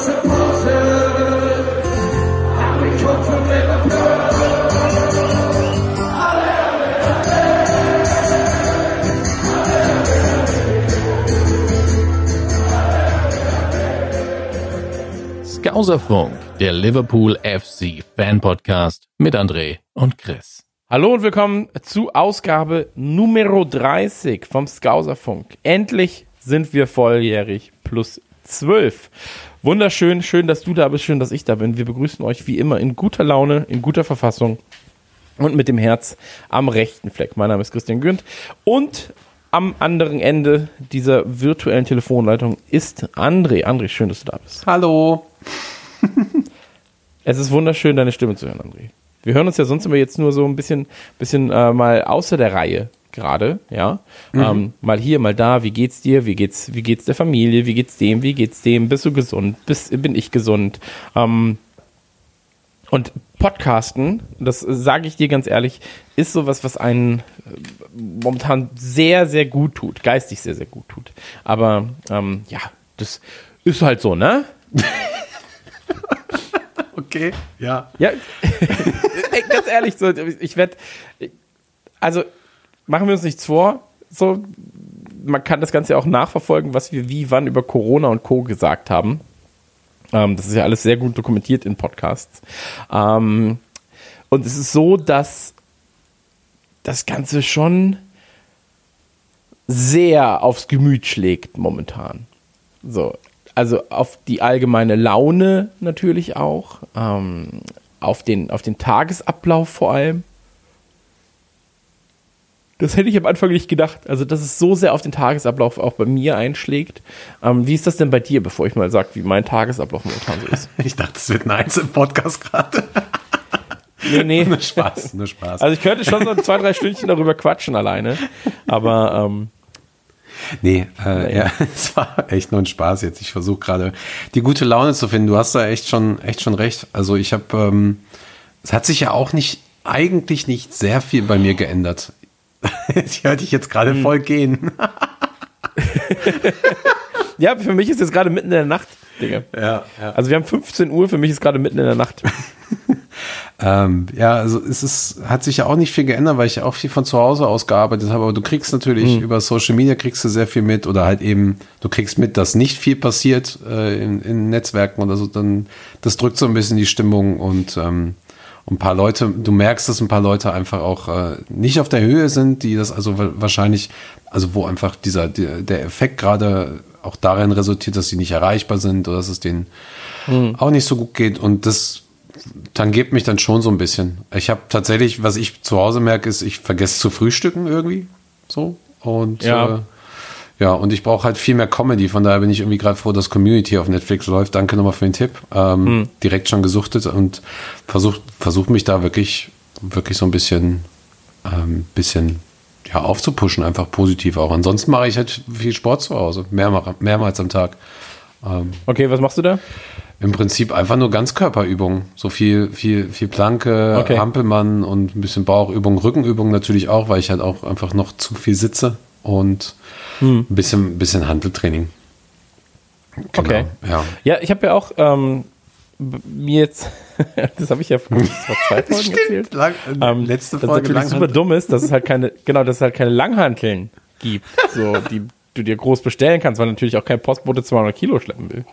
supporters, and der Liverpool FC Fan Podcast mit André und Chris. Hallo und willkommen zu Ausgabe Numero 30 vom Skauserfunk. Endlich sind wir volljährig plus 12. Wunderschön, schön, dass du da bist, schön, dass ich da bin. Wir begrüßen euch wie immer in guter Laune, in guter Verfassung und mit dem Herz am rechten Fleck. Mein Name ist Christian Günd und am anderen Ende dieser virtuellen Telefonleitung ist André. André, schön, dass du da bist. Hallo. Es ist wunderschön, deine Stimme zu hören, André. Wir hören uns ja sonst immer jetzt nur so ein bisschen, bisschen äh, mal außer der Reihe gerade, ja. Ähm, mal hier, mal da, wie geht's dir? Wie geht's, wie geht's der Familie? Wie geht's dem? Wie geht's dem? Bist du gesund? Bist, bin ich gesund? Ähm, und Podcasten, das sage ich dir ganz ehrlich, ist sowas, was einen äh, momentan sehr, sehr gut tut, geistig sehr, sehr gut tut. Aber ähm, ja, das ist halt so, ne? Okay. Ja. Ja, ey, ganz ehrlich, so, ich werde, also machen wir uns nichts vor, so, man kann das Ganze ja auch nachverfolgen, was wir wie, wann über Corona und Co. gesagt haben. Ähm, das ist ja alles sehr gut dokumentiert in Podcasts. Ähm, und es ist so, dass das Ganze schon sehr aufs Gemüt schlägt momentan. So, also auf die allgemeine Laune natürlich auch, ähm, auf, den, auf den Tagesablauf vor allem. Das hätte ich am Anfang nicht gedacht. Also, dass es so sehr auf den Tagesablauf auch bei mir einschlägt. Ähm, wie ist das denn bei dir, bevor ich mal sage, wie mein Tagesablauf momentan so ist? Ich dachte, es wird ein Einzelpodcast gerade. Nee, nee. nur Spaß, nur Spaß. Also ich könnte schon so zwei, drei Stündchen darüber quatschen alleine. Aber ähm, nee, äh, ja, es war echt nur ein Spaß jetzt. Ich versuche gerade die gute Laune zu finden. Du hast da echt schon, echt schon recht. Also ich habe, ähm, es hat sich ja auch nicht, eigentlich nicht sehr viel bei mir geändert. Ich höre dich jetzt gerade voll gehen. ja, für mich ist jetzt gerade mitten in der Nacht, Digga. Ja, ja. Also wir haben 15 Uhr, für mich ist gerade mitten in der Nacht. Ähm, ja, also es ist, hat sich ja auch nicht viel geändert, weil ich ja auch viel von zu Hause aus gearbeitet habe, aber du kriegst natürlich Mhm. über Social Media kriegst du sehr viel mit oder halt eben, du kriegst mit, dass nicht viel passiert äh, in, in Netzwerken oder so, dann das drückt so ein bisschen die Stimmung und ähm, ein paar Leute, du merkst, dass ein paar Leute einfach auch äh, nicht auf der Höhe sind, die das also wa- wahrscheinlich, also wo einfach dieser, der, der Effekt gerade auch darin resultiert, dass sie nicht erreichbar sind oder dass es denen auch nicht so gut geht. Und das tangiert mich dann schon so ein bisschen. Ich habe tatsächlich, was ich zu Hause merke, ist, ich vergesse zu frühstücken irgendwie. So. Und Ja. äh, ja, und ich brauche halt viel mehr Comedy. Von daher bin ich irgendwie gerade froh, dass Community auf Netflix läuft. Danke nochmal für den Tipp. Ähm, Direkt schon gesuchtet und versucht versuch mich da wirklich, wirklich so ein bisschen, ähm, bisschen ja, aufzupuschen, einfach positiv auch. Ansonsten mache ich halt viel Sport zu Hause, mehrmals, mehrmals am Tag. Okay, was machst du da? Im Prinzip einfach nur Ganzkörperübungen. So viel, viel, viel Planke, Okay. Hampelmann und ein bisschen Bauchübung, Rückenübung natürlich auch, weil ich halt auch einfach noch zu viel sitze und Hm. ein bisschen, bisschen Handeltraining. Genau, Okay. Ja. Ja, ich habe ja auch ähm, mir jetzt, das habe ich ja vor vor zwei Folgen erzählt. Lang, Ähm, letzte das Folge natürlich super Langhandel. dumm ist, dass es halt keine, genau, dass es halt keine Langhanteln gibt, so die du dir groß bestellen kannst, weil natürlich auch kein Postbote 200 Kilo schleppen will.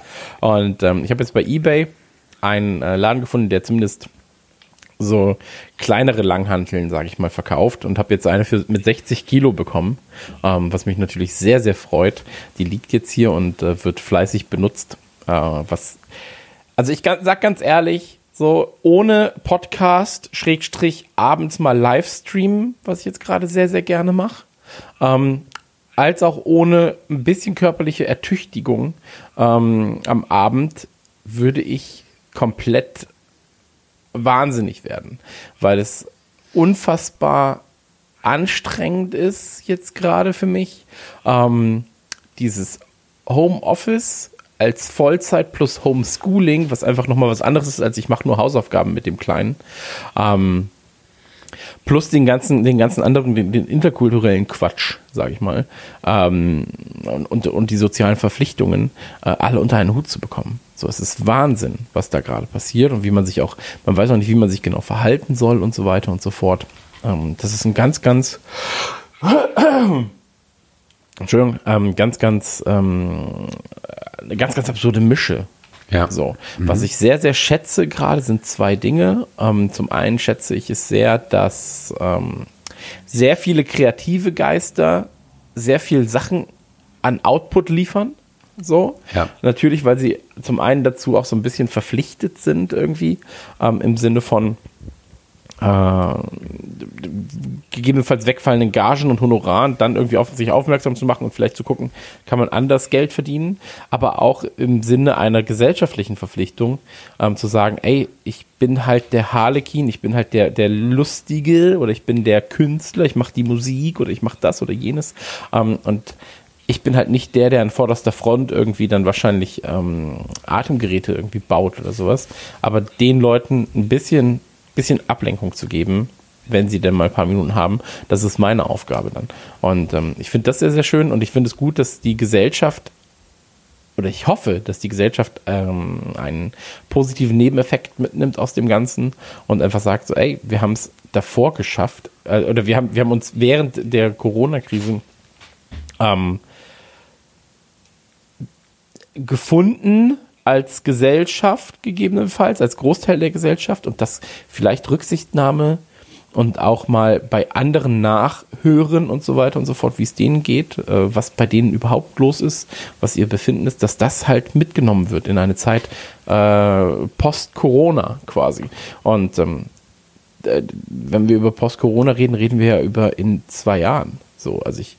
Und ähm, ich habe jetzt bei eBay einen äh, Laden gefunden, der zumindest so kleinere Langhanteln, sage ich mal, verkauft und habe jetzt eine für, mit 60 Kilo bekommen, ähm, was mich natürlich sehr, sehr freut. Die liegt jetzt hier und äh, wird fleißig benutzt. Äh, was, also ich sag ganz ehrlich, so ohne Podcast, Schrägstrich, abends mal Livestreamen, was ich jetzt gerade sehr, sehr gerne mache, ähm, als auch ohne ein bisschen körperliche Ertüchtigung ähm, am Abend würde ich komplett wahnsinnig werden, weil es unfassbar anstrengend ist jetzt gerade für mich. Ähm, dieses Homeoffice als Vollzeit plus Homeschooling, was einfach nochmal was anderes ist, als ich mache nur Hausaufgaben mit dem Kleinen. Ähm, plus den ganzen, den ganzen anderen, den, den interkulturellen Quatsch, sage ich mal, ähm, und, und die sozialen Verpflichtungen, äh, alle unter einen Hut zu bekommen. So, es ist Wahnsinn, was da gerade passiert und wie man sich auch, man weiß auch nicht, wie man sich genau verhalten soll und so weiter und so fort. Ähm, das ist ein ganz, ganz Entschuldigung, ähm, ganz, ganz, ähm, eine ganz, ganz absurde Mische. Ja. So. Was ich sehr, sehr schätze gerade sind zwei Dinge. Ähm, zum einen schätze ich es sehr, dass ähm, sehr viele kreative Geister sehr viel Sachen an Output liefern. So. Ja. Natürlich, weil sie zum einen dazu auch so ein bisschen verpflichtet sind irgendwie, ähm, im Sinne von, äh, gegebenenfalls wegfallenden Gagen und Honoraren dann irgendwie auf sich aufmerksam zu machen und vielleicht zu gucken, kann man anders Geld verdienen, aber auch im Sinne einer gesellschaftlichen Verpflichtung ähm, zu sagen, ey, ich bin halt der Harlekin, ich bin halt der, der Lustige oder ich bin der Künstler, ich mache die Musik oder ich mache das oder jenes ähm, und ich bin halt nicht der, der an vorderster Front irgendwie dann wahrscheinlich ähm, Atemgeräte irgendwie baut oder sowas, aber den Leuten ein bisschen bisschen Ablenkung zu geben, wenn sie denn mal ein paar Minuten haben. Das ist meine Aufgabe dann. Und ähm, ich finde das sehr, sehr schön und ich finde es gut, dass die Gesellschaft oder ich hoffe, dass die Gesellschaft ähm, einen positiven Nebeneffekt mitnimmt aus dem Ganzen und einfach sagt so, ey, wir haben es davor geschafft äh, oder wir haben, wir haben uns während der Corona-Krise ähm, gefunden, als Gesellschaft gegebenenfalls, als Großteil der Gesellschaft und das vielleicht Rücksichtnahme und auch mal bei anderen nachhören und so weiter und so fort, wie es denen geht, äh, was bei denen überhaupt los ist, was ihr Befinden ist, dass das halt mitgenommen wird in eine Zeit äh, post-Corona quasi. Und ähm, äh, wenn wir über Post-Corona reden, reden wir ja über in zwei Jahren. So, also ich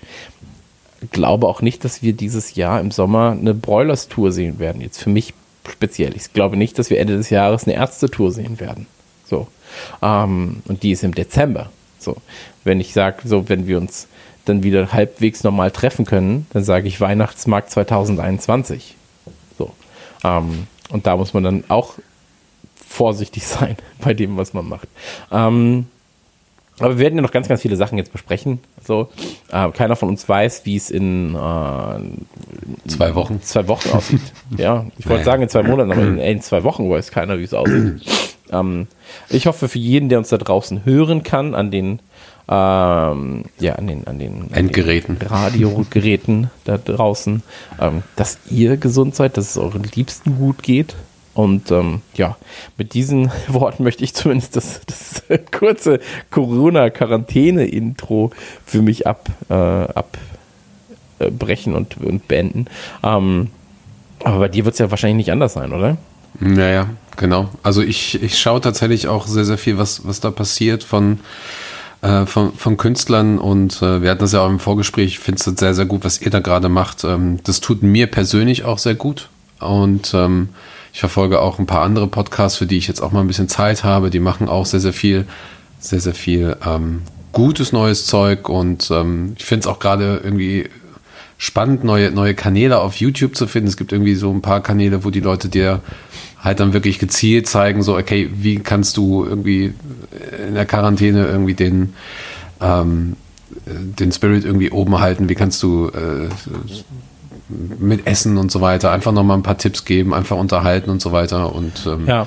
glaube auch nicht, dass wir dieses Jahr im Sommer eine Broilers-Tour sehen werden. Jetzt für mich speziell. Ich glaube nicht, dass wir Ende des Jahres eine Ärztetour sehen werden. So. Ähm, und die ist im Dezember. So. Wenn ich sage, so, wenn wir uns dann wieder halbwegs normal treffen können, dann sage ich Weihnachtsmarkt 2021. So. Ähm, und da muss man dann auch vorsichtig sein bei dem, was man macht. Ähm, aber wir werden ja noch ganz, ganz viele Sachen jetzt besprechen. So, äh, keiner von uns weiß, wie es in äh, Zwei Wochen. zwei Wochen aussieht. ja, ich wollte Naja. sagen in zwei Monaten, aber in, in zwei Wochen weiß keiner, wie es aussieht. ähm, ich hoffe für jeden, der uns da draußen hören kann, an den ähm, ja, an den, an den, an Endgeräten. den Radiogeräten da draußen, ähm, dass ihr gesund seid, dass es euren Liebsten gut geht. Und ähm, ja, mit diesen Worten möchte ich zumindest das, das kurze Corona-Quarantäne-Intro für mich ab, äh, abbrechen und, und beenden. Ähm, aber bei dir wird es ja wahrscheinlich nicht anders sein, oder? Naja, genau. Also ich, ich schaue tatsächlich auch sehr, sehr viel, was, was da passiert von, äh, von, von Künstlern und äh, wir hatten das ja auch im Vorgespräch, ich finde es sehr, sehr gut, was ihr da gerade macht. Ähm, das tut mir persönlich auch sehr gut und ähm, ich verfolge auch ein paar andere Podcasts, für die ich jetzt auch mal ein bisschen Zeit habe. Die machen auch sehr, sehr viel, sehr, sehr viel ähm, gutes neues Zeug und ähm, ich finde es auch gerade irgendwie spannend, neue, neue Kanäle auf YouTube zu finden. Es gibt irgendwie so ein paar Kanäle, wo die Leute dir halt dann wirklich gezielt zeigen, so, okay, wie kannst du irgendwie in der Quarantäne irgendwie den, ähm, den Spirit irgendwie oben halten, wie kannst du äh, mit Essen und so weiter, einfach nochmal ein paar Tipps geben, einfach unterhalten und so weiter und ähm, Ja.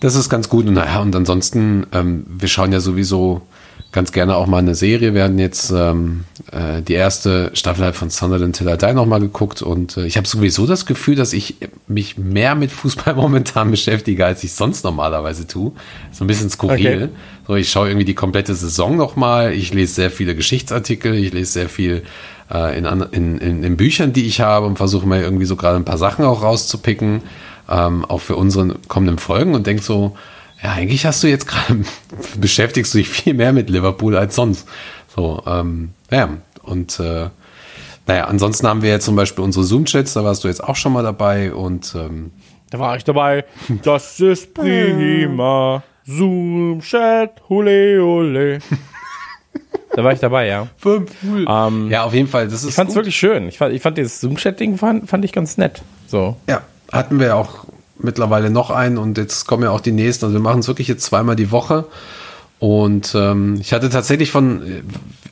das ist ganz gut. Und naja, und ansonsten, ähm, wir schauen ja sowieso ganz gerne auch mal eine Serie. Wir hatten jetzt ähm, äh, die erste Staffel halt von Sunderland Till I Die nochmal geguckt und äh, ich habe sowieso das Gefühl, dass ich mich mehr mit Fußball momentan beschäftige, als ich sonst normalerweise tue. So ein bisschen skurril. Okay. So, ich schaue irgendwie die komplette Saison nochmal. Ich lese sehr viele Geschichtsartikel. Ich lese sehr viel äh, in, in, in, in Büchern, die ich habe und versuche mir irgendwie so gerade ein paar Sachen auch rauszupicken, ähm, auch für unsere kommenden Folgen und denk so, ja, eigentlich hast du jetzt gerade, beschäftigst du dich viel mehr mit Liverpool als sonst. So, ähm, ja, und äh, naja, ansonsten haben wir jetzt zum Beispiel unsere Zoom-Chats, da warst du jetzt auch schon mal dabei und ähm, Da war ich dabei. Das ist prima. Zoom, Chat, hule, hule. Da war ich dabei, ja. Ähm, ja, auf jeden Fall, das ist ich fand es wirklich schön. Ich fand, ich fand dieses Zoom-Chat-Ding fand, fand ich ganz nett. So. Ja, hatten wir auch mittlerweile noch einen und jetzt kommen ja auch die nächsten. Also wir machen es wirklich jetzt zweimal die Woche. Und ähm, ich hatte tatsächlich von, äh,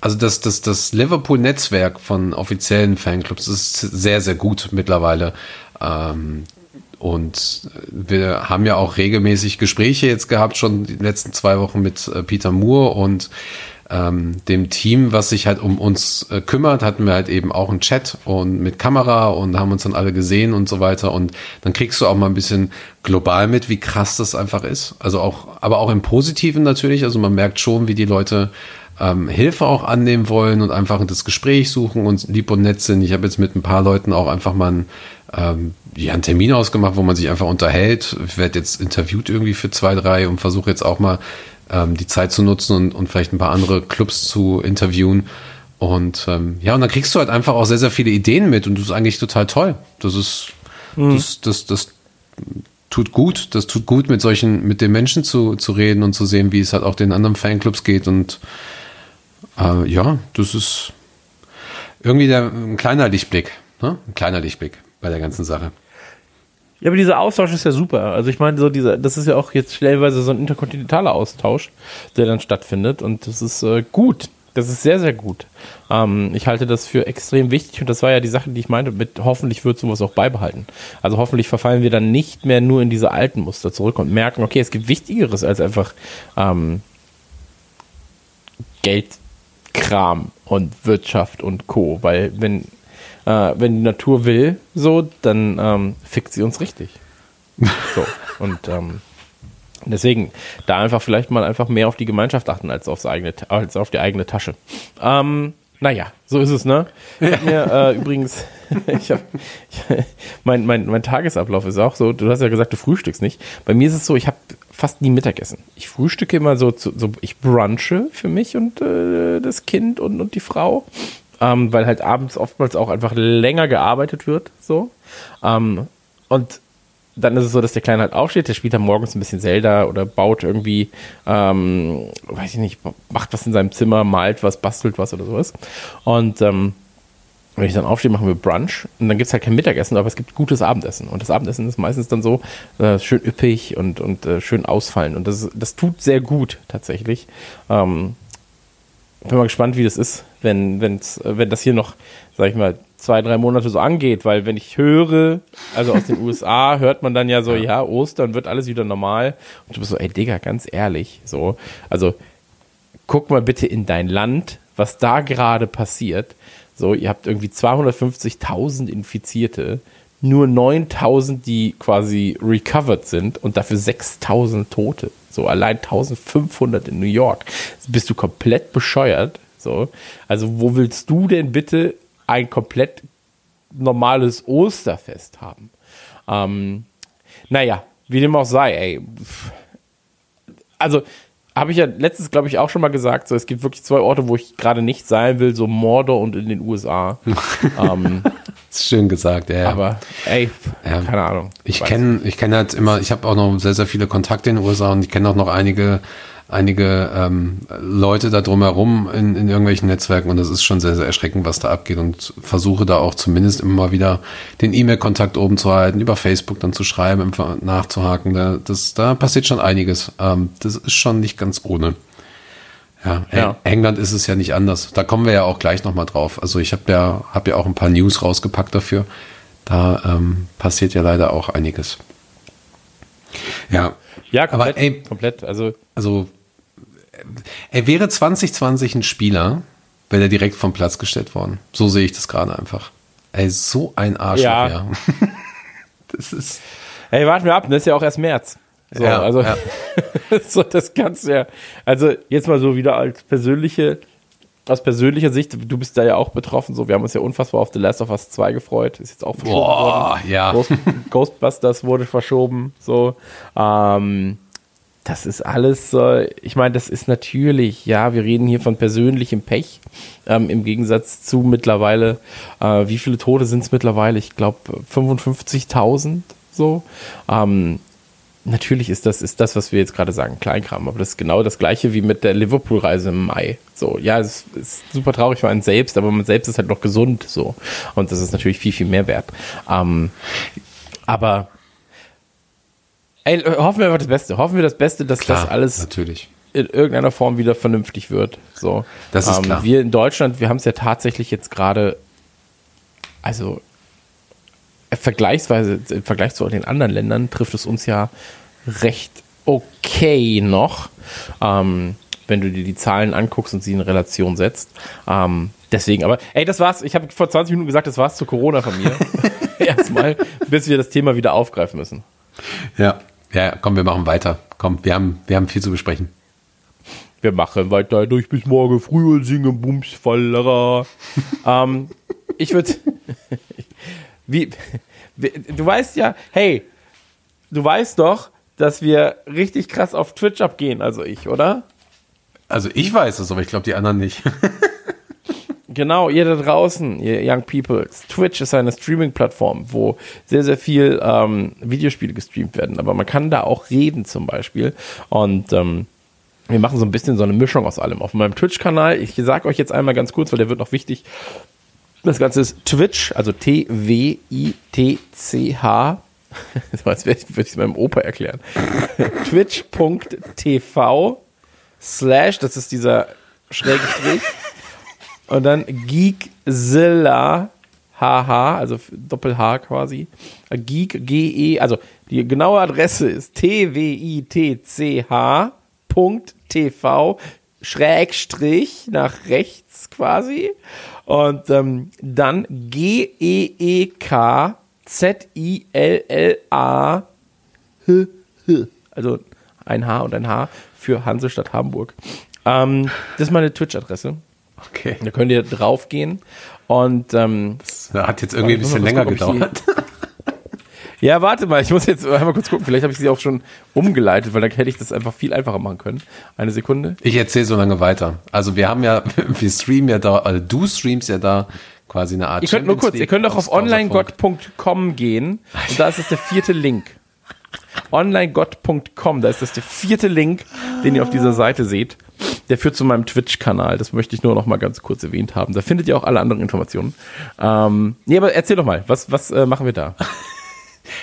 also das, das, das Liverpool-Netzwerk von offiziellen Fanclubs ist sehr, sehr gut mittlerweile. Ähm, und wir haben ja auch regelmäßig Gespräche jetzt gehabt, schon die letzten zwei Wochen mit äh, Peter Moore und ähm, dem Team, was sich halt um uns äh, kümmert, hatten wir halt eben auch einen Chat und mit Kamera und haben uns dann alle gesehen und so weiter. Und dann kriegst du auch mal ein bisschen global mit, wie krass das einfach ist. Also auch, aber auch im Positiven natürlich. Also man merkt schon, wie die Leute ähm, Hilfe auch annehmen wollen und einfach das Gespräch suchen und lieb und nett sind. Ich habe jetzt mit ein paar Leuten auch einfach mal einen, ähm, ja, einen Termin ausgemacht, wo man sich einfach unterhält. Ich werde jetzt interviewt irgendwie für zwei, drei und versuche jetzt auch mal ähm, die Zeit zu nutzen und, und vielleicht ein paar andere Clubs zu interviewen. Und ähm, ja, und dann kriegst du halt einfach auch sehr, sehr viele Ideen mit und das ist eigentlich total toll. Das ist, das, das, das tut gut. Das tut gut, mit solchen, mit den Menschen zu, zu reden und zu sehen, wie es halt auch den anderen Fanclubs geht. Und äh, ja, das ist irgendwie der, ein kleiner Lichtblick. Ne? Ein kleiner Lichtblick bei der ganzen Sache. Ja, aber dieser Austausch ist ja super. Also ich meine, so dieser, das ist ja auch jetzt stellenweise so ein interkontinentaler Austausch, der dann stattfindet und das ist äh, gut. Das ist sehr, sehr gut. Ähm, ich halte das für extrem wichtig und das war ja die Sache, die ich meinte, mit hoffentlich wird sowas auch beibehalten. Also hoffentlich verfallen wir dann nicht mehr nur in diese alten Muster zurück und merken, okay, es gibt Wichtigeres als einfach ähm, Geldkram und Wirtschaft und Co. Weil wenn äh, wenn die Natur will, so, dann ähm, fickt sie uns richtig. So. Und ähm, deswegen, da einfach vielleicht mal einfach mehr auf die Gemeinschaft achten als, aufs eigene, als auf die eigene Tasche. Ähm, naja, so ist es, ne? Ich hab mir äh, übrigens, ich hab, ich, mein, mein, mein Tagesablauf ist auch so, du hast ja gesagt, du frühstückst nicht. Bei mir ist es so, ich habe fast nie Mittagessen. Ich frühstücke immer so, so ich brunche für mich und äh, das Kind und, und die Frau ähm, weil halt abends oftmals auch einfach länger gearbeitet wird, so. Ähm, und dann ist es so, dass der Kleine halt aufsteht, der spielt dann morgens ein bisschen Zelda oder baut irgendwie, ähm, weiß ich nicht, macht was in seinem Zimmer, malt was, bastelt was oder sowas. Und ähm, wenn ich dann aufstehe, machen wir Brunch und dann gibt es halt kein Mittagessen, aber es gibt gutes Abendessen. Und das Abendessen ist meistens dann so äh, schön üppig und, und äh, schön ausfallen. Und das, das tut sehr gut tatsächlich. Ähm, bin mal gespannt, wie das ist, wenn, wenn's, wenn das hier noch, sag ich mal, zwei, drei Monate so angeht, weil wenn ich höre, also aus den USA hört man dann ja so, ja. ja, Ostern wird alles wieder normal. Und du bist so, ey Digga, ganz ehrlich, so, also guck mal bitte in dein Land, was da gerade passiert. So, ihr habt irgendwie 250.000 Infizierte, nur 9.000, die quasi recovered sind und dafür 6.000 Tote. So allein 1500 in New York. Bist du komplett bescheuert? So. Also, wo willst du denn bitte ein komplett normales Osterfest haben? Ähm, naja, wie dem auch sei, ey. Also, habe ich ja letztens, glaube ich, auch schon mal gesagt, so, es gibt wirklich zwei Orte, wo ich gerade nicht sein will, so Mordor und in den USA. ähm, schön gesagt, ja. Aber ey, ja. keine Ahnung. Ich kenne, ich kenne halt immer, ich habe auch noch sehr, sehr viele Kontakte in den USA und ich kenne auch noch einige, einige ähm, Leute da drumherum in, in irgendwelchen Netzwerken und das ist schon sehr, sehr erschreckend, was da abgeht und versuche da auch zumindest immer mal wieder den E-Mail-Kontakt oben zu halten, über Facebook dann zu schreiben, nachzuhaken. Da, das, da passiert schon einiges. Ähm, das ist schon nicht ganz ohne. Ja, ja, England ist es ja nicht anders. Da kommen wir ja auch gleich nochmal drauf. Also ich habe ja, hab ja auch ein paar News rausgepackt dafür. Da ähm, passiert ja leider auch einiges. Ja, ja komplett, aber ey, komplett. Also, also er wäre 2020 ein Spieler, wäre er direkt vom Platz gestellt worden. So sehe ich das gerade einfach. Ey, so ein Arschloch, ja. ja. das ist. Ey, warten wir ab, das ist ja auch erst März. So, ja, also ja. so das du ja. Also jetzt mal so wieder als persönliche, aus persönlicher Sicht, du bist da ja auch betroffen. So, wir haben uns ja unfassbar auf The Last of Us 2 gefreut. Ist jetzt auch verschoben Boah, worden. Ja. Ghost, Ghostbusters wurde verschoben. So, ähm, das ist alles, äh, ich meine, das ist natürlich, ja, wir reden hier von persönlichem Pech, ähm, im Gegensatz zu mittlerweile, äh, wie viele Tote sind es mittlerweile? Ich glaube 55.000 so. Ähm, natürlich ist das, ist das, was wir jetzt gerade sagen, Kleinkram, aber das ist genau das gleiche wie mit der Liverpool-Reise im Mai. So, ja, es ist super traurig für einen selbst, aber man selbst ist halt noch gesund, so. Und das ist natürlich viel, viel mehr wert. Ähm, aber ey, hoffen wir einfach das Beste. Hoffen wir das Beste, dass Klar, das alles natürlich. in irgendeiner Form wieder vernünftig wird. So. Das ist klar. Wir in Deutschland, wir haben es ja tatsächlich jetzt gerade, also vergleichsweise, im Vergleich zu den anderen Ländern trifft es uns ja recht okay noch, ähm, wenn du dir die Zahlen anguckst und sie in Relation setzt. Ähm, deswegen, aber ey, das war's. Ich habe vor 20 Minuten gesagt, das war's zu Corona von mir. Erstmal, bis wir das Thema wieder aufgreifen müssen. Ja. Ja, komm, wir machen weiter. Komm, wir haben, wir haben viel zu besprechen. Wir machen weiter durch bis morgen früh und singen Bums Fallera. ähm, ich würde. Wie, du weißt ja, hey, du weißt doch, dass wir richtig krass auf Twitch abgehen, also ich, oder? Also ich weiß es, aber ich glaube die anderen nicht. Genau, ihr da draußen, ihr Young Peoples. Twitch ist eine Streaming-Plattform, wo sehr, sehr viel ähm, Videospiele gestreamt werden. Aber man kann da auch reden zum Beispiel. Und ähm, wir machen so ein bisschen so eine Mischung aus allem. Auf meinem Twitch-Kanal, ich sage euch jetzt einmal ganz kurz, weil der wird noch wichtig. Das Ganze ist Twitch, also T-W-I-T-C-H. Jetzt würde ich es meinem Opa erklären. Twitch.tv slash, das ist dieser schräge Strich. Und dann Geekzilla HH, also Doppel-H quasi. Geek, G-E, also die genaue Adresse ist twitch.tv Schrägstrich nach rechts quasi. Und ähm, dann G-E-E-K Z-I-L-L-A H, H. Also ein H und ein H für Hansestadt Hamburg. Ähm, das ist meine Twitch-Adresse. Okay. Da könnt ihr draufgehen und ähm, Das hat jetzt irgendwie ein bisschen länger mal gedauert. Ja, warte mal, ich muss jetzt einmal kurz gucken, vielleicht habe ich sie auch schon umgeleitet, weil dann hätte ich das einfach viel einfacher machen können. Eine Sekunde. Ich erzähle so lange weiter. Also wir haben ja, wir streamen ja da, also du streamst ja da quasi eine Art Ihr könnt nur kurz, ihr könnt doch auf onlinegott.com gehen und da ist das der vierte Link. onlinegott.com, da ist das der vierte Link, den ihr auf dieser Seite seht. Der führt zu meinem Twitch-Kanal. Das möchte ich nur noch mal ganz kurz erwähnt haben. Da findet ihr auch alle anderen Informationen. Ähm, nee, aber erzähl doch mal, was, was äh, machen wir da?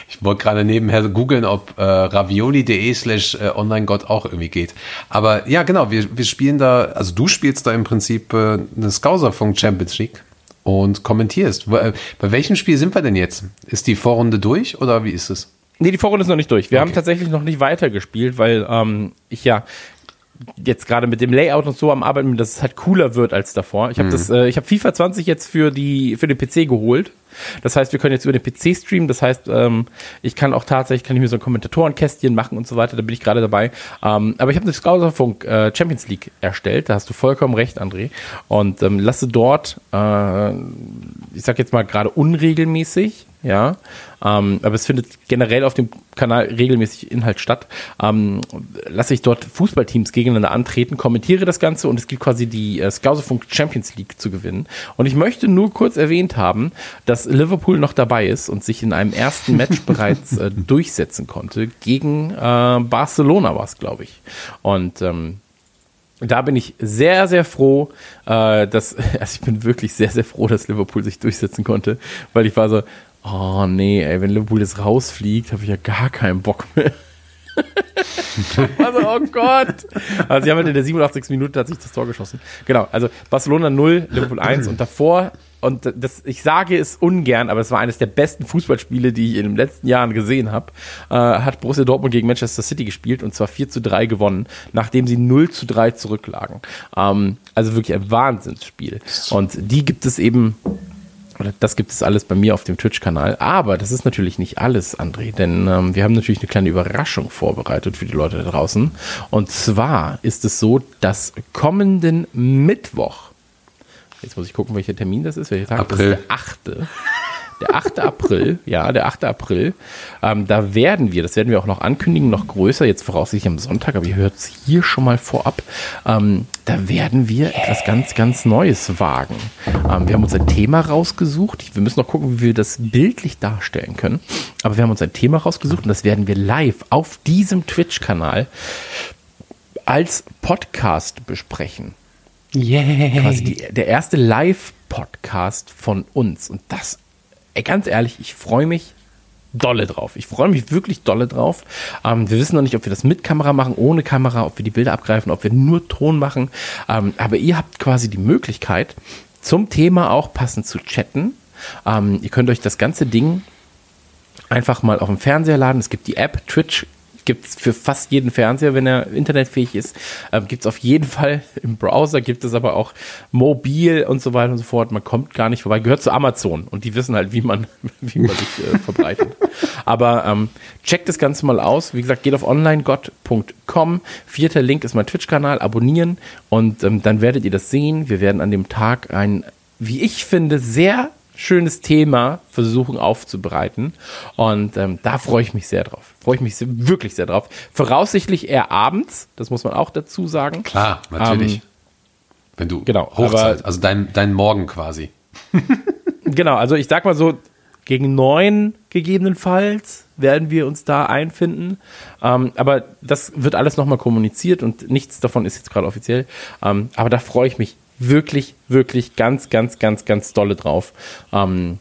Ich wollte gerade nebenher googeln, ob äh, ravioli.de slash äh, onlinegott auch irgendwie geht. Aber ja, genau, wir, wir spielen da, also du spielst da im Prinzip äh, eine Skauserfunk Champions League und kommentierst. Wo, äh, bei welchem Spiel sind wir denn jetzt? Ist die Vorrunde durch oder wie ist es? Nee, die Vorrunde ist noch nicht durch. Wir Okay. haben tatsächlich noch nicht weitergespielt, weil ähm, ich ja jetzt gerade mit dem Layout und so am Arbeiten bin, dass es halt cooler wird als davor. Ich habe das, äh, ich habe FIFA 20 jetzt für die für den PC geholt. Das heißt, wir können jetzt über den PC streamen. Das heißt, ähm, ich kann auch tatsächlich kann ich mir so ein Kommentatorenkästchen machen und so weiter. Da bin ich gerade dabei. Ähm, aber ich habe eine Scouserfunk äh, Champions League erstellt. Da hast du vollkommen recht, André. Und ähm, lasse dort, äh, ich sag jetzt mal gerade unregelmäßig, ja, ähm, aber es findet generell auf dem Kanal regelmäßig Inhalt statt. Ähm, lasse ich dort Fußballteams gegeneinander antreten, kommentiere das Ganze und es gibt quasi die äh, Scouserfunk Champions League zu gewinnen. Und ich möchte nur kurz erwähnt haben, dass Liverpool noch dabei ist und sich in einem ersten Match bereits äh, durchsetzen konnte. Gegen äh, Barcelona war es, glaube ich. Und ähm, da bin ich sehr, sehr froh, äh, dass, also ich bin wirklich sehr, sehr froh, dass Liverpool sich durchsetzen konnte, weil ich war so, oh nee, ey, wenn Liverpool jetzt rausfliegt, habe ich ja gar keinen Bock mehr. also, oh Gott. Also, sie haben halt in der 87. Minute hat sich das Tor geschossen. Genau, also Barcelona 0, Liverpool 1 und davor, und das, ich sage es ungern, aber es war eines der besten Fußballspiele, die ich in den letzten Jahren gesehen habe, äh, hat Borussia Dortmund gegen Manchester City gespielt und zwar 4 zu 3 gewonnen, nachdem sie 0 zu 3 zurücklagen. Ähm, also wirklich ein Wahnsinnsspiel. Und die gibt es eben oder das gibt es alles bei mir auf dem Twitch-Kanal. Aber das ist natürlich nicht alles, André, denn ähm, wir haben natürlich eine kleine Überraschung vorbereitet für die Leute da draußen. Und zwar ist es so, dass kommenden Mittwoch, jetzt muss ich gucken, welcher Termin das ist, welcher Tag, April. das ist der 8. Der 8. April, ja, der 8. April, ähm, da werden wir, das werden wir auch noch ankündigen, noch größer, jetzt voraussichtlich am Sonntag, aber ihr hört es hier schon mal vorab, ähm, da werden wir etwas ganz, ganz Neues wagen. Ähm, wir haben uns ein Thema rausgesucht, wir müssen noch gucken, wie wir das bildlich darstellen können, aber wir haben uns ein Thema rausgesucht und das werden wir live auf diesem Twitch-Kanal als Podcast besprechen quasi die, der erste Live-Podcast von uns. Und das, ey, ganz ehrlich, ich freue mich dolle drauf. Ich freue mich wirklich dolle drauf. Ähm, wir wissen noch nicht, ob wir das mit Kamera machen, ohne Kamera, ob wir die Bilder abgreifen, ob wir nur Ton machen. Ähm, aber ihr habt quasi die Möglichkeit, zum Thema auch passend zu chatten. Ähm, ihr könnt euch das ganze Ding einfach mal auf dem Fernseher laden. Es gibt die App Twitch gibt es für fast jeden Fernseher, wenn er internetfähig ist. Ähm, gibt es auf jeden Fall im Browser, gibt es aber auch mobil und so weiter und so fort. Man kommt gar nicht vorbei. Gehört zu Amazon und die wissen halt, wie man, wie man sich äh, verbreitet. Aber ähm, checkt das Ganze mal aus. Wie gesagt, geht auf onlinegott.com. Vierter Link ist mein Twitch-Kanal. Abonnieren und ähm, dann werdet ihr das sehen. Wir werden an dem Tag ein, wie ich finde, sehr schönes Thema versuchen aufzubereiten. Und ähm, da freue ich mich sehr drauf. Freue ich mich wirklich sehr drauf. Voraussichtlich eher abends, das muss man auch dazu sagen. Klar, natürlich. Ähm, Wenn du genau, Hochzeit, aber- also dein, dein Morgen quasi. Genau, also ich sag mal so, gegen neun gegebenenfalls werden wir uns da einfinden. Ähm, aber das wird alles nochmal kommuniziert und nichts davon ist jetzt gerade offiziell. Ähm, aber da freue ich mich wirklich, wirklich ganz, ganz, ganz, ganz dolle drauf. Ähm,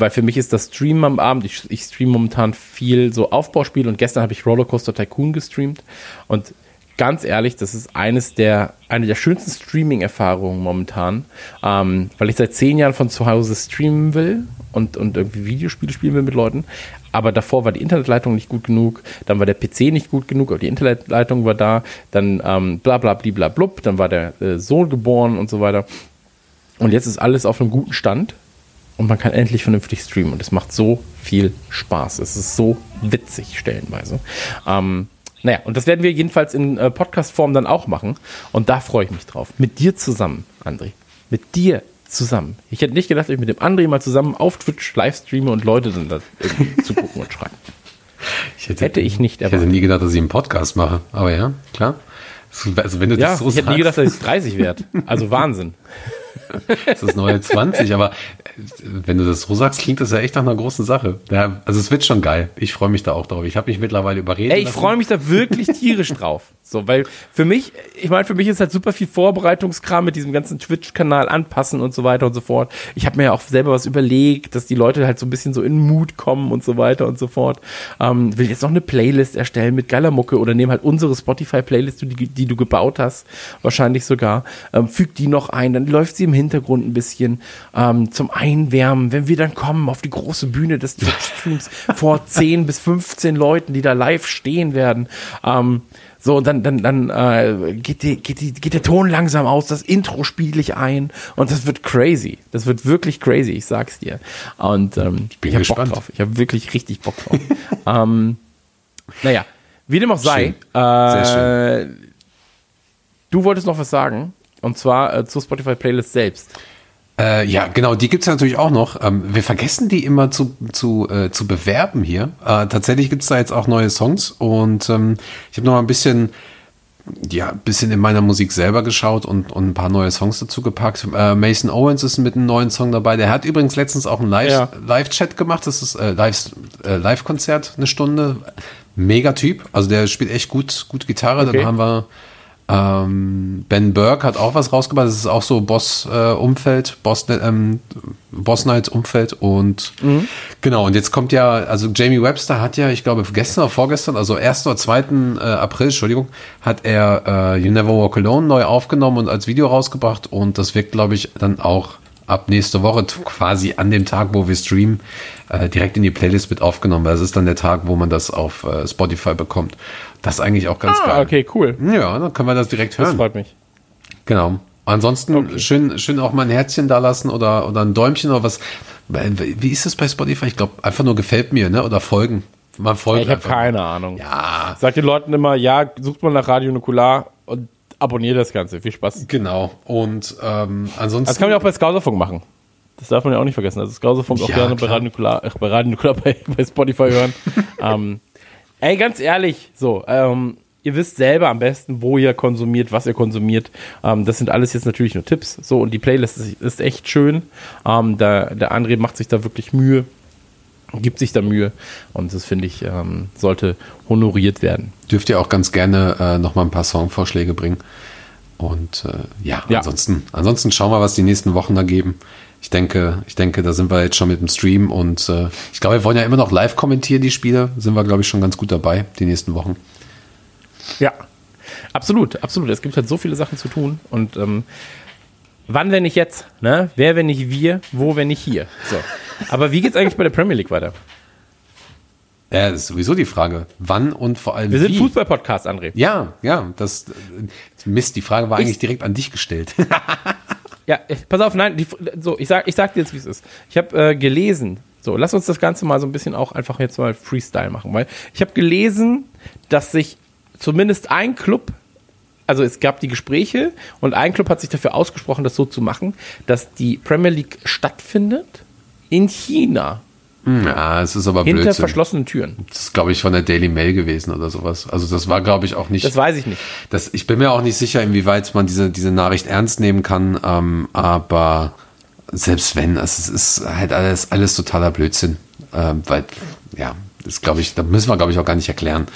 weil für mich ist das Streamen am Abend, ich, ich streame momentan viel so Aufbauspiele und gestern habe ich Rollercoaster Tycoon gestreamt und ganz ehrlich, das ist eines der, eine der schönsten Streaming-Erfahrungen momentan, ähm, weil ich seit zehn Jahren von zu Hause streamen will und, und irgendwie Videospiele spielen will mit Leuten. Aber davor war die Internetleitung nicht gut genug, dann war der PC nicht gut genug, aber die Internetleitung war da, dann ähm, bla bla bla blub, dann war der äh, Sohn geboren und so weiter. Und jetzt ist alles auf einem guten Stand und man kann endlich vernünftig streamen und es macht so viel Spaß. Es ist so witzig stellenweise. Ähm, naja, und das werden wir jedenfalls in äh, Podcast-Form dann auch machen und da freue ich mich drauf. Mit dir zusammen, André. Mit dir zusammen. Ich hätte nicht gedacht, dass ich mit dem André mal zusammen auf Twitch live streame und Leute dann da irgendwie zugucken und schreiben. Ich hätte, Hätte ich nicht Ich hätte erwartet. nie gedacht, dass ich einen Podcast mache. Aber ja, klar. Also wenn du Ja, das so ich hätte nie sagst, gedacht, dass ich 30 werde. Also Wahnsinn. das ist neue 20. aber äh, wenn du das so sagst, klingt das ja echt nach einer großen Sache. Ja, also es wird schon geil. Ich freue mich da auch drauf. Ich habe mich mittlerweile überredet. Ey, ich freue mich da wirklich tierisch drauf. So, weil für mich, ich meine, für mich ist halt super viel Vorbereitungskram mit diesem ganzen Twitch-Kanal anpassen und so weiter und so fort. Ich habe mir ja auch selber was überlegt, dass die Leute halt so ein bisschen so in Mut kommen und so weiter und so fort. Ähm, will jetzt noch eine Playlist erstellen mit geiler Mucke oder nehme halt unsere Spotify-Playlist, die, die du gebaut hast, wahrscheinlich sogar, ähm, füg die noch ein, dann läuft sie im Hintergrund ein bisschen ähm, zum Einwärmen, wenn wir dann kommen auf die große Bühne des Twitch-Streams vor 10 bis 15 Leuten, die da live stehen werden. Ähm, so, und dann, dann, dann äh, geht, die, geht, die, geht der Ton langsam aus, das Intro spiele ich ein und das wird crazy. Das wird wirklich crazy, ich sag's dir. Und ähm, ich, bin hab Bock gespannt. drauf. Ich habe wirklich richtig Bock drauf. ähm, naja, wie dem auch sei, äh, du wolltest noch was sagen. Und zwar äh, zur Spotify-Playlist selbst. Äh, ja, genau, die gibt's natürlich auch noch. Ähm, wir vergessen die immer zu, zu, äh, zu bewerben hier. Äh, tatsächlich gibt's da jetzt auch neue Songs und ähm, ich habe noch mal ein bisschen, ja, ein bisschen in meiner Musik selber geschaut und, und ein paar neue Songs dazu gepackt. Äh, Mason Owens ist mit einem neuen Song dabei. Der hat übrigens letztens auch einen Live- Ja. Live-Chat gemacht. Das ist äh, Live- äh, Live-Konzert, eine Stunde. Mega Typ. Also der spielt echt gut, gut Gitarre. Okay. Dann haben wir ähm, Ben Burke hat auch was rausgebracht. Das ist auch so Boss-Umfeld, Boss, ähm, Boss Night-Umfeld. Und genau, und jetzt kommt ja, also Jamie Webster hat ja, ich glaube, gestern oder vorgestern, also 1. oder 2. Äh, April, Entschuldigung, hat er äh, You Never Walk Alone neu aufgenommen und als Video rausgebracht. Und das wird, glaube ich, dann auch ab nächste Woche quasi an dem Tag, wo wir streamen, äh, direkt in die Playlist mit aufgenommen. Weil es ist dann der Tag, wo man das auf äh, Spotify bekommt. Das ist eigentlich auch ganz Ah, geil. okay, cool. Ja, dann können wir das direkt Das hören. freut mich. Genau. Ansonsten schön, schön auch mal ein Herzchen da lassen oder, oder ein Däumchen oder was. Wie ist das bei Spotify? Ich glaube, einfach nur gefällt mir, ne? Oder folgen. Man folgt Ich habe keine Ahnung. Ja, Sag den Leuten immer, ja, sucht mal nach Radio Nukular und abonniert das Ganze. Viel Spaß. genau. Und ähm, ansonsten. Das kann man ja auch bei Skauserfunk machen. Das darf man ja auch nicht vergessen. Also Skauserfunk auch Ja, gerne bei klar. Radio Nukular, äh, bei Radio Nukular bei, bei Spotify hören. ähm, ey, ganz ehrlich, so, ähm, ihr wisst selber am besten, wo ihr konsumiert, was ihr konsumiert. Ähm, das sind alles jetzt natürlich nur Tipps. So, und die Playlist ist, ist echt schön. Ähm, der, der André macht sich da wirklich Mühe, gibt sich da Mühe. Und das finde ich, ähm, sollte honoriert werden. dürft ihr auch ganz gerne äh, noch mal ein paar Songvorschläge bringen. Und äh, ja, Ja. ansonsten, ansonsten schauen wir, was die nächsten Wochen da geben. Ich denke, ich denke, da sind wir jetzt schon mit dem Stream und äh, ich glaube, wir wollen ja immer noch live kommentieren, die Spiele. Sind wir, glaube ich, schon ganz gut dabei, die nächsten Wochen. Ja, absolut, absolut. Es gibt halt so viele Sachen zu tun und ähm, wann, wenn nicht jetzt? Ne? Wer, wenn nicht wir? Wo, wenn nicht hier? So. Aber wie geht's eigentlich bei der Premier League weiter? Ja, das ist sowieso die Frage. Wann und vor allem Wir sind wie? Fußball-Podcast, André. Ja, ja, das Mist, die Frage war eigentlich direkt an dich gestellt. Ja, pass auf, nein, die, so, ich sag, ich sag dir jetzt, wie es ist. Ich habe äh, gelesen, so, lass uns das Ganze mal so ein bisschen auch einfach jetzt mal Freestyle machen, weil ich habe gelesen, dass sich zumindest ein Club, also es gab die Gespräche und ein Club hat sich dafür ausgesprochen, das so zu machen, dass die Premier League stattfindet in China, ja, es ist aber hinter Blödsinn. verschlossenen Türen. Das ist, glaube ich, von der Daily Mail gewesen oder sowas. Also das war, glaube ich, auch nicht. Das weiß ich nicht. Das, ich bin mir auch nicht sicher, inwieweit man diese, diese Nachricht ernst nehmen kann, ähm, aber selbst wenn, also es ist halt alles, alles totaler Blödsinn. Ähm, weil, ja, das glaube ich, da müssen wir, glaube ich, auch gar nicht erklären.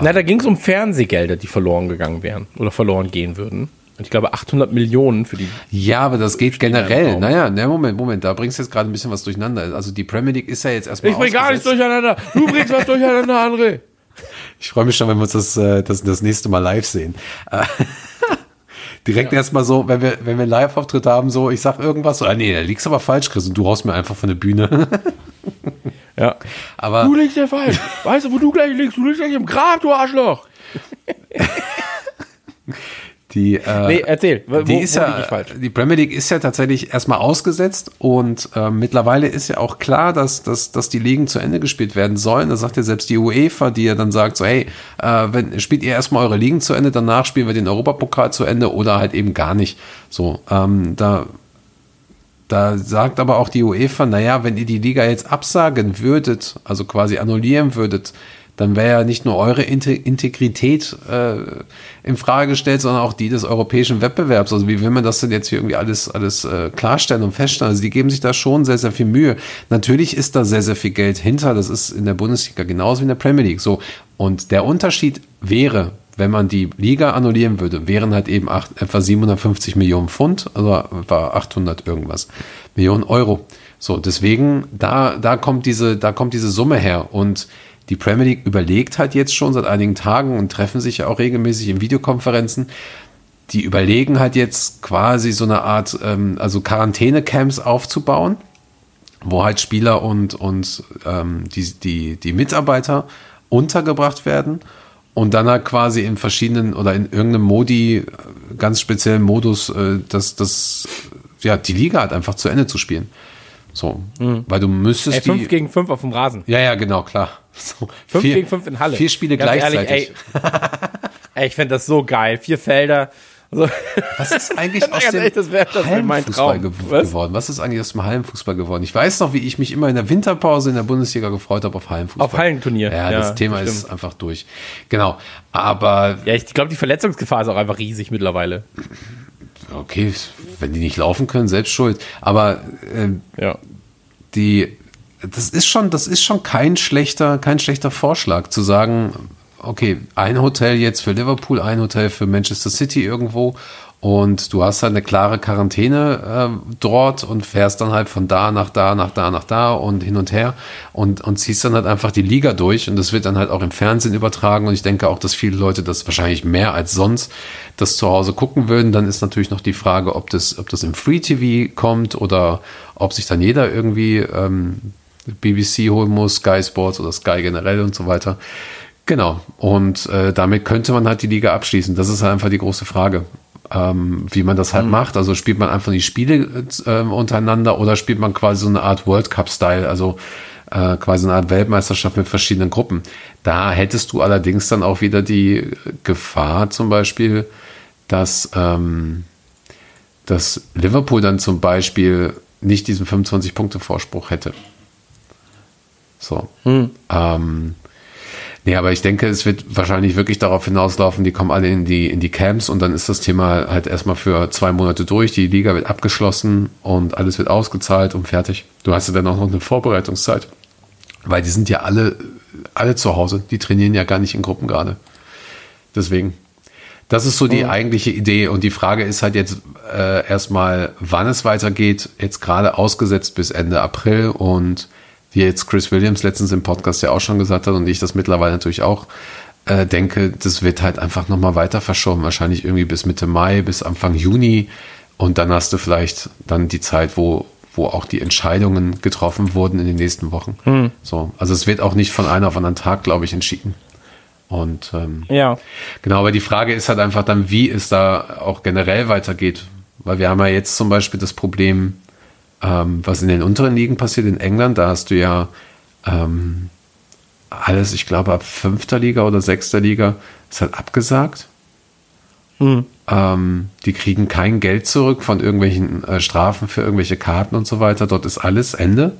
Na, da ging es um Fernsehgelder, die verloren gegangen wären oder verloren gehen würden. Und ich glaube 800 Millionen für die Ja, aber das geht generell. Naja, ne, Moment, Moment, da bringst du jetzt gerade ein bisschen was durcheinander. Also die Premier League ist ja jetzt erstmal Ich bring gar nichts durcheinander. Du bringst was durcheinander, André. Ich freue mich schon, wenn wir uns das, äh, das, das nächste Mal live sehen. Äh, Direkt erstmal so, wenn wir, wenn wir Live-Auftritt haben, so, ich sag irgendwas, so, ah, nee, da liegst aber falsch, Chris, und du haust mir einfach von der Bühne. Ja. aber Du liegst ja falsch. Weißt du, wo du gleich liegst? Du liegst gleich im Grab, du Arschloch. die, äh, Nee, erzähl. Wo, die ist ja, die Premier League ist ja tatsächlich erstmal ausgesetzt und äh, mittlerweile ist ja auch klar, dass, dass, dass die Ligen zu Ende gespielt werden sollen. Da sagt ja selbst die UEFA, die ja dann sagt so, hey, äh, wenn, spielt ihr erstmal eure Ligen zu Ende, danach spielen wir den Europapokal zu Ende oder halt eben gar nicht. So, ähm, da da sagt aber auch die UEFA, naja, wenn ihr die Liga jetzt absagen würdet, also quasi annullieren würdet, dann wäre ja nicht nur eure Inte- Integrität äh, in Frage gestellt, sondern auch die des europäischen Wettbewerbs. Also wie will man das denn jetzt hier irgendwie alles, alles äh, klarstellen und feststellen? Also die geben sich da schon sehr, sehr viel Mühe. Natürlich ist da sehr, sehr viel Geld hinter. Das ist in der Bundesliga genauso wie in der Premier League. So. Und der Unterschied wäre, wenn man die Liga annullieren würde, wären halt eben acht, etwa 750 Millionen Pfund, also war 800 irgendwas Millionen Euro. So, deswegen, da, da kommt diese, da kommt diese Summe her und die Premier League überlegt halt jetzt schon seit einigen Tagen und treffen sich ja auch regelmäßig in Videokonferenzen. Die überlegen halt jetzt quasi so eine Art, ähm, also Quarantänecamps aufzubauen, wo halt Spieler und, und ähm, die, die, die Mitarbeiter untergebracht werden und dann halt quasi in verschiedenen oder in irgendeinem Modi, äh, ganz speziellen Modus, äh, das, das, ja, die Liga halt einfach zu Ende zu spielen. So, weil du müsstest Ey, 5 die, gegen 5 auf dem Rasen. ja, ja, genau, klar. So, 5 vier- gegen 5 in Halle. Vier Spiele Ganz gleichzeitig. Ehrlich, ey, ey, ich fände das so geil. Vier Felder. So. Was ist eigentlich aus dem ehrlich, das das Hallenfußball gew Was? geworden? Was ist eigentlich aus dem Hallenfußball geworden? Ich weiß noch, wie ich mich immer in der Winterpause in der Bundesliga gefreut habe auf Hallenfußball. Auf Hallenturnier. Ja, Ja, das Thema das ist einfach durch. Genau. Aber Ja, ich glaube, die Verletzungsgefahr ist auch einfach riesig mittlerweile. okay, wenn die nicht laufen können, selbst schuld. Aber ähm, Ja. die, das ist schon, das ist schon kein schlechter, kein schlechter Vorschlag zu sagen, okay, ein Hotel jetzt für Liverpool, ein Hotel für Manchester City irgendwo und du hast halt eine klare Quarantäne äh, dort und fährst dann halt von da nach da, nach da, nach da und hin und her und, und ziehst dann halt einfach die Liga durch und das wird dann halt auch im Fernsehen übertragen und ich denke auch, dass viele Leute das wahrscheinlich mehr als sonst das zu Hause gucken würden. Dann ist natürlich noch die Frage, ob das, ob das im Free TV kommt oder ob sich dann jeder irgendwie ähm, BBC holen muss, Sky Sports oder Sky generell und so weiter. Genau. Und äh, damit könnte man halt die Liga abschließen. Das ist halt einfach die große Frage, ähm, wie man das halt macht. Also spielt man einfach die Spiele äh, untereinander oder spielt man quasi so eine Art World Cup-Style, also äh, quasi eine Art Weltmeisterschaft mit verschiedenen Gruppen. Da hättest du allerdings dann auch wieder die Gefahr zum Beispiel, dass, ähm, dass Liverpool dann zum Beispiel nicht diesen 25-Punkte-Vorspruch hätte. So. Ähm, nee, aber ich denke, es wird wahrscheinlich wirklich darauf hinauslaufen, die kommen alle in die, in die Camps und dann ist das Thema halt erstmal für zwei Monate durch. Die Liga wird abgeschlossen und alles wird ausgezahlt und fertig. Du hast ja dann auch noch eine Vorbereitungszeit. Weil die sind ja alle, alle zu Hause. Die trainieren ja gar nicht in Gruppen gerade. Deswegen. Das ist so die eigentliche Idee. Und die Frage ist halt jetzt äh, erstmal, wann es weitergeht. Jetzt gerade ausgesetzt bis Ende April. Und wie jetzt Chris Williams letztens im Podcast ja auch schon gesagt hat und ich das mittlerweile natürlich auch äh, denke, das wird halt einfach nochmal weiter verschoben. Wahrscheinlich irgendwie bis Mitte Mai, bis Anfang Juni. Und dann hast du vielleicht dann die Zeit, wo, wo auch die Entscheidungen getroffen wurden in den nächsten Wochen. So, also es wird auch nicht von einem auf einen anderen Tag, glaube ich, entschieden. Und ähm, Ja. Genau, aber die Frage ist halt einfach dann, wie es da auch generell weitergeht. Weil wir haben ja jetzt zum Beispiel das Problem, ähm, was in den unteren Ligen passiert, in England, da hast du ja ähm, alles, ich glaube, ab fünfter Liga oder sechster Liga ist halt abgesagt. Ähm, die kriegen kein Geld zurück von irgendwelchen äh, Strafen für irgendwelche Karten und so weiter. Dort ist alles Ende.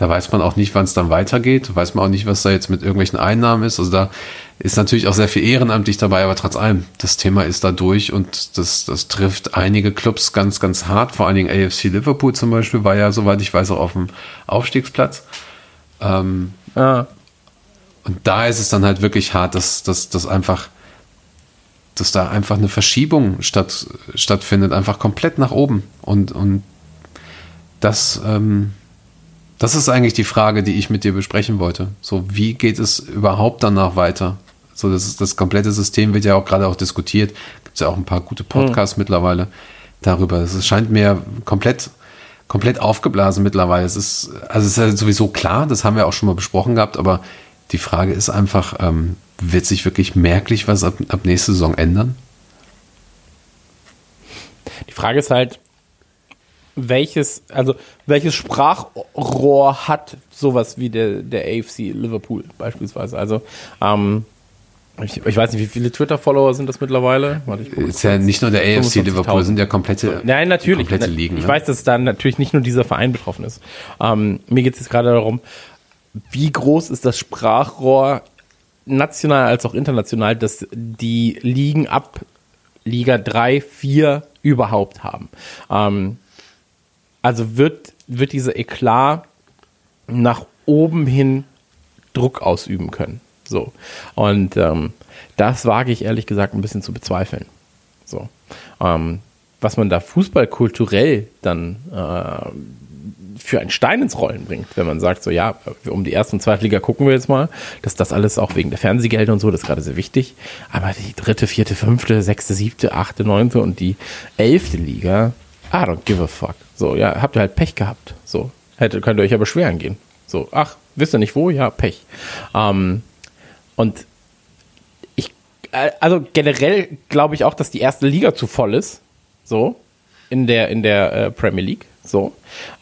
Da weiß man auch nicht, wann es dann weitergeht. Weiß man auch nicht, was da jetzt mit irgendwelchen Einnahmen ist. Also da ist natürlich auch sehr viel ehrenamtlich dabei, aber trotz allem, das Thema ist da durch und das, das trifft einige Clubs ganz, ganz hart. Vor allen Dingen AFC Liverpool zum Beispiel war ja, soweit ich weiß, auch auf dem Aufstiegsplatz. Ähm, Ah. und da ist es dann halt wirklich hart, dass, dass, dass einfach, dass da einfach eine Verschiebung statt, stattfindet, einfach komplett nach oben. Und, und das, ähm, das ist eigentlich die Frage, die ich mit dir besprechen wollte. So, wie geht es überhaupt danach weiter? So, das, das komplette System wird ja auch gerade auch diskutiert. Gibt es ja auch ein paar gute Podcasts mittlerweile darüber. Es scheint mir komplett, komplett aufgeblasen mittlerweile. Es ist, also es ist ja sowieso klar, das haben wir auch schon mal besprochen gehabt, aber die Frage ist einfach, ähm, wird sich wirklich merklich was ab, ab nächste Saison ändern? Die Frage ist halt, welches, also welches Sprachrohr hat sowas wie der, der AFC Liverpool beispielsweise? Also, ähm, ich, ich weiß nicht, wie viele Twitter-Follower sind das mittlerweile? Warte, Ist ja nicht nur der AFC 25.000. Liverpool, sind ja komplette, Nein, natürlich. komplette Ligen. Ich ne? weiß, dass da natürlich nicht nur dieser Verein betroffen ist. Ähm, mir geht es jetzt gerade darum, wie groß ist das Sprachrohr national als auch international, dass die Ligen ab Liga 3, 4 überhaupt haben. Ähm, also wird, wird dieser Eklat nach oben hin Druck ausüben können. So. Und ähm, das wage ich ehrlich gesagt ein bisschen zu bezweifeln. So. Ähm, was man da fußballkulturell dann äh, für einen Stein ins Rollen bringt, wenn man sagt, so ja, um die erste und zweite Liga gucken wir jetzt mal, dass das alles auch wegen der Fernsehgelder und so, das ist gerade sehr wichtig. Aber die dritte, vierte, fünfte, sechste, siebte, achte, neunte und die elfte Liga, I don't give a fuck. So, ja, habt ihr halt Pech gehabt. So, hätte, könnt ihr euch ja beschweren gehen. So, ach, wisst ihr nicht wo? Ja, Pech. Ähm, und ich, äh, also generell glaube ich auch, dass die erste Liga zu voll ist. So, in der, in der äh, Premier League. So.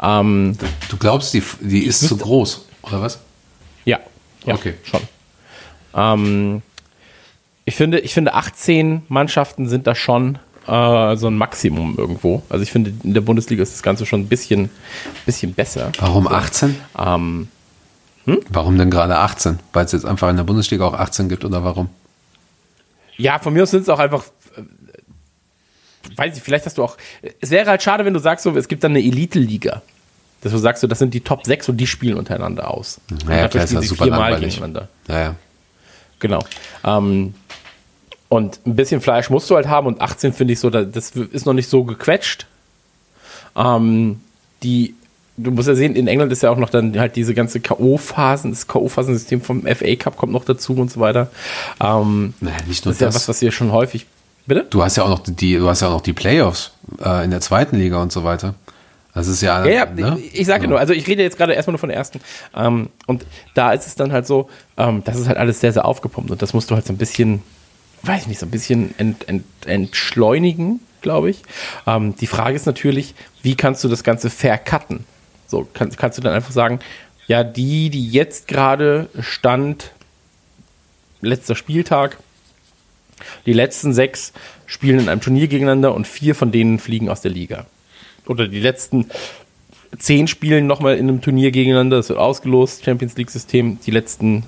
Ähm, Du glaubst, die, die ist zu groß, oder was? ja, ja Okay. schon. Ähm, ich, finde, ich finde, 18 Mannschaften sind da schon äh, so ein Maximum irgendwo. Also ich finde, in der Bundesliga ist das Ganze schon ein bisschen, bisschen besser. Warum 18? Ähm, Warum denn gerade 18? Weil es jetzt einfach in der Bundesliga auch 18 gibt oder warum? Ja, von mir aus sind es auch einfach. äh, Weiß ich, vielleicht hast du auch. Es wäre halt schade, wenn du sagst, so, es gibt dann eine Elite-Liga. Dass du sagst, so, das sind die Top 6 und die spielen untereinander aus. Und Ja, dafür klar, ist sie super viermal langweilig. gegeneinander. Ja, ja. Genau. Ähm, und ein bisschen Fleisch musst du halt haben und 18 finde ich so, da- das ist noch nicht so gequetscht. Ähm, die, du musst ja sehen, in England ist ja auch noch dann halt diese ganze K.O.-Phasen, das K.O.-Phasensystem vom FA Cup kommt noch dazu und so weiter. Ähm, Naja, nicht nur das ist ja das. was, was wir schon häufig. Bitte? Du hast ja auch noch die, du hast ja auch noch die Playoffs äh, in der zweiten Liga und so weiter. Das ist ja, Ja, ja, ne? ich, ich sage Ja. nur, also ich rede jetzt gerade erstmal nur von der ersten. Ähm, und da ist es dann halt so, ähm, das ist halt alles sehr, sehr aufgepumpt und das musst du halt so ein bisschen, weiß nicht, so ein bisschen ent, ent, entschleunigen, glaube ich. Ähm, die Frage ist natürlich, wie kannst du das Ganze vercutten? So, kannst, kannst du dann einfach sagen, ja, die, die jetzt gerade stand, letzter Spieltag, die letzten sechs spielen in einem Turnier gegeneinander und vier von denen fliegen aus der Liga. Oder die letzten zehn spielen nochmal in einem Turnier gegeneinander, das wird ausgelost, Champions League-System. Die letzten,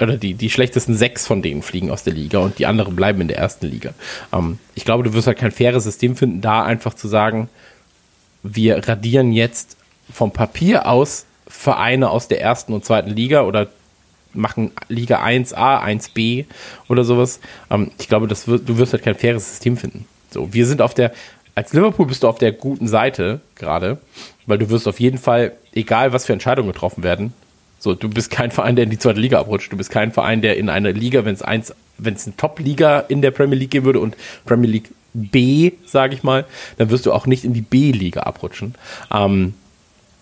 oder die, die schlechtesten sechs von denen fliegen aus der Liga und die anderen bleiben in der ersten Liga. Ähm, ich glaube, du wirst halt kein faires System finden, da einfach zu sagen, wir radieren jetzt vom Papier aus Vereine aus der ersten und zweiten Liga oder machen Liga 1a, 1b oder sowas. Ähm, ich glaube, das wird, du wirst halt kein faires System finden. So, wir sind auf der, als Liverpool bist du auf der guten Seite gerade, weil du wirst auf jeden Fall, egal was für Entscheidungen getroffen werden, so, du bist kein Verein, der in die zweite Liga abrutscht. Du bist kein Verein, der in eine Liga, wenn es eins, wenn es eine Top-Liga in der Premier League geben würde und Premier League B, sage ich mal, dann wirst du auch nicht in die B-Liga abrutschen. Ähm,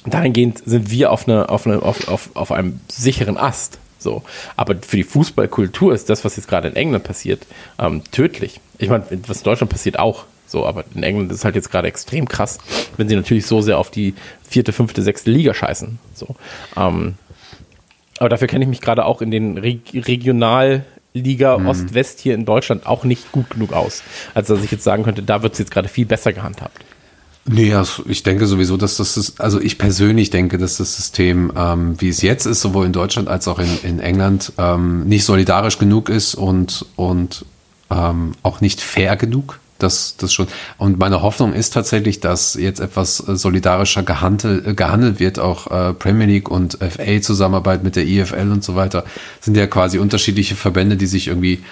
dahingehend sind wir auf, eine, auf, eine, auf, auf, auf einem sicheren Ast. So. Aber für die Fußballkultur ist das, was jetzt gerade in England passiert, ähm, tödlich. Ich meine, was in Deutschland passiert auch. So, aber in England ist halt jetzt gerade extrem krass, wenn sie natürlich so sehr auf die vierte, fünfte, sechste Liga scheißen. So. Ähm, aber dafür kenne ich mich gerade auch in den Re Regionalliga Mhm. Ost-West hier in Deutschland auch nicht gut genug aus. als dass ich jetzt sagen könnte, da wird es jetzt gerade viel besser gehandhabt. Nee, also ich denke sowieso, dass das, ist, also ich persönlich denke, dass das System, ähm, wie es jetzt ist, sowohl in Deutschland als auch in, in England, ähm, nicht solidarisch genug ist und, und ähm, auch nicht fair genug. Das, das schon. Und meine Hoffnung ist tatsächlich, dass jetzt etwas äh, solidarischer gehandelt, äh, gehandelt wird. Auch äh, Premier League und FA Zusammenarbeit mit der EFL und so weiter sind ja quasi unterschiedliche Verbände, die sich irgendwie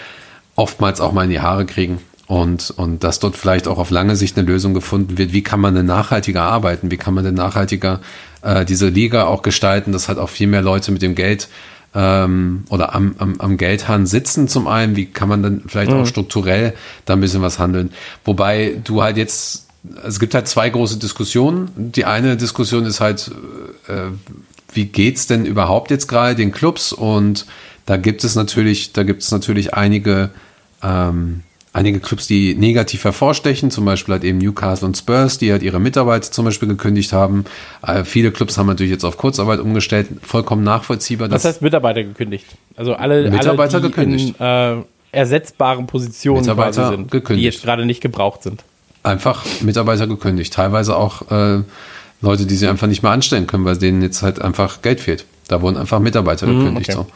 oftmals auch mal in die Haare kriegen. Und, und dass dort vielleicht auch auf lange Sicht eine Lösung gefunden wird. Wie kann man denn nachhaltiger arbeiten? Wie kann man denn nachhaltiger äh, diese Liga auch gestalten, dass halt auch viel mehr Leute mit dem Geld ähm, oder am, am, am Geldhahn sitzen zum einen. Wie kann man dann vielleicht auch strukturell da ein bisschen was handeln? Wobei du halt jetzt, es gibt halt zwei große Diskussionen. Die eine Diskussion ist halt, äh, wie geht's denn überhaupt jetzt gerade den Clubs? Und da gibt es natürlich, da gibt es natürlich einige ähm, einige Clubs, die negativ hervorstechen, zum Beispiel halt eben Newcastle und Spurs, die halt ihre Mitarbeiter zum Beispiel gekündigt haben. Äh, viele Clubs haben natürlich jetzt auf Kurzarbeit umgestellt, vollkommen nachvollziehbar. Was heißt Mitarbeiter gekündigt? Also alle, Mitarbeiter alle, die gekündigt. in äh, ersetzbaren Positionen Mitarbeiter sind, die gekündigt. jetzt gerade nicht gebraucht sind. einfach Mitarbeiter gekündigt. Teilweise auch äh, Leute, die sie einfach nicht mehr anstellen können, weil denen jetzt halt einfach Geld fehlt. Da wurden einfach Mitarbeiter gekündigt. Mhm, okay.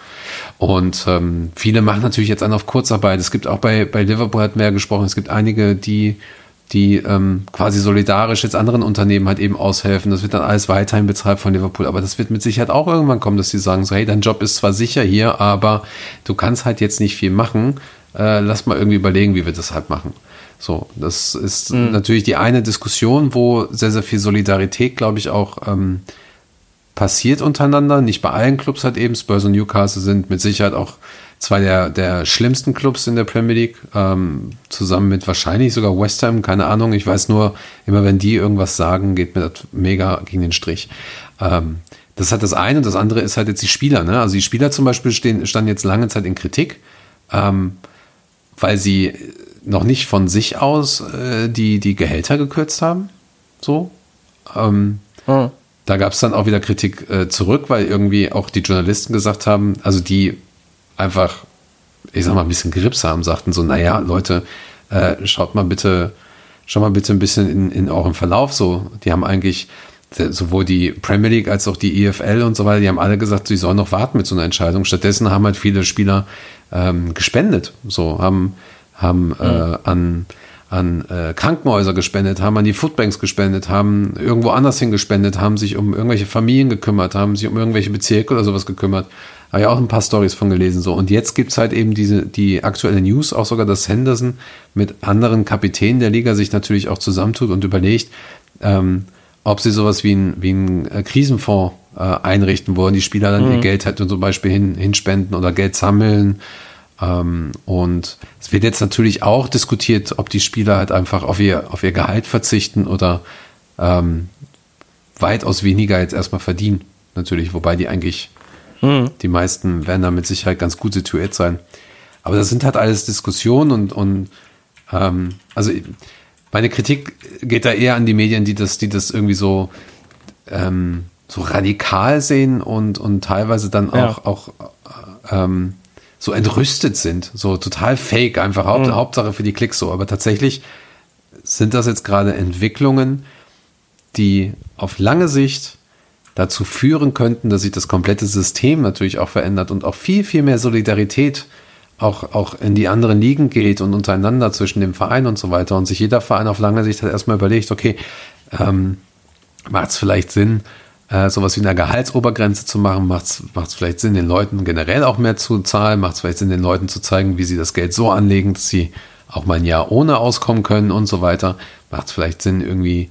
So. Und ähm, viele machen natürlich jetzt an auf Kurzarbeit. Es gibt auch bei, bei Liverpool hatten wir ja gesprochen, es gibt einige, die die ähm, quasi solidarisch jetzt anderen Unternehmen halt eben aushelfen. Das wird dann alles weiterhin bezahlt von Liverpool. Aber das wird mit Sicherheit auch irgendwann kommen, dass sie sagen so, hey, dein Job ist zwar sicher hier, aber du kannst halt jetzt nicht viel machen. Äh, lass mal irgendwie überlegen, wie wir das halt machen. So, das ist natürlich die eine Diskussion, wo sehr, sehr viel Solidarität, glaube ich, auch ähm, passiert untereinander. Nicht bei allen Clubs halt eben. Spurs und Newcastle sind mit Sicherheit auch zwei der, der schlimmsten Clubs in der Premier League. Ähm, zusammen mit wahrscheinlich sogar West Ham, keine Ahnung. Ich weiß nur, immer wenn die irgendwas sagen, geht mir das mega gegen den Strich. Ähm, das halt das eine und das andere ist halt jetzt die Spieler. Ne? Also die Spieler zum Beispiel stehen, standen jetzt lange Zeit in Kritik, ähm, weil sie noch nicht von sich aus äh, die, die Gehälter gekürzt haben. So. Ähm, da gab es dann auch wieder Kritik äh, zurück, weil irgendwie auch die Journalisten gesagt haben, also die einfach, ich sag mal, ein bisschen Grips haben, sagten so, naja, Leute, äh, schaut mal bitte, schaut mal bitte ein bisschen in, in eurem Verlauf so. Die haben eigentlich sowohl die Premier League als auch die EFL und so weiter, die haben alle gesagt, sie sollen noch warten mit so einer Entscheidung. Stattdessen haben halt viele Spieler ähm, gespendet, so haben, haben äh, an an äh, Krankenhäuser gespendet, haben an die Foodbanks gespendet, haben irgendwo anders hin gespendet, haben sich um irgendwelche Familien gekümmert, haben sich um irgendwelche Bezirke oder sowas gekümmert. Habe ja auch ein paar Stories von gelesen. So. Und jetzt gibt's halt eben diese, die aktuelle News, auch sogar, dass Henderson mit anderen Kapitänen der Liga sich natürlich auch zusammentut und überlegt, ähm, ob sie sowas wie ein, wie ein äh, Krisenfonds äh, einrichten wollen, die Spieler dann ihr Geld halt zum Beispiel hin, hinspenden oder Geld sammeln. Ähm, und es wird jetzt natürlich auch diskutiert, ob die Spieler halt einfach auf ihr, auf ihr Gehalt verzichten oder ähm, weitaus weniger jetzt erstmal verdienen. Natürlich, wobei die eigentlich, die meisten werden da mit Sicherheit ganz gut situiert sein. Aber das sind halt alles Diskussionen und, und ähm, also meine Kritik geht da eher an die Medien, die das, die das irgendwie so, ähm, so radikal sehen und, und teilweise dann Ja. auch, auch ähm, so entrüstet sind, so total fake, einfach Haupt, Hauptsache für die Klicks so. Aber tatsächlich sind das jetzt gerade Entwicklungen, die auf lange Sicht dazu führen könnten, dass sich das komplette System natürlich auch verändert und auch viel, viel mehr Solidarität auch, auch in die anderen Ligen geht und untereinander zwischen dem Verein und so weiter und sich jeder Verein auf lange Sicht halt erstmal überlegt, okay, ähm, macht es vielleicht Sinn, äh, sowas wie eine Gehaltsobergrenze zu machen, macht es vielleicht Sinn, den Leuten generell auch mehr zu zahlen, macht es vielleicht Sinn, den Leuten zu zeigen, wie sie das Geld so anlegen, dass sie auch mal ein Jahr ohne auskommen können und so weiter. Macht es vielleicht Sinn, irgendwie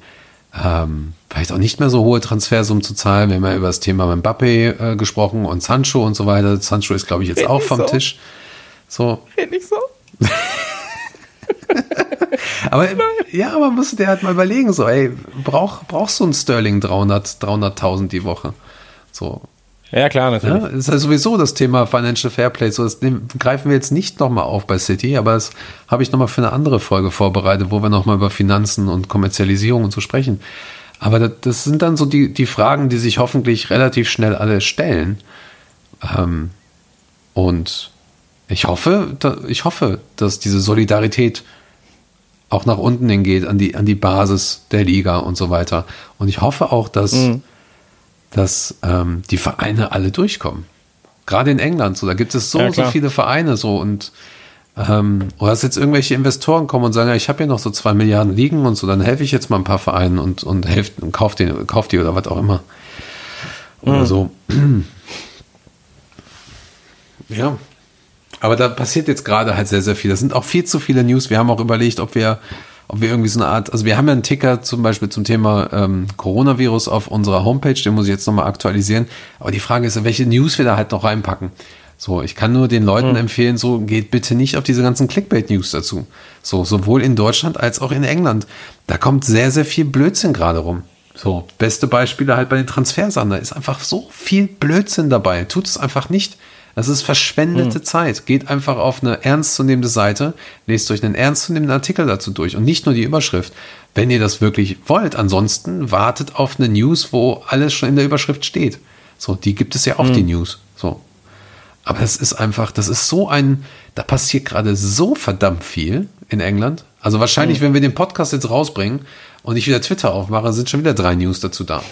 ähm, vielleicht auch nicht mehr so hohe Transfersummen zu zahlen. Wir haben ja über das Thema Mbappé äh, gesprochen und Sancho und so weiter. Sancho ist, glaube ich, jetzt Red auch vom so. Tisch. So, Red nicht so. aber ja, man muss dir halt mal überlegen, so, ey, brauch, brauchst du einen Sterling 300, 300.000 die Woche? So, Ja, klar, natürlich. Ja, ist ja sowieso das Thema Financial Fairplay. So, das greifen wir jetzt nicht nochmal auf bei City, aber das habe ich nochmal für eine andere Folge vorbereitet, wo wir nochmal über Finanzen und Kommerzialisierung und so sprechen. Aber das, das sind dann so die, die Fragen, die sich hoffentlich relativ schnell alle stellen. Ähm, und ich hoffe, da, ich hoffe, dass diese Solidarität auch nach unten hingeht, an die, an die Basis der Liga und so weiter. Und ich hoffe auch, dass, dass ähm, die Vereine alle durchkommen. Gerade in England, so, da gibt es so, Ja, so viele Vereine so und ähm, oder dass jetzt irgendwelche Investoren kommen und sagen, ja, ich habe hier noch so zwei Milliarden liegen und so, dann helfe ich jetzt mal ein paar Vereinen und, und helft und kauf die, kauf die oder was auch immer. Oder so. Ja. Aber da passiert jetzt gerade halt sehr, sehr viel. Das sind auch viel zu viele News. Wir haben auch überlegt, ob wir, ob wir irgendwie so eine Art, also wir haben ja einen Ticker zum Beispiel zum Thema ähm, Coronavirus auf unserer Homepage, den muss ich jetzt nochmal aktualisieren. Aber die Frage ist, welche News wir da halt noch reinpacken. So, ich kann nur den Leuten empfehlen, so geht bitte nicht auf diese ganzen Clickbait-News dazu. So, sowohl in Deutschland als auch in England. Da kommt sehr, sehr viel Blödsinn gerade rum. So, beste Beispiele halt bei den Transfersachen. Da ist einfach so viel Blödsinn dabei. Tut es einfach nicht. Das ist verschwendete Zeit. Geht einfach auf eine ernstzunehmende Seite, lest euch einen ernstzunehmenden Artikel dazu durch und nicht nur die Überschrift. Wenn ihr das wirklich wollt. Ansonsten wartet auf eine News, wo alles schon in der Überschrift steht. So, die gibt es ja auch, die News. So. Aber das ist einfach, das ist so ein, da passiert gerade so verdammt viel in England. Also wahrscheinlich, wenn wir den Podcast jetzt rausbringen und ich wieder Twitter aufmache, sind schon wieder drei News dazu da.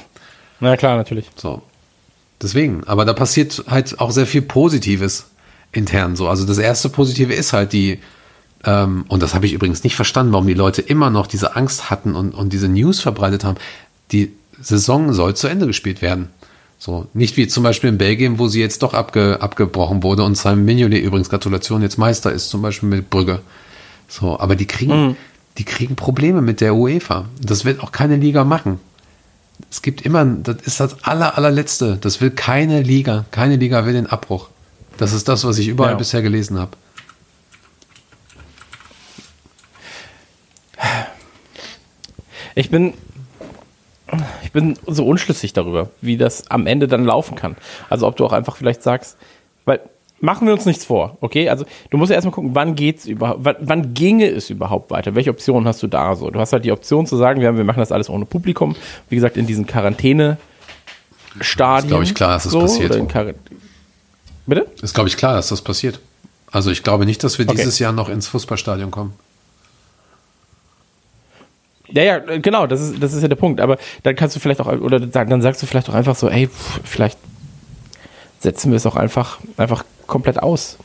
Na klar, natürlich. So. Deswegen. Aber da passiert halt auch sehr viel Positives intern so. Also das erste Positive ist halt die, ähm, und das habe ich übrigens nicht verstanden, warum die Leute immer noch diese Angst hatten und, und diese News verbreitet haben. Die Saison soll zu Ende gespielt werden. So, nicht wie zum Beispiel in Belgien, wo sie jetzt doch abge, abgebrochen wurde und Simon Mignolet übrigens Gratulation jetzt Meister ist, zum Beispiel mit Brügge. So, aber die kriegen, die kriegen Probleme mit der UEFA. Das wird auch keine Liga machen. Es gibt immer, das ist das aller, allerletzte. Das will keine Liga. Keine Liga will den Abbruch. Das ist das, was ich überall Ja. bisher gelesen habe. Ich bin, ich bin so unschlüssig darüber, wie das am Ende dann laufen kann. Also ob du auch einfach vielleicht sagst, weil machen wir uns nichts vor, okay? Also du musst ja erstmal gucken, wann geht's überhaupt, wann, wann ginge es überhaupt weiter? Welche Optionen hast du da so? Du hast halt die Option zu sagen, wir, wir machen das alles ohne Publikum. Wie gesagt, in diesen Quarantäne Stadien. Ist, glaub ich, klar, dass das so, passiert. Bitte? Ist, glaube ich, klar, dass das passiert. Also ich glaube nicht, dass wir Okay. dieses Jahr noch ins Fußballstadion kommen. Ja, ja, genau, das ist, das ist ja der Punkt. Aber dann kannst du vielleicht auch, oder dann sagst du vielleicht auch einfach so, ey, pff, vielleicht setzen wir es auch einfach, einfach komplett aus.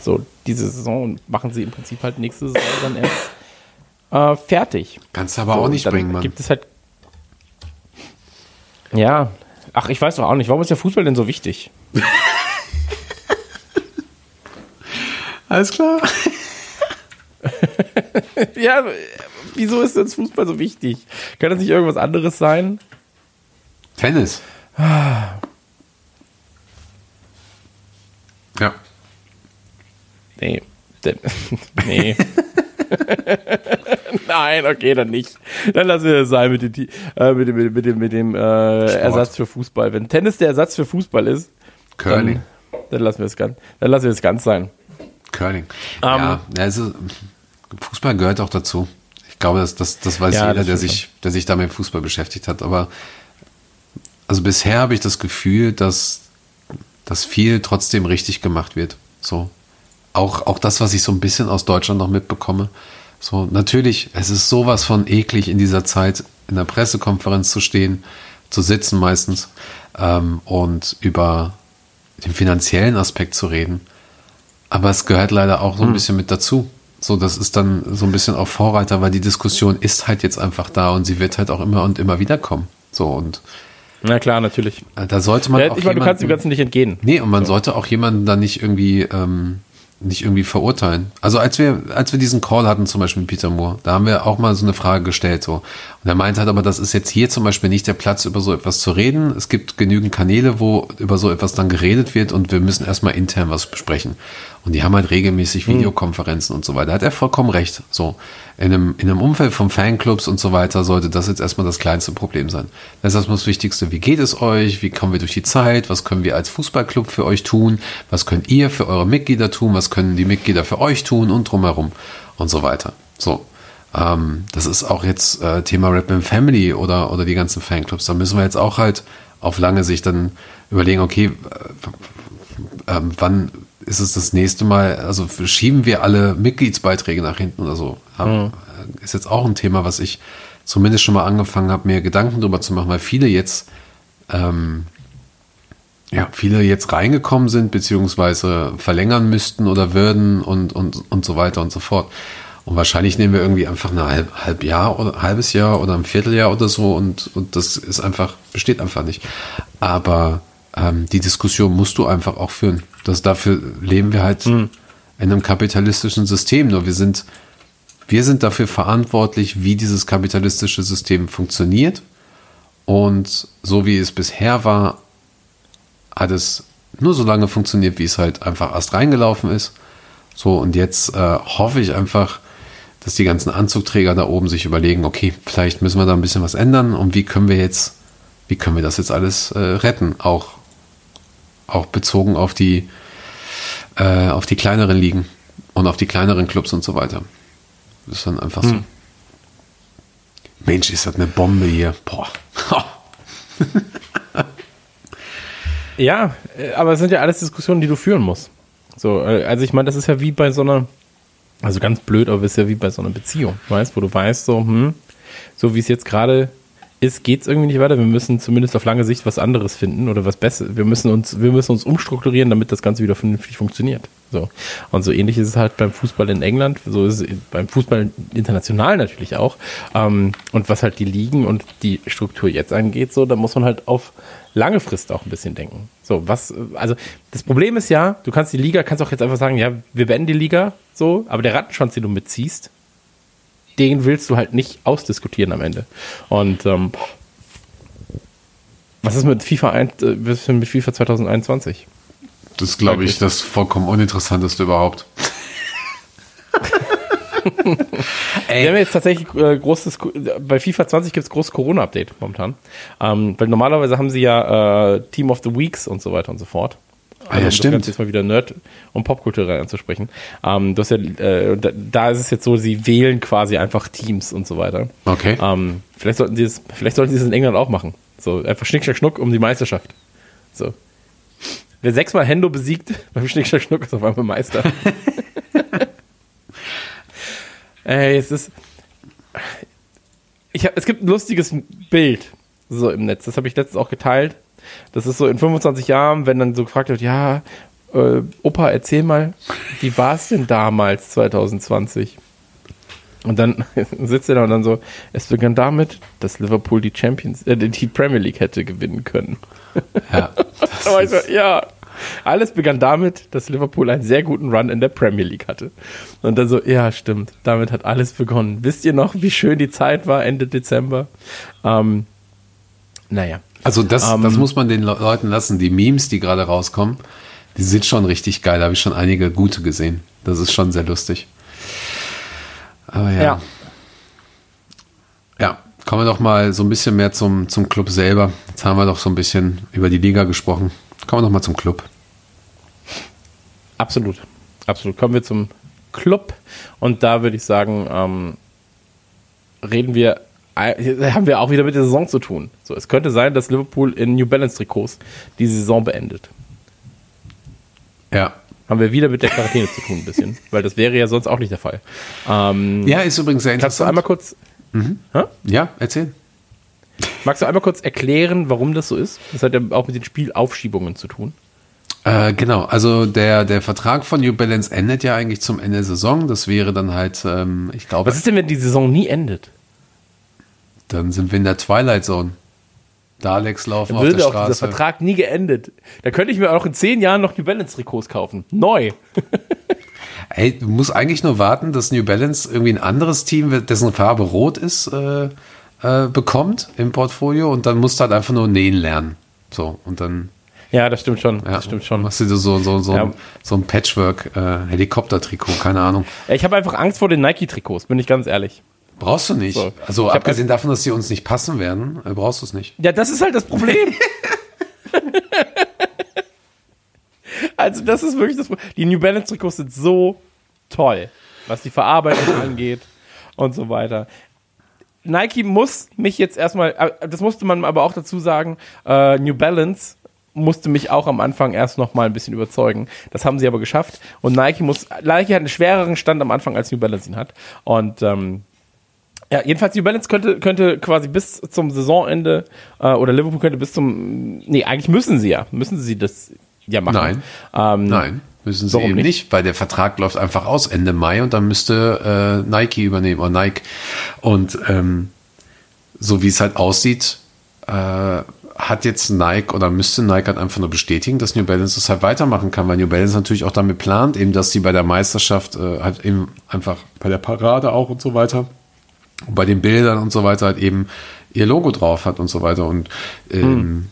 So, diese Saison machen sie im Prinzip halt nächste Saison dann erst äh, fertig. Kannst du aber So, auch nicht bringen, Mann. Gibt es halt. Ja. Ach, ich weiß doch auch nicht. Warum ist der Fußball denn so wichtig? Alles klar. ja, wieso ist denn Fußball so wichtig? Kann das nicht irgendwas anderes sein? Tennis. Ja. Nee. Nee. Nein, okay, dann nicht. Dann lassen wir das sein mit dem, äh, mit dem, mit dem, mit dem, mit dem äh, Ersatz für Fußball. Wenn Tennis der Ersatz für Fußball ist, Curling. dann, dann lassen wir es ganz, dann lassen wir es ganz sein. Curling. ja, also Fußball gehört auch dazu. Ich glaube, das, das, das weiß Ja, jeder, das der sich, der sich da mit Fußball beschäftigt hat. Aber also bisher habe ich das Gefühl, dass, dass viel trotzdem richtig gemacht wird. So. Auch, auch das, was ich so ein bisschen aus Deutschland noch mitbekomme. So, natürlich, es ist sowas von eklig in dieser Zeit, in der Pressekonferenz zu stehen, zu sitzen meistens ähm, und über den finanziellen Aspekt zu reden. Aber es gehört leider auch so Hm. ein bisschen mit dazu. So, das ist dann so ein bisschen auch Vorreiter, weil die Diskussion ist halt jetzt einfach da und sie wird halt auch immer und immer wieder kommen. So und Na klar, natürlich. Äh, Da sollte man Ja, auch ich meine, du kannst dem Ganzen nicht entgehen. Nee, und man sollte auch jemanden dann nicht irgendwie, ähm, nicht irgendwie verurteilen. Also als wir, als wir diesen Call hatten, zum Beispiel mit Peter Moore, da haben wir auch mal so eine Frage gestellt, so. Und er meinte halt aber, das ist jetzt hier zum Beispiel nicht der Platz, über so etwas zu reden. Es gibt genügend Kanäle, wo über so etwas dann geredet wird und wir müssen erstmal intern was besprechen. Und die haben halt regelmäßig Videokonferenzen und so weiter. Da hat er vollkommen recht. So. In einem, in einem Umfeld von Fanclubs und so weiter sollte das jetzt erstmal das kleinste Problem sein. Das ist erstmal das Wichtigste. Wie geht es euch? Wie kommen wir durch die Zeit? Was können wir als Fußballclub für euch tun? Was könnt ihr für eure Mitglieder tun? Was können die Mitglieder für euch tun? Und drumherum. Und so weiter. So. Ähm, das ist auch jetzt äh, Thema Redman Family oder, oder die ganzen Fanclubs. Da müssen wir jetzt auch halt auf lange Sicht dann überlegen, okay, ähm, wann ist es das nächste Mal, also schieben wir alle Mitgliedsbeiträge nach hinten oder so. Äh, Ist jetzt auch ein Thema, was ich zumindest schon mal angefangen habe, mir Gedanken drüber zu machen, weil viele jetzt, ähm, ja, viele jetzt reingekommen sind, beziehungsweise verlängern müssten oder würden und, und, und so weiter und so fort. Und wahrscheinlich nehmen wir irgendwie einfach ein halb, halb Jahr oder halbes Jahr oder ein Vierteljahr oder so und, und das ist einfach, besteht einfach nicht. Aber ähm, die Diskussion musst du einfach auch führen. Das, dafür leben wir halt in einem kapitalistischen System. Nur wir sind, wir sind dafür verantwortlich, wie dieses kapitalistische System funktioniert. Und so wie es bisher war, hat es nur so lange funktioniert, wie es halt einfach erst reingelaufen ist. So, und jetzt äh, hoffe ich einfach, dass die ganzen Anzugträger da oben sich überlegen, okay, vielleicht müssen wir da ein bisschen was ändern und wie können wir jetzt, wie können wir das jetzt alles äh, retten? Auch, auch bezogen auf die, äh, auf die kleineren Ligen und auf die kleineren Clubs und so weiter. Das ist dann einfach so. Mensch, ist das eine Bombe hier. Boah. Ja, aber es sind ja alles Diskussionen, die du führen musst. So, äh, also ich meine, das ist ja wie bei so einer, also ganz blöd, aber es ist ja wie bei so einer Beziehung, weißt, wo du weißt, so, hm, so wie es jetzt gerade ist, geht es irgendwie nicht weiter. Wir müssen zumindest auf lange Sicht was anderes finden oder was Besseres. Wir müssen uns, wir müssen uns umstrukturieren, damit das Ganze wieder vernünftig funktioniert. So. Und so ähnlich ist es halt beim Fußball in England, so ist es beim Fußball international natürlich auch. Ähm, und was halt die Ligen und die Struktur jetzt angeht, so, da muss man halt auf lange Frist auch ein bisschen denken. So, was, also das Problem ist ja, du kannst die Liga, kannst auch jetzt einfach sagen, ja, wir beenden die Liga, so, aber der Rattenschwanz, den du mitziehst, den willst du halt nicht ausdiskutieren am Ende. Und ähm, was ist mit FIFA, ein, äh, mit FIFA 2021? Das ist, glaube ich, das vollkommen uninteressanteste überhaupt. Wir haben jetzt tatsächlich äh, großes, bei FIFA 20 gibt es großes Corona-Update momentan. Ähm, weil normalerweise haben sie ja äh, Team of the Weeks und so weiter und so fort. Ah, ja, um das stimmt. Ganze jetzt mal wieder Nerd und Popkulturell anzusprechen. Ähm, ja, äh, da, da ist es jetzt so, sie wählen quasi einfach Teams und so weiter. Okay. Ähm, vielleicht sollten sie es, vielleicht sollten sie es in England auch machen. So, einfach Schnick, Schnack, Schnuck um die Meisterschaft. So. Wer sechsmal Hendo besiegt beim Schnick, Schnack, Schnuck ist auf einmal Meister. Ey, es ist. Ich hab, es gibt ein lustiges Bild so im Netz. Das habe ich letztens auch geteilt. Das ist so in 25 Jahren, wenn dann so gefragt wird, ja, äh, Opa, erzähl mal, wie war es denn damals 2020? Und dann sitzt er da und dann so, es begann damit, dass Liverpool die Champions, äh, die Premier League hätte gewinnen können. Ja, Aber ich so, ja, alles begann damit, dass Liverpool einen sehr guten Run in der Premier League hatte. Und dann so, ja, stimmt, damit hat alles begonnen. Wisst ihr noch, wie schön die Zeit war Ende Dezember? Ähm, naja. Also das, Ähm, das muss man den Le Leuten lassen. Die Memes, die gerade rauskommen, die sind schon richtig geil. Da habe ich schon einige gute gesehen. Das ist schon sehr lustig. Aber ja. Ja. Ja, kommen wir doch mal so ein bisschen mehr zum, zum Club selber. Jetzt haben wir doch so ein bisschen über die Liga gesprochen. Kommen wir doch mal zum Club. Absolut. Absolut. Kommen wir zum Club. Und da würde ich sagen, ähm, reden wir, haben wir auch wieder mit der Saison zu tun. So, es könnte sein, dass Liverpool in New Balance Trikots die Saison beendet. Ja. Haben wir wieder mit der Quarantäne zu tun, ein bisschen. Weil das wäre ja sonst auch nicht der Fall. Ähm, Ja, ist übrigens sehr kannst du interessant. einmal kurz, ja, erzähl. magst du einmal kurz erklären, warum das so ist? Das hat ja auch mit den Spielaufschiebungen zu tun. Äh, genau, also der, der Vertrag von New Balance endet ja eigentlich zum Ende der Saison. Das wäre dann halt, ähm, ich glaube, Was ist denn, wenn die Saison nie endet? Dann sind wir in der Twilight Zone. Daleks laufen auf der auch dieser Straße. Vertrag nie geendet. Da könnte ich mir auch in zehn Jahren noch New Balance Trikots kaufen. Neu. Ey, du musst eigentlich nur warten, dass New Balance irgendwie ein anderes Team, dessen Farbe rot ist, äh, äh, bekommt im Portfolio und dann musst du halt einfach nur nähen lernen. So, und dann Ja, das stimmt schon. ja, Das stimmt schon. machst du so, so, so, Ja. ein, so ein Patchwork-Helikopter-Trikot, keine Ahnung. Ich habe einfach Angst vor den Nike-Trikots, bin ich ganz ehrlich. Brauchst du nicht. So. Also abgesehen davon, dass sie uns nicht passen werden, äh, brauchst du es nicht. Ja, das ist halt das Problem. also, das ist wirklich das Problem. Die New Balance Trikots sind so toll, was die Verarbeitung angeht und so weiter. Nike muss mich jetzt erstmal, äh, das musste man aber auch dazu sagen, äh, New Balance musste mich auch am Anfang erst noch mal ein bisschen überzeugen. Das haben sie aber geschafft. Und Nike muss, Nike hat einen schwereren Stand am Anfang, als New Balance ihn hat. Und ähm, ja, jedenfalls New Balance könnte, könnte quasi bis zum Saisonende äh, oder Liverpool könnte bis zum, nee, eigentlich müssen sie ja, müssen sie das ja machen. Nein. Ähm, Nein, müssen sie eben nicht? nicht? weil der Vertrag läuft einfach aus Ende Mai und dann müsste äh, Nike übernehmen oder Nike. Und ähm, so wie es halt aussieht, äh, hat jetzt Nike oder müsste Nike halt einfach nur bestätigen, dass New Balance das halt weitermachen kann, weil New Balance natürlich auch damit plant, eben, dass sie bei der Meisterschaft äh, halt eben einfach bei der Parade auch und so weiter bei den Bildern und so weiter halt eben ihr Logo drauf hat und so weiter und ähm,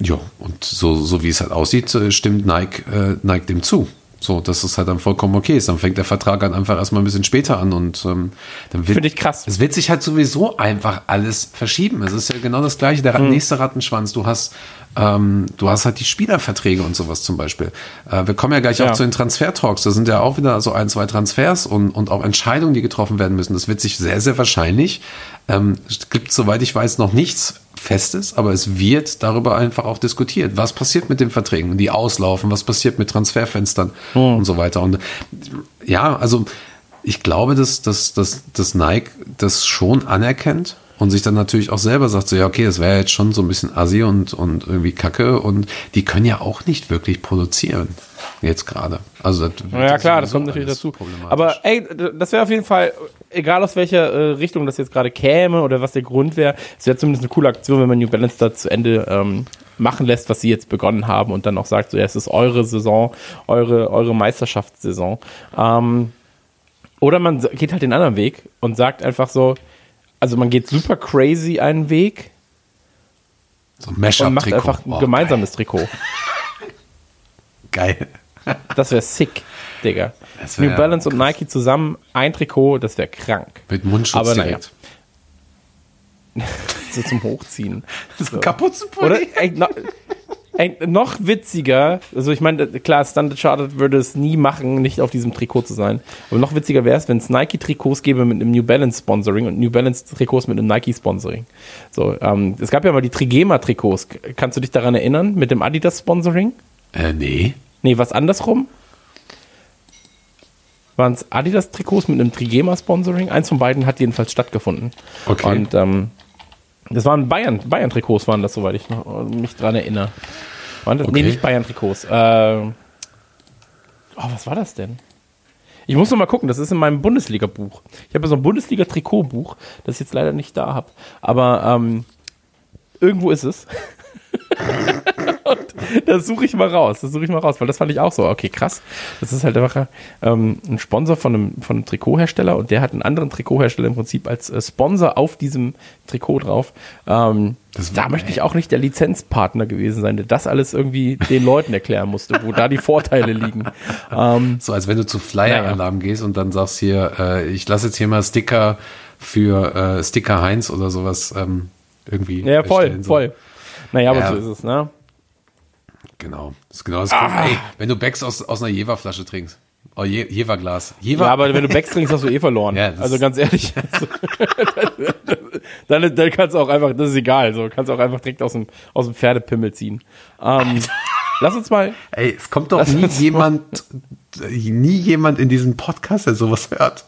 ja, und so, so wie es halt aussieht, äh, stimmt Nike, äh, Nike dem zu. So, dass es halt dann vollkommen okay ist. Dann fängt der Vertrag halt einfach erstmal ein bisschen später an und ähm, dann wird. Finde ich krass. Es wird sich halt sowieso einfach alles verschieben. Es ist ja genau das gleiche, der Hm. nächste Rattenschwanz. Du hast, ähm, du hast halt die Spielerverträge und sowas zum Beispiel. Äh, wir kommen ja gleich Ja. auch zu den Transfer-Talks. Da sind ja auch wieder so ein, zwei Transfers und, und auch Entscheidungen, die getroffen werden müssen. Das wird sich sehr, sehr wahrscheinlich. Ähm, es gibt, soweit ich weiß, noch nichts Festes, aber es wird darüber einfach auch diskutiert. Was passiert mit den Verträgen, die auslaufen? Was passiert mit Transferfenstern und so weiter? Und ja, also ich glaube, dass, dass, dass, dass Nike das schon anerkennt und sich dann natürlich auch selber sagt, so ja, okay, das wäre jetzt schon so ein bisschen assi und, und irgendwie kacke und die können ja auch nicht wirklich produzieren. Jetzt gerade. Also das Ja klar, das kommt natürlich dazu. Aber ey, das wäre auf jeden Fall, egal aus welcher äh, Richtung das jetzt gerade käme oder was der Grund wäre, es wäre zumindest eine coole Aktion, wenn man New Balance da zu Ende ähm, machen lässt, was sie jetzt begonnen haben und dann auch sagt, so ja, es ist eure Saison, eure, eure Meisterschaftssaison. Ähm, oder man geht halt den anderen Weg und sagt einfach so, also man geht super crazy einen Weg so ein und macht Mashup-Trikot. einfach ein Oh, gemeinsames Trikot. Geil. Das wäre sick, Digga. Wär New Balance und Nike zusammen, ein Trikot, das wäre krank. Mit Mundschutz Aber naja. direkt. So zum Hochziehen. So. Kapuzenpulli. Oder ey, no, ey, noch witziger, also ich meine, klar, Standard Chartered würde es nie machen, nicht auf diesem Trikot zu sein. Aber noch witziger wäre es, wenn es Nike-Trikots gäbe mit einem New Balance Sponsoring und New Balance-Trikots mit einem Nike-Sponsoring. So, ähm, es gab ja mal die Trigema-Trikots. Kannst du dich daran erinnern? Mit dem Adidas-Sponsoring? Äh, nee. Nee, was andersrum? Waren es Adidas-Trikots mit einem Trigema-Sponsoring? Eins von beiden hat jedenfalls stattgefunden. Okay. Und ähm, das waren Bayern, Bayern-Trikots waren das, soweit ich noch, mich dran erinnere. Waren das? Nee, Okay. nicht Bayern-Trikots. Ähm, oh, was war das denn? Ich muss noch mal gucken, das ist in meinem Bundesliga-Buch. Ich habe so ein Bundesliga-Trikotbuch, das ich jetzt leider nicht da habe. Aber ähm, irgendwo ist es. Und das suche ich mal raus. Das suche ich mal raus, weil das fand ich auch so. Okay, krass. Das ist halt einfach ähm, ein Sponsor von einem, von einem Trikothersteller und der hat einen anderen Trikothersteller im Prinzip als äh, Sponsor auf diesem Trikot drauf. Ähm, da möchte ich auch nicht der Lizenzpartner gewesen sein, der das alles irgendwie den Leuten erklären musste, wo da die Vorteile liegen. Ähm, So als wenn du zu Flyer-Alarm gehst und dann sagst hier, äh, ich lasse jetzt hier mal Sticker für äh, Sticker Heinz oder sowas ähm, irgendwie. ja, voll, so. voll. Naja, aber Ja. so ist es, ne? Genau. Das ist genau das Ah. Ey, wenn du Becks aus, aus einer Jever-Flasche trinkst. Oh, Je Jever-Glas. Jever. Ja, aber wenn du Becks trinkst, hast du eh verloren. Ja, also ganz ehrlich. dann, dann kannst du auch einfach, das ist egal, so kannst du auch einfach direkt aus dem, aus dem Pferdepimmel ziehen. Ähm, lass uns mal, Ey, es kommt doch nie jemand, nie jemand in diesen Podcast, der sowas hört.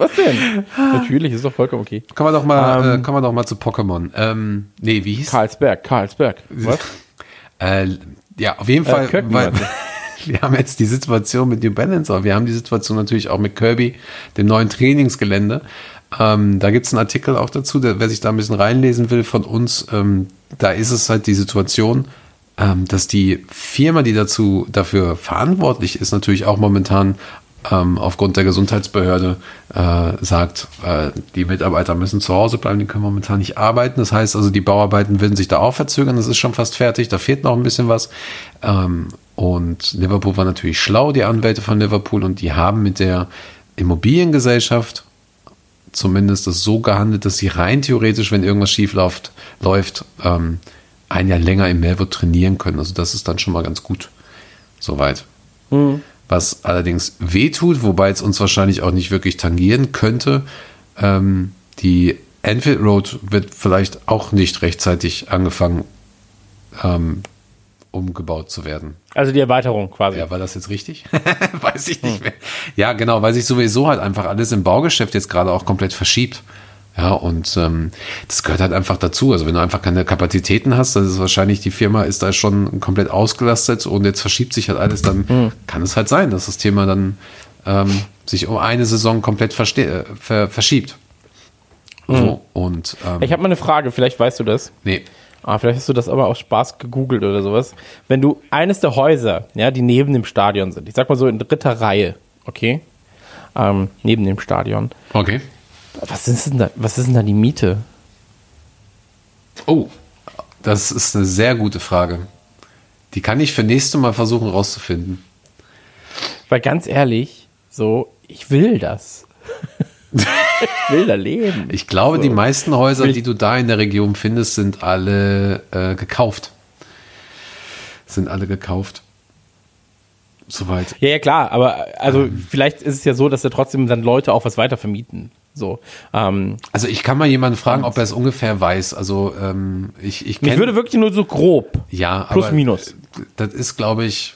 Was denn? Natürlich, ist doch vollkommen okay. Kommen wir doch mal, Ähm. äh, kommen wir doch mal zu Pokémon. Ähm, nee, wie hieß Karlsberg, Karlsberg. Was? Äh, ja, auf jeden Fall, Kirkby weil wir haben jetzt die Situation mit New Balance, aber wir haben die Situation natürlich auch mit Kirby, dem neuen Trainingsgelände. Ähm, da gibt es einen Artikel auch dazu, der, wer sich da ein bisschen reinlesen will von uns, ähm, da ist es halt die Situation, ähm, dass die Firma, die dazu dafür verantwortlich ist, natürlich auch momentan ähm, aufgrund der Gesundheitsbehörde äh, sagt, äh, die Mitarbeiter müssen zu Hause bleiben, die können momentan nicht arbeiten. Das heißt also, die Bauarbeiten würden sich da auch verzögern. Das ist schon fast fertig, da fehlt noch ein bisschen was. Ähm, und Liverpool war natürlich schlau, die Anwälte von Liverpool, und die haben mit der Immobiliengesellschaft zumindest das so gehandelt, dass sie rein theoretisch, wenn irgendwas schief läuft, ähm, ein Jahr länger im Melwood trainieren können. Also das ist dann schon mal ganz gut. Soweit. Mhm. Was allerdings wehtut, wobei es uns wahrscheinlich auch nicht wirklich tangieren könnte, ähm, die Enfield Road wird vielleicht auch nicht rechtzeitig angefangen, ähm, umgebaut zu werden. Also die Erweiterung quasi. Ja, war das jetzt richtig? Weiß ich nicht mehr. Ja, genau, weil sich sowieso halt einfach alles im Baugeschäft jetzt gerade auch komplett verschiebt. Ja, und ähm, das gehört halt einfach dazu. Also wenn du einfach keine Kapazitäten hast, dann ist wahrscheinlich die Firma ist da schon komplett ausgelastet und jetzt verschiebt sich halt alles, dann kann es halt sein, dass das Thema dann ähm, sich um eine Saison komplett äh, ver verschiebt. So, und ähm, Ich habe mal eine Frage, vielleicht weißt du das. nee, Ah, vielleicht hast du das aber aus Spaß gegoogelt oder sowas. Wenn du eines der Häuser, ja, die neben dem Stadion sind, ich sag mal so in dritter Reihe, okay, ähm, neben dem Stadion, okay. Was ist denn da, was ist denn da die Miete? Oh, das ist eine sehr gute Frage. Die kann ich für nächste Mal versuchen rauszufinden. Weil ganz ehrlich, so, ich will das. ich will da leben. Ich glaube, So. die meisten Häuser, die du da in der Region findest, sind alle äh, gekauft. Sind alle gekauft. Soweit. Ja, ja, klar, aber also vielleicht ist es ja so, dass da trotzdem dann Leute auch was weiter vermieten. So. Ähm, Also ich kann mal jemanden fragen, ob er es ungefähr weiß. Also ähm, ich, ich mich kenn- würde wirklich nur so grob. ja, plus aber minus. Das ist, glaube ich.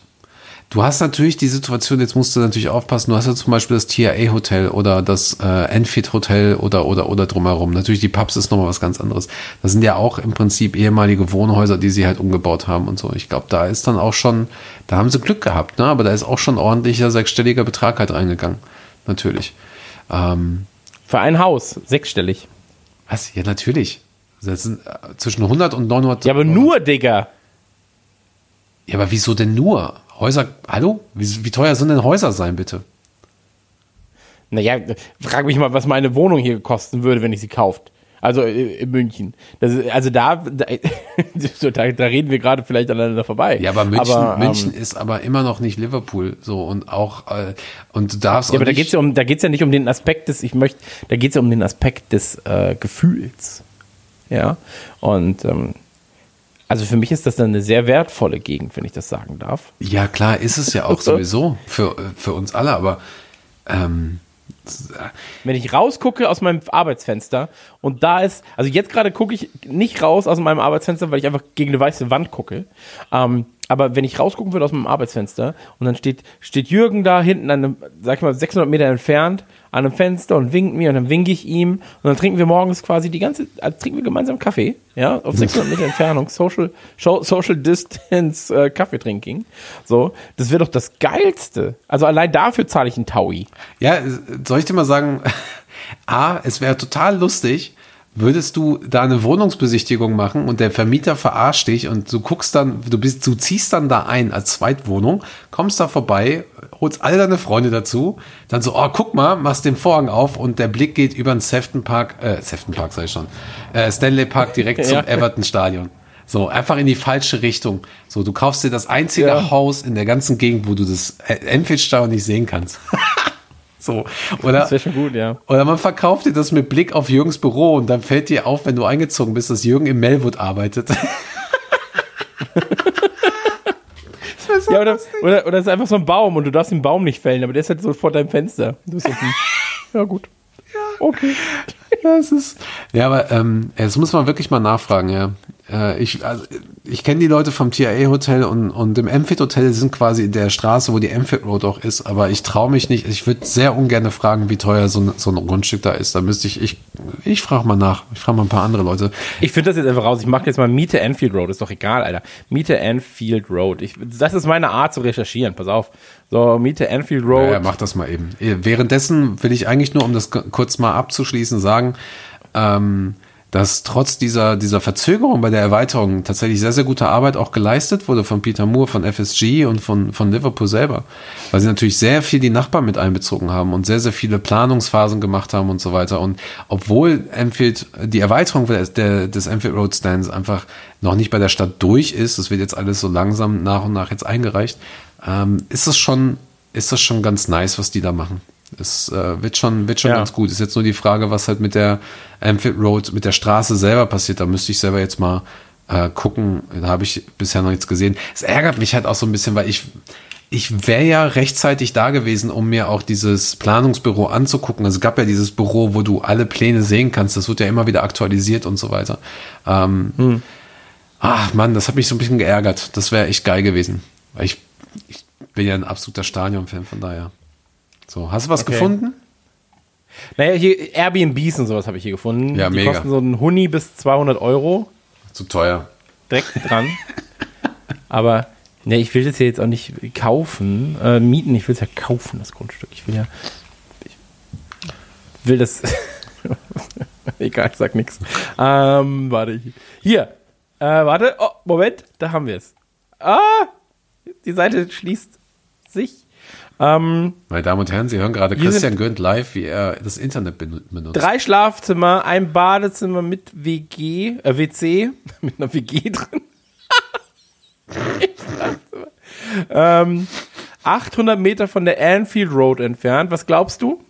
Du hast natürlich die Situation, jetzt musst du natürlich aufpassen, du hast ja zum Beispiel das TIA Hotel oder das äh, Enfield Hotel oder, oder, oder drumherum. Natürlich, die Pubs ist nochmal was ganz anderes. Das sind ja auch im Prinzip ehemalige Wohnhäuser, die sie halt umgebaut haben und so. Ich glaube, da ist dann auch schon, da haben sie Glück gehabt, ne? aber da ist auch schon ordentlicher sechsstelliger Betrag halt reingegangen. Natürlich. Ähm, Für ein Haus, sechsstellig. was? Ja, natürlich. Das sind äh, zwischen 100 und 900. Ja, aber nur, Digga. Ja, aber wieso denn nur? Häuser, hallo? Wie, wie teuer sind denn Häuser sein, bitte? Naja, frag mich mal, was meine Wohnung hier kosten würde, wenn ich sie kauft. Also äh, in München. Ist, also da, da, da, reden wir gerade vielleicht aneinander vorbei. Ja, aber München, aber, ähm, München ist aber immer noch nicht Liverpool. So und auch, äh, und du darfst Ja, auch aber da geht's ja um, da geht's ja nicht um den Aspekt des, ich möchte, da geht's ja um den Aspekt des äh, Gefühls. Ja. Und ähm, also für mich ist das dann eine sehr wertvolle Gegend, wenn ich das sagen darf. Ja, klar, ist es ja auch sowieso für, für uns alle, aber ähm, Wenn ich rausgucke aus meinem Arbeitsfenster und da ist, also jetzt gerade gucke ich nicht raus aus meinem Arbeitsfenster, weil ich einfach gegen eine weiße Wand gucke. Ähm, aber wenn ich rausgucken würde aus meinem Arbeitsfenster und dann steht, steht Jürgen da hinten an einem, sag ich mal, 600 Meter entfernt an einem Fenster und winkt mir und dann winke ich ihm und dann trinken wir morgens quasi die ganze, also trinken wir gemeinsam Kaffee, ja, auf 600 Meter Entfernung, Social, Social Distance äh, Kaffeetrinking. So, das wäre doch das Geilste. Also allein dafür zahle ich einen Taui. ja, soll ich dir mal sagen, A, es wäre total lustig, würdest du da eine Wohnungsbesichtigung machen und der Vermieter verarscht dich und du guckst dann, du bist, du ziehst dann da ein als Zweitwohnung, kommst da vorbei, holst alle deine Freunde dazu, dann so, oh, guck mal, machst den Vorhang auf und der Blick geht über den Sefton Park, äh, Sefton Park sag ich schon, äh, Stanley Park direkt zum Ja. Everton Stadion. So, einfach in die falsche Richtung. So, du kaufst dir das einzige Ja. Haus in der ganzen Gegend, wo du das Enfield Stadion nicht sehen kannst. so, oder? Das wäre schon gut, ja. Oder man verkauft dir das mit Blick auf Jürgens Büro und dann fällt dir auf, wenn du eingezogen bist, dass Jürgen im Melwood arbeitet. Ja, oder, oder, oder es ist einfach so ein Baum und du darfst den Baum nicht fällen, aber der ist halt so vor deinem Fenster. Du bist so, ja, gut. Okay. Das ist. Ja, aber ähm, jetzt muss man wirklich mal nachfragen, ja. Äh, ich, also, ich kenne die Leute vom TIA Hotel und, und im Amphit Hotel sind quasi in der Straße, wo die Amphit Road auch ist, aber ich traue mich nicht. Ich würde sehr ungern fragen, wie teuer so ein, so ein Grundstück da ist. Da müsste ich, ich, ich frage mal nach. Ich frage mal ein paar andere Leute. Ich finde das jetzt einfach raus. Ich mache jetzt mal Miete Anfield Road. Ist doch egal, Alter. Miete Anfield Road. Ich, das ist meine Art zu recherchieren. Pass auf. So, Miete Anfield Road. Ja, ja, mach das mal eben. Währenddessen will ich eigentlich nur, um das kurz mal abzuschließen, sagen, ähm, dass trotz dieser, dieser Verzögerung bei der Erweiterung tatsächlich sehr, sehr gute Arbeit auch geleistet wurde von Peter Moore, von FSG und von, von Liverpool selber. Weil sie natürlich sehr viel die Nachbarn mit einbezogen haben und sehr, sehr viele Planungsphasen gemacht haben und so weiter. Und obwohl Enfield, die Erweiterung der, des Enfield Road Stands einfach noch nicht bei der Stadt durch ist, das wird jetzt alles so langsam nach und nach jetzt eingereicht, ähm, ist das schon, ist das schon ganz nice, was die da machen. Es äh, wird schon, wird schon Ja. ganz gut. Ist jetzt nur die Frage, was halt mit der Amphit Road, mit der Straße selber passiert. Da müsste ich selber jetzt mal äh, gucken. Da habe ich bisher noch nichts gesehen. Es ärgert mich halt auch so ein bisschen, weil ich, ich wäre ja rechtzeitig da gewesen, um mir auch dieses Planungsbüro anzugucken. Es gab ja dieses Büro, wo du alle Pläne sehen kannst. Das wird ja immer wieder aktualisiert und so weiter. Ähm, Ach Mann, das hat mich so ein bisschen geärgert. Das wäre echt geil gewesen. Weil ich, ich bin ja ein absoluter Stadion-Fan, von daher. So, hast du was Okay. gefunden? Naja, hier Airbnbs und sowas habe ich hier gefunden. Ja, die mega. kosten so einen Huni bis 200 Euro. Zu teuer. direkt dran. Aber ne, ich will das ja jetzt auch nicht kaufen, äh, mieten. Ich will es ja kaufen, das Grundstück. Ich will ja. Ich will das. Egal, ich sag nichts. Ähm, warte. Hier. Äh, warte. Oh, Moment. Da haben wir es. Ah! Die Seite schließt sich. Ähm, Meine Damen und Herren, Sie hören gerade Christian Gönnt live, wie er das Internet benu- benutzt. drei Schlafzimmer, ein Badezimmer mit WG, äh, WC, mit einer WG drin. Ähm, 800 Meter von der Anfield Road entfernt. Was glaubst du?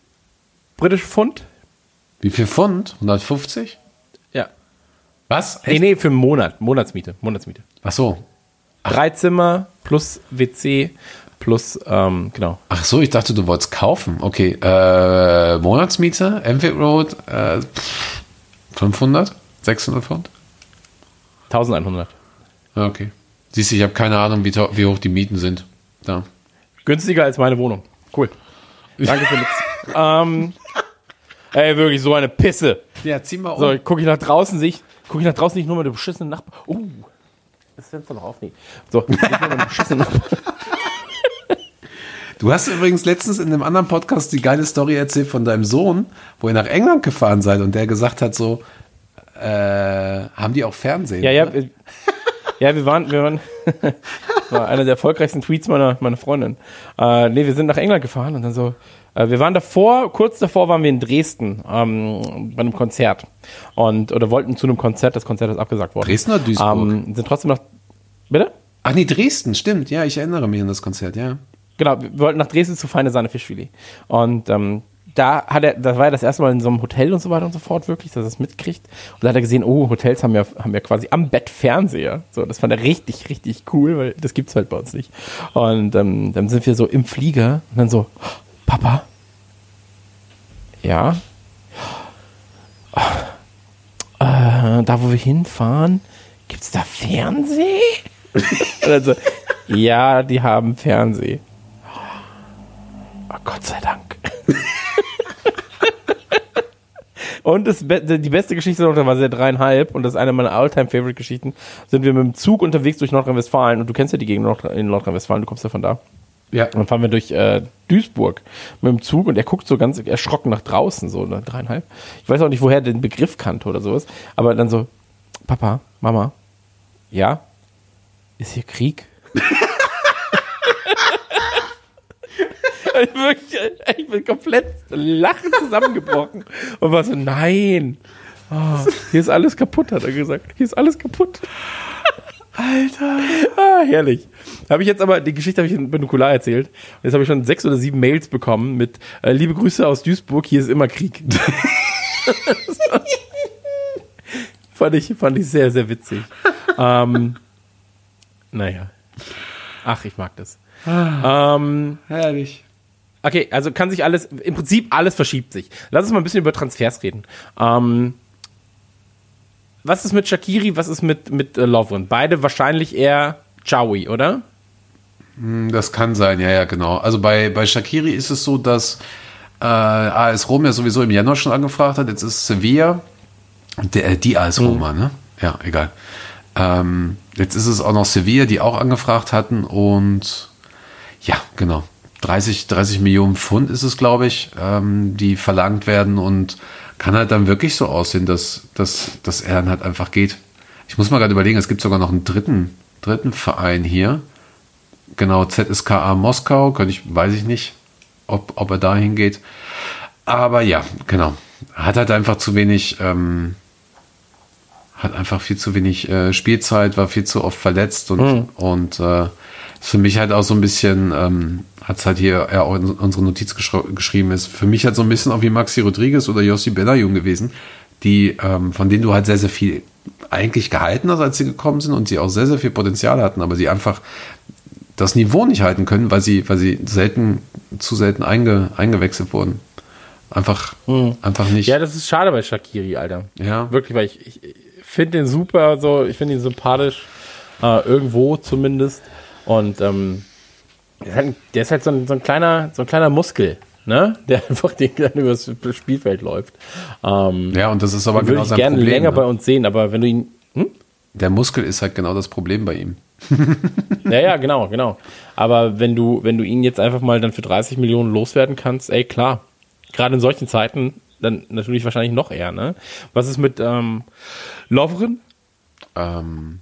Britisch Pfund? Wie viel Pfund? 150? Ja. Was? Nee, nee, für einen Monat. Monatsmiete. Monatsmiete. Ach so. Drei Zimmer plus WC plus, ähm, genau. Ach so, ich dachte, du wolltest kaufen. Okay, äh, Monatsmiete, Enfield Road, äh, pff, 500? 600 Pfund? 1100. Ja, Okay. Siehst du, ich habe keine Ahnung, wie, wie hoch die Mieten sind. Da. Günstiger als meine Wohnung. Cool. Danke, Felix. ähm, ey, wirklich so eine Pisse. Ja, zieh mal um. So, gucke ich nach draußen, sehe ich, gucke ich nach draußen nicht nur mal den beschissenen Nachbar. Uh, das Fenster noch auf. Nee. So, ich nur mal den beschissenen Nachbar. Du hast übrigens letztens in einem anderen Podcast die geile Story erzählt von deinem Sohn, wo ihr nach England gefahren seid und der gesagt hat so, äh, haben die auch Fernsehen? Ja, ja, ja, wir waren, wir waren, war einer der erfolgreichsten Tweets meiner, meiner Freundin. Äh, nee, wir sind nach England gefahren und dann so, äh, wir waren davor, kurz davor waren wir in Dresden, ähm, bei einem Konzert. Und, oder wollten zu einem Konzert, das Konzert ist abgesagt worden. Dresden oder Duisburg? Ähm, sind trotzdem noch, bitte? Ach nee, Dresden, stimmt. Ja, ich erinnere mich an das Konzert, ja. Genau, wir wollten nach Dresden zu Feine Sahne Fischfilet. Und ähm, da hat er, das war ja das erste Mal in so einem Hotel und so weiter und so fort, wirklich, dass er es mitkriegt. Und da hat er gesehen, oh, Hotels haben ja, haben ja quasi am Bett Fernseher. So, das fand er richtig, richtig cool, weil das gibt's halt bei uns nicht. Und ähm, dann sind wir so im Flieger und dann so, Papa? Ja? Äh, da, wo wir hinfahren, gibt's da Fernseh? und dann so, ja, die haben Fernseh. Oh, Gott sei Dank. und das, die beste Geschichte noch, da war sehr dreieinhalb und das ist eine meiner All-Time-Favorite-Geschichten. Sind wir mit dem Zug unterwegs durch Nordrhein-Westfalen und du kennst ja die Gegend in Nordrhein-Westfalen, du kommst ja von da. Ja. Und dann fahren wir durch äh, Duisburg mit dem Zug und er guckt so ganz erschrocken nach draußen, so ne, dreieinhalb. Ich weiß auch nicht, woher er den Begriff kannte oder sowas. Aber dann so, Papa, Mama, ja, ist hier Krieg? ich, bin komplett lachend zusammengebrochen und war so, nein, oh, hier ist alles kaputt, hat er gesagt. Hier ist alles kaputt. Alter. Ah, herrlich. Habe ich jetzt aber, die Geschichte habe ich in Binokular erzählt. Jetzt habe ich schon sechs oder sieben Mails bekommen mit äh, Liebe Grüße aus Duisburg, hier ist immer Krieg. fand, ich, fand ich sehr, sehr witzig. ähm, naja. Ach, ich mag das. Ähm, Herrlich. Okay, also kann sich alles, im Prinzip alles verschiebt sich. Lass uns mal ein bisschen über Transfers reden. Ähm, was ist mit Shakiri, was ist mit, mit äh, Lovren? Beide wahrscheinlich eher Chowi, oder? Das kann sein, ja, ja, genau. Also bei, bei Shakiri ist es so, dass äh, AS Rom ja sowieso im Januar schon angefragt hat. Jetzt ist Sevilla, der, äh, die AS Roma, ne? Ja, egal. Ähm, jetzt ist es auch noch Sevilla, die auch angefragt hatten und ja, genau. 30, 30 Millionen Pfund ist es, glaube ich, ähm, die verlangt werden und kann halt dann wirklich so aussehen, dass, dass, dass er dann halt einfach geht. Ich muss mal gerade überlegen, es gibt sogar noch einen dritten, dritten Verein hier. Genau, ZSKA Moskau, könnte ich, weiß ich nicht, ob, ob er da hingeht. Aber ja, genau. Hat halt einfach zu wenig, ähm, hat einfach viel zu wenig äh, Spielzeit, war viel zu oft verletzt und, Mhm. und äh, für mich halt auch so ein bisschen, ähm, hat es halt hier ja auch in unsere Notiz geschr- geschrieben, ist für mich halt so ein bisschen auch wie Maxi Rodriguez oder Yossi Benayoun gewesen, die, ähm, von denen du halt sehr, sehr viel eigentlich gehalten hast, als sie gekommen sind und sie auch sehr, sehr viel Potenzial hatten, aber sie einfach das Niveau nicht halten können, weil sie, weil sie selten, zu selten einge, eingewechselt wurden. Einfach, einfach nicht. Ja, das ist schade bei Shakiri, Alter. Ja. Wirklich, weil ich, ich finde den super, so, ich finde ihn sympathisch, äh, irgendwo zumindest. Und ähm, der ist halt, so, ein, so, ein kleiner, so ein kleiner Muskel, ne? Der einfach den dann übers Spielfeld läuft. Ähm, Ja, und das ist aber den würde genau ich sein gerne Problem. länger ne? bei uns sehen, aber wenn du ihn. Hm? Der Muskel ist halt genau das Problem bei ihm. Ja, ja, genau, genau. Aber wenn du, wenn du ihn jetzt einfach mal dann für 30 Millionen loswerden kannst, ey, klar. Gerade in solchen Zeiten, dann natürlich wahrscheinlich noch eher, ne? Was ist mit ähm, Lovren? Ähm,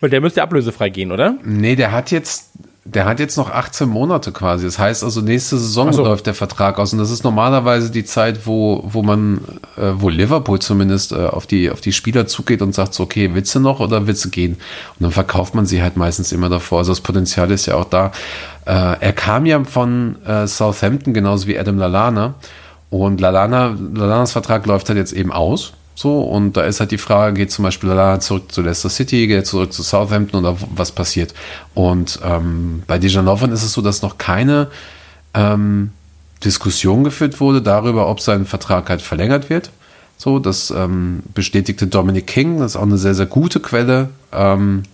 Weil der müsste ablösefrei gehen, oder? nee, der hat jetzt, der hat jetzt noch 18 Monate quasi. Das heißt also, nächste Saison so. läuft der Vertrag aus. Und das ist normalerweise die Zeit, wo, wo man, äh, wo Liverpool zumindest äh, auf die, auf die Spieler zugeht und sagt so, okay, willst du noch oder willst du gehen? Und dann verkauft man sie halt meistens immer davor. Also das Potenzial ist ja auch da. Äh, er kam ja von äh, Southampton, genauso wie Adam Lallana. Und Lallana, Lallanas Vertrag läuft halt jetzt eben aus. So, und da ist halt die Frage, geht zum Beispiel Lallana zurück zu Leicester City, geht zurück zu Southampton oder was passiert? Und ähm, bei Dejan Lovren ist es so, dass noch keine ähm, Diskussion geführt wurde darüber, ob sein Vertrag halt verlängert wird. So, das ähm, bestätigte Dominic King, das ist auch eine sehr, sehr gute Quelle. Ähm,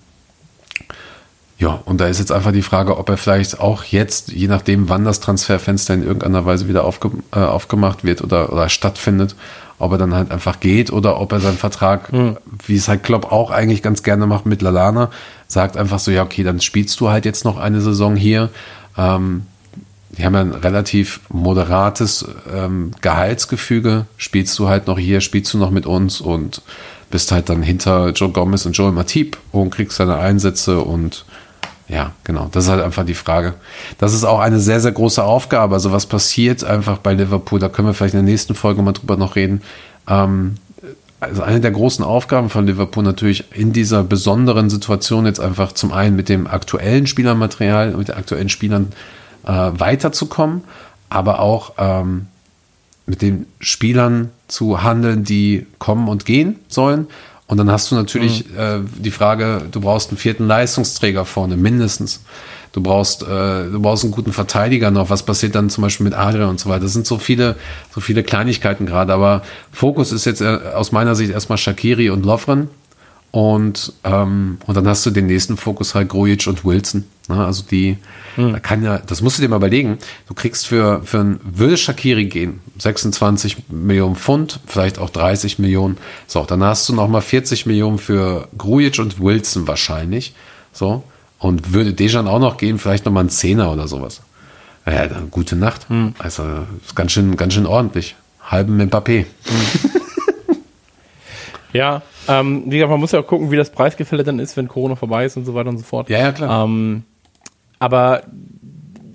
ja, und da ist jetzt einfach die Frage, ob er vielleicht auch jetzt, je nachdem, wann das Transferfenster in irgendeiner Weise wieder aufge, äh, aufgemacht wird oder, oder stattfindet, ob er dann halt einfach geht oder ob er seinen Vertrag, wie es halt Klopp auch eigentlich ganz gerne macht mit Lalana, sagt einfach so, ja, okay, dann spielst du halt jetzt noch eine Saison hier. Ähm, die haben ja ein relativ moderates ähm, Gehaltsgefüge. Spielst du halt noch hier, spielst du noch mit uns und bist halt dann hinter Joe Gomez und Joel Matip und kriegst deine Einsätze und ja, genau. Das ist halt einfach die Frage. Das ist auch eine sehr, sehr große Aufgabe. Also was passiert einfach bei Liverpool, da können wir vielleicht in der nächsten Folge mal drüber noch reden. Ähm, also eine der großen Aufgaben von Liverpool natürlich in dieser besonderen Situation jetzt einfach zum einen mit dem aktuellen Spielermaterial, mit den aktuellen Spielern äh, weiterzukommen, aber auch ähm, mit den Spielern zu handeln, die kommen und gehen sollen. Und dann hast du natürlich äh, die Frage, du brauchst einen vierten Leistungsträger vorne, mindestens. Du brauchst, äh, du brauchst einen guten Verteidiger noch. Was passiert dann zum Beispiel mit Adrian und so weiter? Das sind so viele, so viele Kleinigkeiten gerade. Aber Fokus ist jetzt äh, aus meiner Sicht erstmal Shakiri und Lovren. Und, ähm, und dann hast du den nächsten Fokus halt Grujic und Wilson. Ne? Also die, da kann ja, das musst du dir mal überlegen. Du kriegst für, für ein, würde Shakiri gehen, 26 Millionen Pfund, vielleicht auch 30 Millionen. So, dann hast du nochmal 40 Millionen für Grujic und Wilson wahrscheinlich. So. Und würde Dejan auch noch gehen, vielleicht nochmal ein Zehner oder sowas. Ja, dann gute Nacht. Also, ist ganz schön, ganz schön ordentlich. Halben Mbappé. Ja, ähm, wie gesagt, man muss ja auch gucken, wie das Preisgefälle dann ist, wenn Corona vorbei ist und so weiter und so fort. Ja, ja, klar. Ähm, aber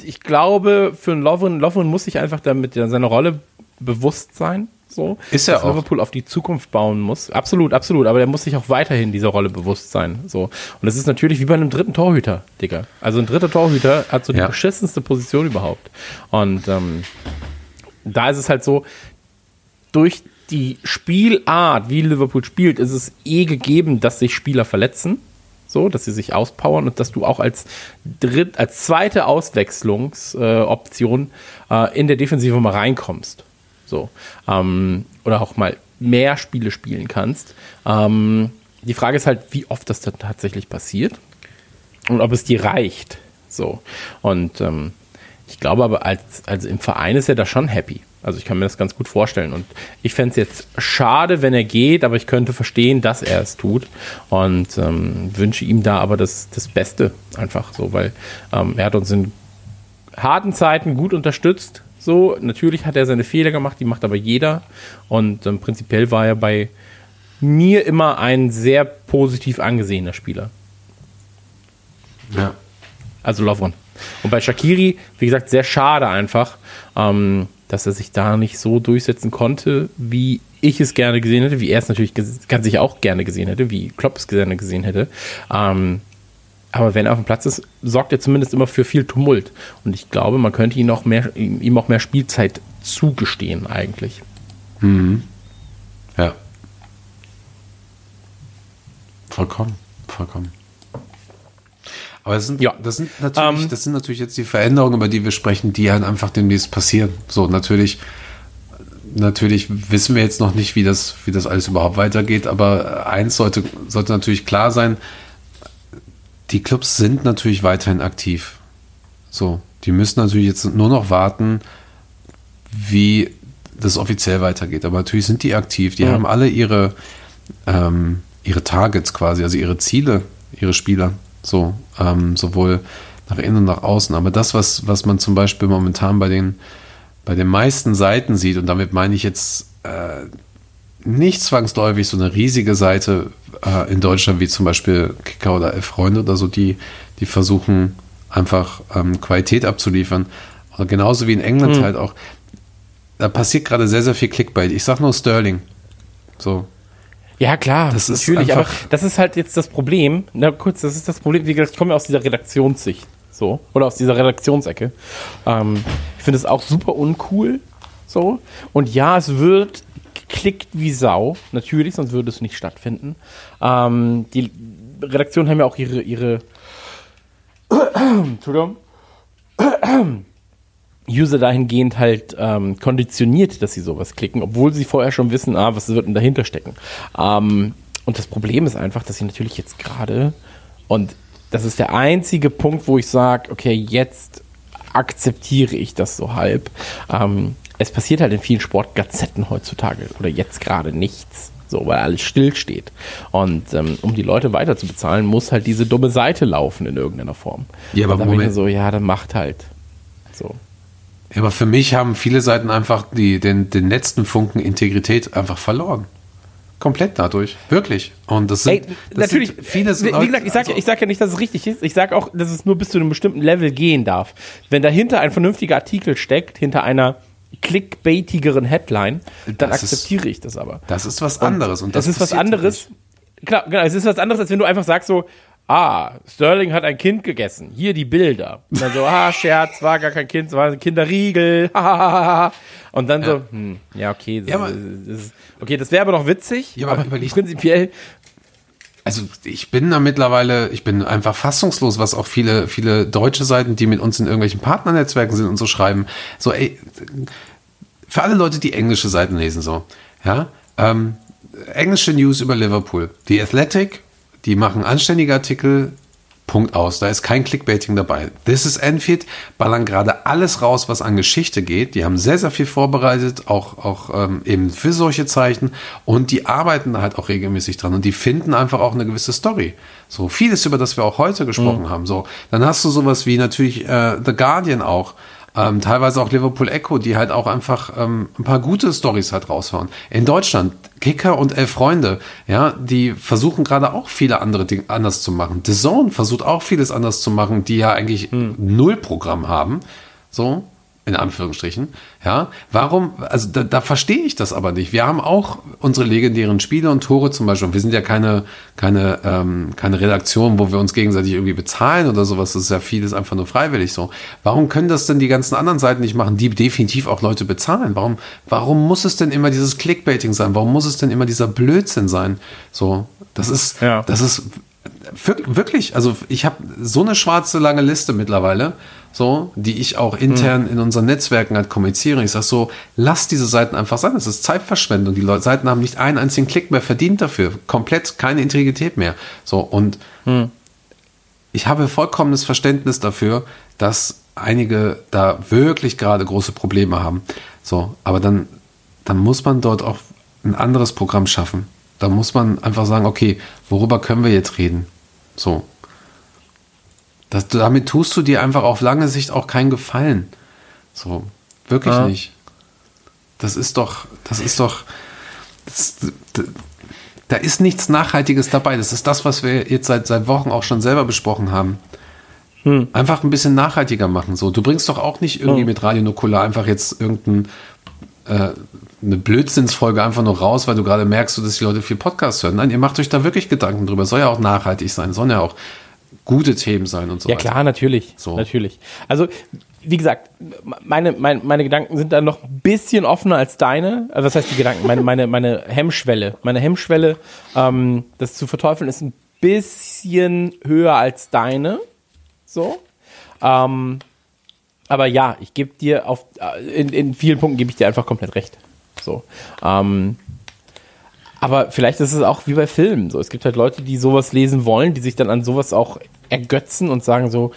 ich glaube, für einen Lovren, Lovren muss sich einfach damit seine Rolle bewusst sein. So, Ist er dass auch. Liverpool auf die Zukunft bauen muss. Absolut, absolut. Aber der muss sich auch weiterhin dieser Rolle bewusst sein. So. Und das ist natürlich wie bei einem dritten Torhüter, Digga. Also ein dritter Torhüter hat so die Ja. beschissenste Position überhaupt. Und ähm, da ist es halt so, durch die Spielart, wie Liverpool spielt, ist es eh gegeben, dass sich Spieler verletzen. So, dass sie sich auspowern und dass du auch als dritt, als zweite Auswechslungsoption äh, äh, in der Defensive mal reinkommst. So. Ähm, oder auch mal mehr Spiele spielen kannst. Ähm, die Frage ist halt, wie oft das dann tatsächlich passiert und ob es dir reicht. So. Und ähm, ich glaube aber, als, also im Verein ist er da schon happy. Also ich kann mir das ganz gut vorstellen. Und ich fände es jetzt schade, wenn er geht, aber ich könnte verstehen, dass er es tut. Und ähm, wünsche ihm da aber das, das Beste einfach so, weil ähm, er hat uns in harten Zeiten gut unterstützt. So, natürlich hat er seine Fehler gemacht, die macht aber jeder. Und ähm, prinzipiell war er bei mir immer ein sehr positiv angesehener Spieler. Ja. Also Lovren. Und bei Shakiri, wie gesagt, sehr schade einfach, ähm, dass er sich da nicht so durchsetzen konnte, wie ich es gerne gesehen hätte, wie er es natürlich ganz sicher auch gerne gesehen hätte, wie Klopp es gerne gesehen hätte. Ähm, aber wenn er auf dem Platz ist, sorgt er zumindest immer für viel Tumult. Und ich glaube, man könnte ihm auch mehr, ihm auch mehr Spielzeit zugestehen, eigentlich. Ja. Vollkommen, vollkommen. Aber das sind, Ja. das, sind natürlich, Ähm, das sind natürlich jetzt die Veränderungen, über die wir sprechen, die halt einfach demnächst passieren. So, natürlich, natürlich wissen wir jetzt noch nicht, wie das, wie das alles überhaupt weitergeht, aber eins sollte, sollte natürlich klar sein, die Clubs sind natürlich weiterhin aktiv. So, die müssen natürlich jetzt nur noch warten, wie das offiziell weitergeht. Aber natürlich sind die aktiv. Die Mhm. haben alle ihre, ähm, ihre Targets quasi, also ihre Ziele, ihre Spieler. So, ähm, sowohl nach innen und nach außen. Aber das, was, was man zum Beispiel momentan bei den, bei den meisten Seiten sieht, und damit meine ich jetzt äh, nicht zwangsläufig so eine riesige Seite äh, in Deutschland wie zum Beispiel Kicker oder Elf Freunde oder so, die, die versuchen einfach ähm, Qualität abzuliefern. Oder genauso wie in England halt auch. Da passiert gerade sehr, sehr viel Clickbait. Ich sag nur Sterling. So. Ja, klar, Das ist natürlich, aber das ist halt jetzt das Problem. Na kurz, das ist das Problem, wie gesagt, ich komme ja aus dieser Redaktionssicht. So, oder aus dieser Redaktionsecke. Ähm, ich finde es auch super uncool. So. Und ja, es wird geklickt wie Sau, natürlich, sonst würde es nicht stattfinden. Ähm, die Redaktionen haben ja auch ihre, ihre Entschuldigung. User dahingehend halt ähm, konditioniert, dass sie sowas klicken, obwohl sie vorher schon wissen, ah, was wird denn dahinter stecken. Ähm, und das Problem ist einfach, dass sie natürlich jetzt gerade, und das ist der einzige Punkt, wo ich sage, okay, jetzt akzeptiere ich das so halb. Ähm, es passiert halt in vielen Sportgazetten heutzutage oder jetzt gerade nichts. So, weil alles stillsteht. Und ähm, um die Leute weiter zu bezahlen, muss halt diese dumme Seite laufen in irgendeiner Form. Ja, aber Moment. so, ja, dann macht halt. So. Ja, aber für mich haben viele Seiten einfach die, den, den letzten Funken Integrität einfach verloren. Komplett dadurch. Wirklich. Und das sind, Ey, das natürlich, sind viele wie, wie gesagt, ich sage also- sag ja nicht, dass es richtig ist. Ich sage auch, dass es nur bis zu einem bestimmten Level gehen darf. Wenn dahinter ein vernünftiger Artikel steckt, hinter einer clickbaitigeren Headline, dann Das ist- akzeptiere ich das aber. Das ist was anderes. Und das das ist was anderes. Klar, genau, es ist was anderes, als wenn du einfach sagst so, ah, Sterling hat ein Kind gegessen. Hier die Bilder. Und dann so, ah, Scherz, war gar kein Kind, es war ein Kinderriegel. Und dann so, hm, ja, okay, das, Ja, aber- das ist, okay, das wäre aber noch witzig. Ja, aber aber prinzipiell, Also ich bin da mittlerweile, ich bin einfach fassungslos, was auch viele, viele deutsche Seiten, die mit uns in irgendwelchen Partnernetzwerken sind und so schreiben. So, ey, für alle Leute, die englische Seiten lesen, so, ja, ähm, englische News über Liverpool. Die Athletic, die machen anständige Artikel, Punkt aus. Da ist kein Clickbaiting dabei. This is Enfield ballern gerade alles raus, was an Geschichte geht. Die haben sehr, sehr viel vorbereitet, auch, auch ähm, eben für solche Zeichen. Und die arbeiten da halt auch regelmäßig dran. Und die finden einfach auch eine gewisse Story. So vieles, über das wir auch heute gesprochen haben. So, dann hast du sowas wie natürlich äh, The Guardian auch. Ähm, teilweise auch Liverpool Echo, die halt auch einfach ähm, ein paar gute Stories halt raushauen. In Deutschland, Kicker und Elf Freunde, ja, die versuchen gerade auch viele andere Dinge anders zu machen. The Zone versucht auch vieles anders zu machen, die ja eigentlich null Programm haben. So, in Anführungsstrichen. Ja, warum, also da, da verstehe ich das aber nicht. Wir haben auch unsere legendären Spiele und Tore zum Beispiel. Wir sind ja keine, keine, ähm, keine Redaktion, wo wir uns gegenseitig irgendwie bezahlen oder sowas. Das ist ja vieles einfach nur freiwillig so. Warum können das denn die ganzen anderen Seiten nicht machen, die definitiv auch Leute bezahlen? Warum, warum muss es denn immer dieses Clickbaiting sein? Warum muss es denn immer dieser Blödsinn sein? So, das ist, Ja. das ist, wir- wirklich, also ich habe so eine schwarze lange Liste mittlerweile, so, die ich auch intern in unseren Netzwerken halt kommuniziere. Ich sage so, lass diese Seiten einfach sein. Das ist Zeitverschwendung. Die Leute, Seiten haben nicht einen einzigen Klick mehr verdient dafür. Komplett keine Integrität mehr. So, und ich habe vollkommenes Verständnis dafür, dass einige da wirklich gerade große Probleme haben. So, aber dann, dann muss man dort auch ein anderes Programm schaffen. Da muss man einfach sagen, okay, worüber können wir jetzt reden? So. Das, damit tust du dir einfach auf lange Sicht auch keinen Gefallen. So, wirklich Ja. nicht. Das ist doch, das ist doch, das, da, da ist nichts Nachhaltiges dabei. Das ist das, was wir jetzt seit, seit Wochen auch schon selber besprochen haben. Einfach ein bisschen nachhaltiger machen. So, du bringst doch auch nicht irgendwie mit Radio Nukular einfach jetzt irgendein äh, Blödsinnsfolge einfach nur raus, weil du gerade merkst, dass die Leute viel Podcast hören. Nein, ihr macht euch da wirklich Gedanken drüber. Soll ja auch nachhaltig sein, sollen ja auch gute Themen sein und so Ja weiter. klar, natürlich. So. Natürlich. Also, wie gesagt, meine, meine, meine Gedanken sind da noch ein bisschen offener als deine. Also, was heißt die Gedanken? Meine, meine, meine Hemmschwelle. Meine Hemmschwelle, ähm, das zu verteufeln, ist ein bisschen höher als deine. So. Ähm, aber ja, ich gebe dir auf, äh, in, in vielen Punkten gebe ich dir einfach komplett recht. So. Ähm, aber vielleicht ist es auch wie bei Filmen so. Es gibt halt Leute, die sowas lesen wollen, die sich dann an sowas auch ergötzen und sagen so,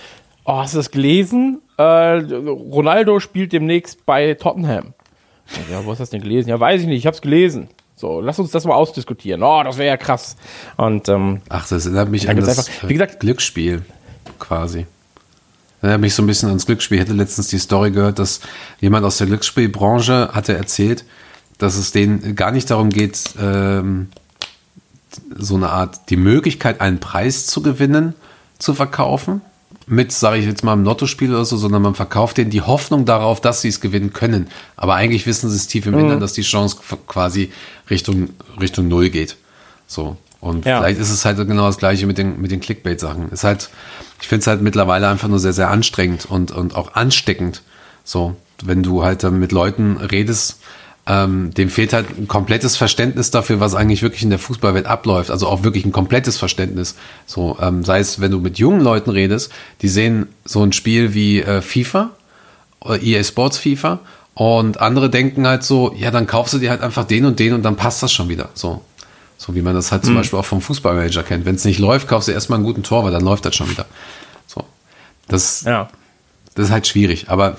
oh, hast du das gelesen? Äh, Ronaldo spielt demnächst bei Tottenham. Ja, wo hast du das denn gelesen? Ja, weiß ich nicht, ich hab's gelesen. So, lass uns das mal ausdiskutieren. Oh, das wäre ja krass. Und ähm, Ach, das erinnert mich Da an das einfach- wie gesagt- Glücksspiel quasi. Erinnert mich so ein bisschen ans Glücksspiel. Ich hatte letztens die Story gehört, dass jemand aus der Glücksspielbranche hatte erzählt, dass es denen gar nicht darum geht, ähm, so eine Art, die Möglichkeit, einen Preis zu gewinnen, zu verkaufen. Mit, sage ich jetzt mal, im Lottospiel oder so, sondern man verkauft denen die Hoffnung darauf, dass sie es gewinnen können. Aber eigentlich wissen sie es tief im Innern, dass die Chance quasi Richtung, Richtung Null geht. So. Und Ja. vielleicht ist es halt genau das Gleiche mit den, mit den Clickbait-Sachen. Ist halt, ich finde es halt mittlerweile einfach nur sehr, sehr anstrengend und, und auch ansteckend. So, wenn du halt dann mit Leuten redest, ähm, dem fehlt halt ein komplettes Verständnis dafür, was eigentlich wirklich in der Fußballwelt abläuft. Also auch wirklich ein komplettes Verständnis. So, ähm, sei es, wenn du mit jungen Leuten redest, die sehen so ein Spiel wie äh, FIFA, oder EA Sports FIFA, und andere denken halt so, ja, dann kaufst du dir halt einfach den und den und dann passt das schon wieder. So. So wie man das halt zum Beispiel auch vom Fußballmanager kennt. Wenn es nicht läuft, kaufst du erstmal einen guten Tor, weil dann läuft das schon wieder. So. Das, ja. das ist halt schwierig, aber.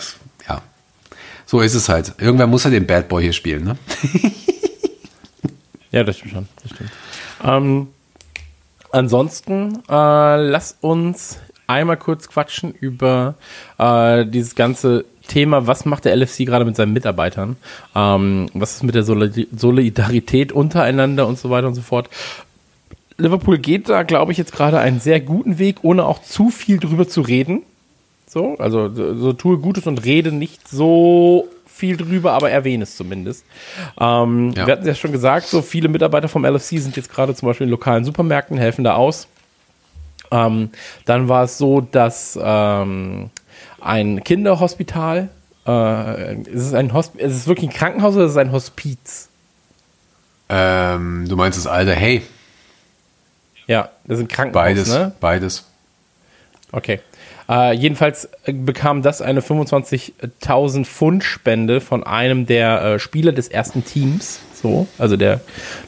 So ist es halt. Irgendwer muss ja den Bad Boy hier spielen, ne? Ja, das stimmt schon. Das stimmt. Ähm, ansonsten, äh, lass uns einmal kurz quatschen über äh, dieses ganze Thema, was macht der LFC gerade mit seinen Mitarbeitern? Ähm, was ist mit der Solid Solidarität untereinander und so weiter und so fort? Liverpool geht da, glaube ich, jetzt gerade einen sehr guten Weg, ohne auch zu viel drüber zu reden. So, also so, tue Gutes und rede nicht so viel drüber, aber erwähne es zumindest. Ähm, Ja. Wir hatten ja schon gesagt, so viele Mitarbeiter vom LFC sind jetzt gerade zum Beispiel in lokalen Supermärkten, helfen da aus. Ähm, dann war es so, dass ähm, ein Kinderhospital, äh, ist es, ein Hosp ist es wirklich ein Krankenhaus oder ist es ein Hospiz? Ähm, du meinst das alte Hey? Ja, das ein Krankenhaus, Beides. ne? Beides. Okay. Äh, jedenfalls äh, bekam das eine 25.000 Pfund Spende von einem der äh, Spieler des ersten Teams, so, also der,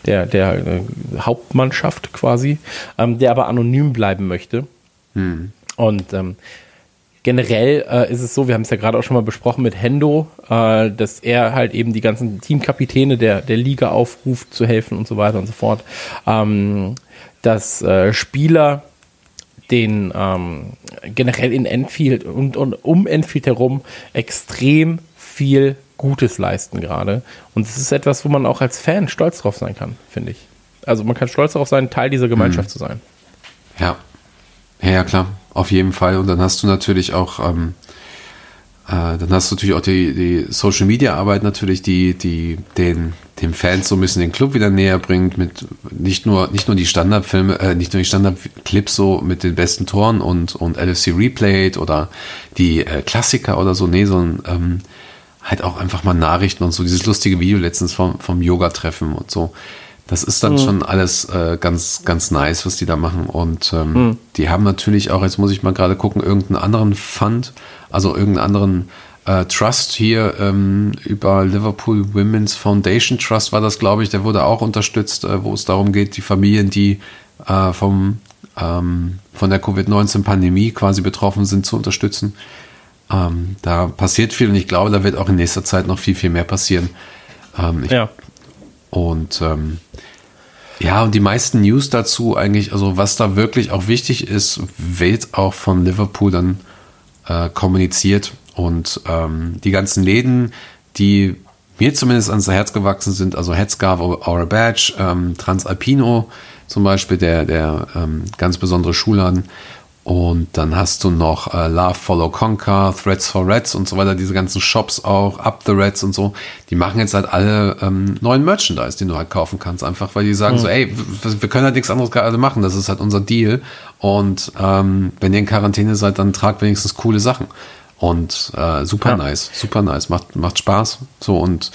der, der äh, Hauptmannschaft quasi, ähm, der aber anonym bleiben möchte. Und ähm, generell äh, ist es so, wir haben es ja gerade auch schon mal besprochen mit Hendo, äh, dass er halt eben die ganzen Teamkapitäne der, der Liga aufruft, zu helfen und so weiter und so fort. Ähm, dass äh, Spieler den ähm, generell in Enfield und, und um Enfield herum extrem viel Gutes leisten gerade. Und es ist etwas, wo man auch als Fan stolz drauf sein kann, finde ich. Also man kann stolz darauf sein, Teil dieser Gemeinschaft zu sein. Ja. ja. Ja, klar. Auf jeden Fall. Und dann hast du natürlich auch, ähm, äh, dann hast du natürlich auch die, die Social Media Arbeit natürlich, die, die den, den Fans so ein bisschen den Club wieder näher bringt, mit nicht nur, nicht nur die Standardfilme, äh, nicht nur die Standardclips so mit den besten Toren und, und LFC Replayed oder die äh, Klassiker oder so, nee, sondern ähm, halt auch einfach mal Nachrichten und so, dieses lustige Video letztens vom, vom Yoga-Treffen und so. Das ist dann schon alles äh, ganz, ganz nice, was die da machen. Und ähm, die haben natürlich auch, jetzt muss ich mal gerade gucken, irgendeinen anderen Fund, also irgendeinen anderen äh, Trust hier ähm, über Liverpool Women's Foundation Trust war das, glaube ich, der wurde auch unterstützt, äh, wo es darum geht, die Familien, die äh, vom, ähm, von der Covid-19-Pandemie quasi betroffen sind, zu unterstützen. Ähm, da passiert viel und ich glaube, da wird auch in nächster Zeit noch viel, viel mehr passieren. Ähm, ich Ja. und ähm, ja, und die meisten News dazu eigentlich, also was da wirklich auch wichtig ist, wird auch von Liverpool dann äh, kommuniziert. Und ähm, die ganzen Läden, die mir zumindest ans Herz gewachsen sind, also Headscarf Our Badge, ähm, Transalpino zum Beispiel, der, der ähm, ganz besondere Schuhladen. Und dann hast du noch äh, Love, Follow, Conquer, Threads for Reds und so weiter, diese ganzen Shops auch, Up the Reds und so. Die machen jetzt halt alle ähm, neuen Merchandise, den du halt kaufen kannst, einfach weil die sagen so, ey, wir können halt nichts anderes gerade machen, das ist halt unser Deal. Und ähm, wenn ihr in Quarantäne seid, dann tragt wenigstens coole Sachen. Und äh, super Ja. nice, super nice, macht, macht Spaß. So und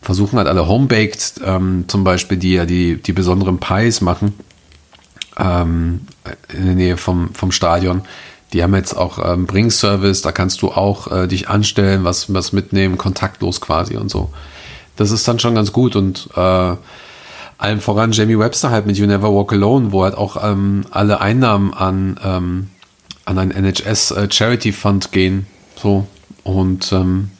versuchen halt alle Homebaked, ähm, zum Beispiel, die ja die, die besonderen Pies machen ähm, in der Nähe vom, vom Stadion. Die haben jetzt auch ähm, Bringservice, da kannst du auch äh, dich anstellen, was, was mitnehmen, kontaktlos quasi und so. Das ist dann schon ganz gut und äh, allem voran Jamie Webster halt mit You Never Walk Alone, wo halt auch ähm, alle Einnahmen an, ähm, an ein NHS äh, Charity Fund gehen. So. Und ähm,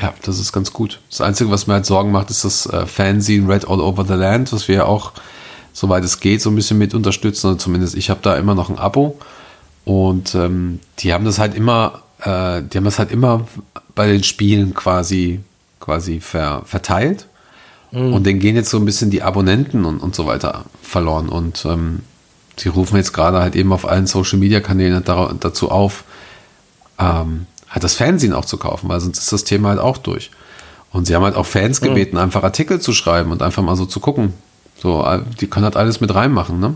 ja, das ist ganz gut. Das Einzige, was mir halt Sorgen macht, ist das äh, Fanzine Red All Over the Land, was wir ja auch, soweit es geht, so ein bisschen mit unterstützen. Oder zumindest ich habe da immer noch ein Abo. Und ähm, die haben das halt immer, äh, die haben das halt immer bei den Spielen quasi, quasi ver, verteilt. Und denen gehen jetzt so ein bisschen die Abonnenten und, und so weiter verloren. Und ähm, sie rufen jetzt gerade halt eben auf allen Social Media Kanälen da, dazu auf, ähm, halt das Fernsehen auch zu kaufen, weil sonst ist das Thema halt auch durch. Und sie haben halt auch Fans gebeten, einfach Artikel zu schreiben und einfach mal so zu gucken. So, äh, die können halt alles mit reinmachen, ne?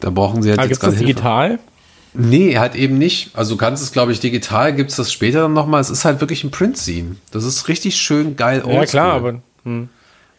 Da brauchen sie halt Ah, jetzt gerade digital? Nee, halt eben nicht. Also du kannst es, glaube ich, digital, gibt es das später dann nochmal. Es ist halt wirklich ein Print-Scene. Das ist richtig schön geil Ja, klar, aber.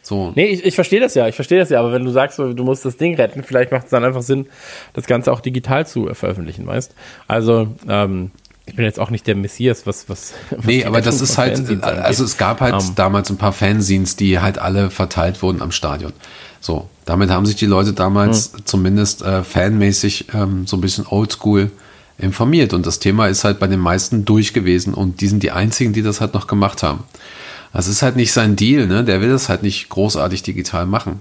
So. Nee, ich, ich verstehe das ja, ich verstehe das ja, aber wenn du sagst, du musst das Ding retten, vielleicht macht es dann einfach Sinn, das Ganze auch digital zu veröffentlichen, weißt? Also, ähm, ich bin jetzt auch nicht der Messias, was, was. was Nee, aber das ist halt, Fanzines angeht. also es gab halt Ähm. damals ein paar Fanzines, die halt alle verteilt wurden am Stadion. So, damit haben sich die Leute damals Hm. zumindest äh, fanmäßig ähm, so ein bisschen oldschool informiert. Und das Thema ist halt bei den meisten durch gewesen und die sind die einzigen, die das halt noch gemacht haben. Das ist halt nicht sein Deal, ne? Der will das halt nicht großartig digital machen.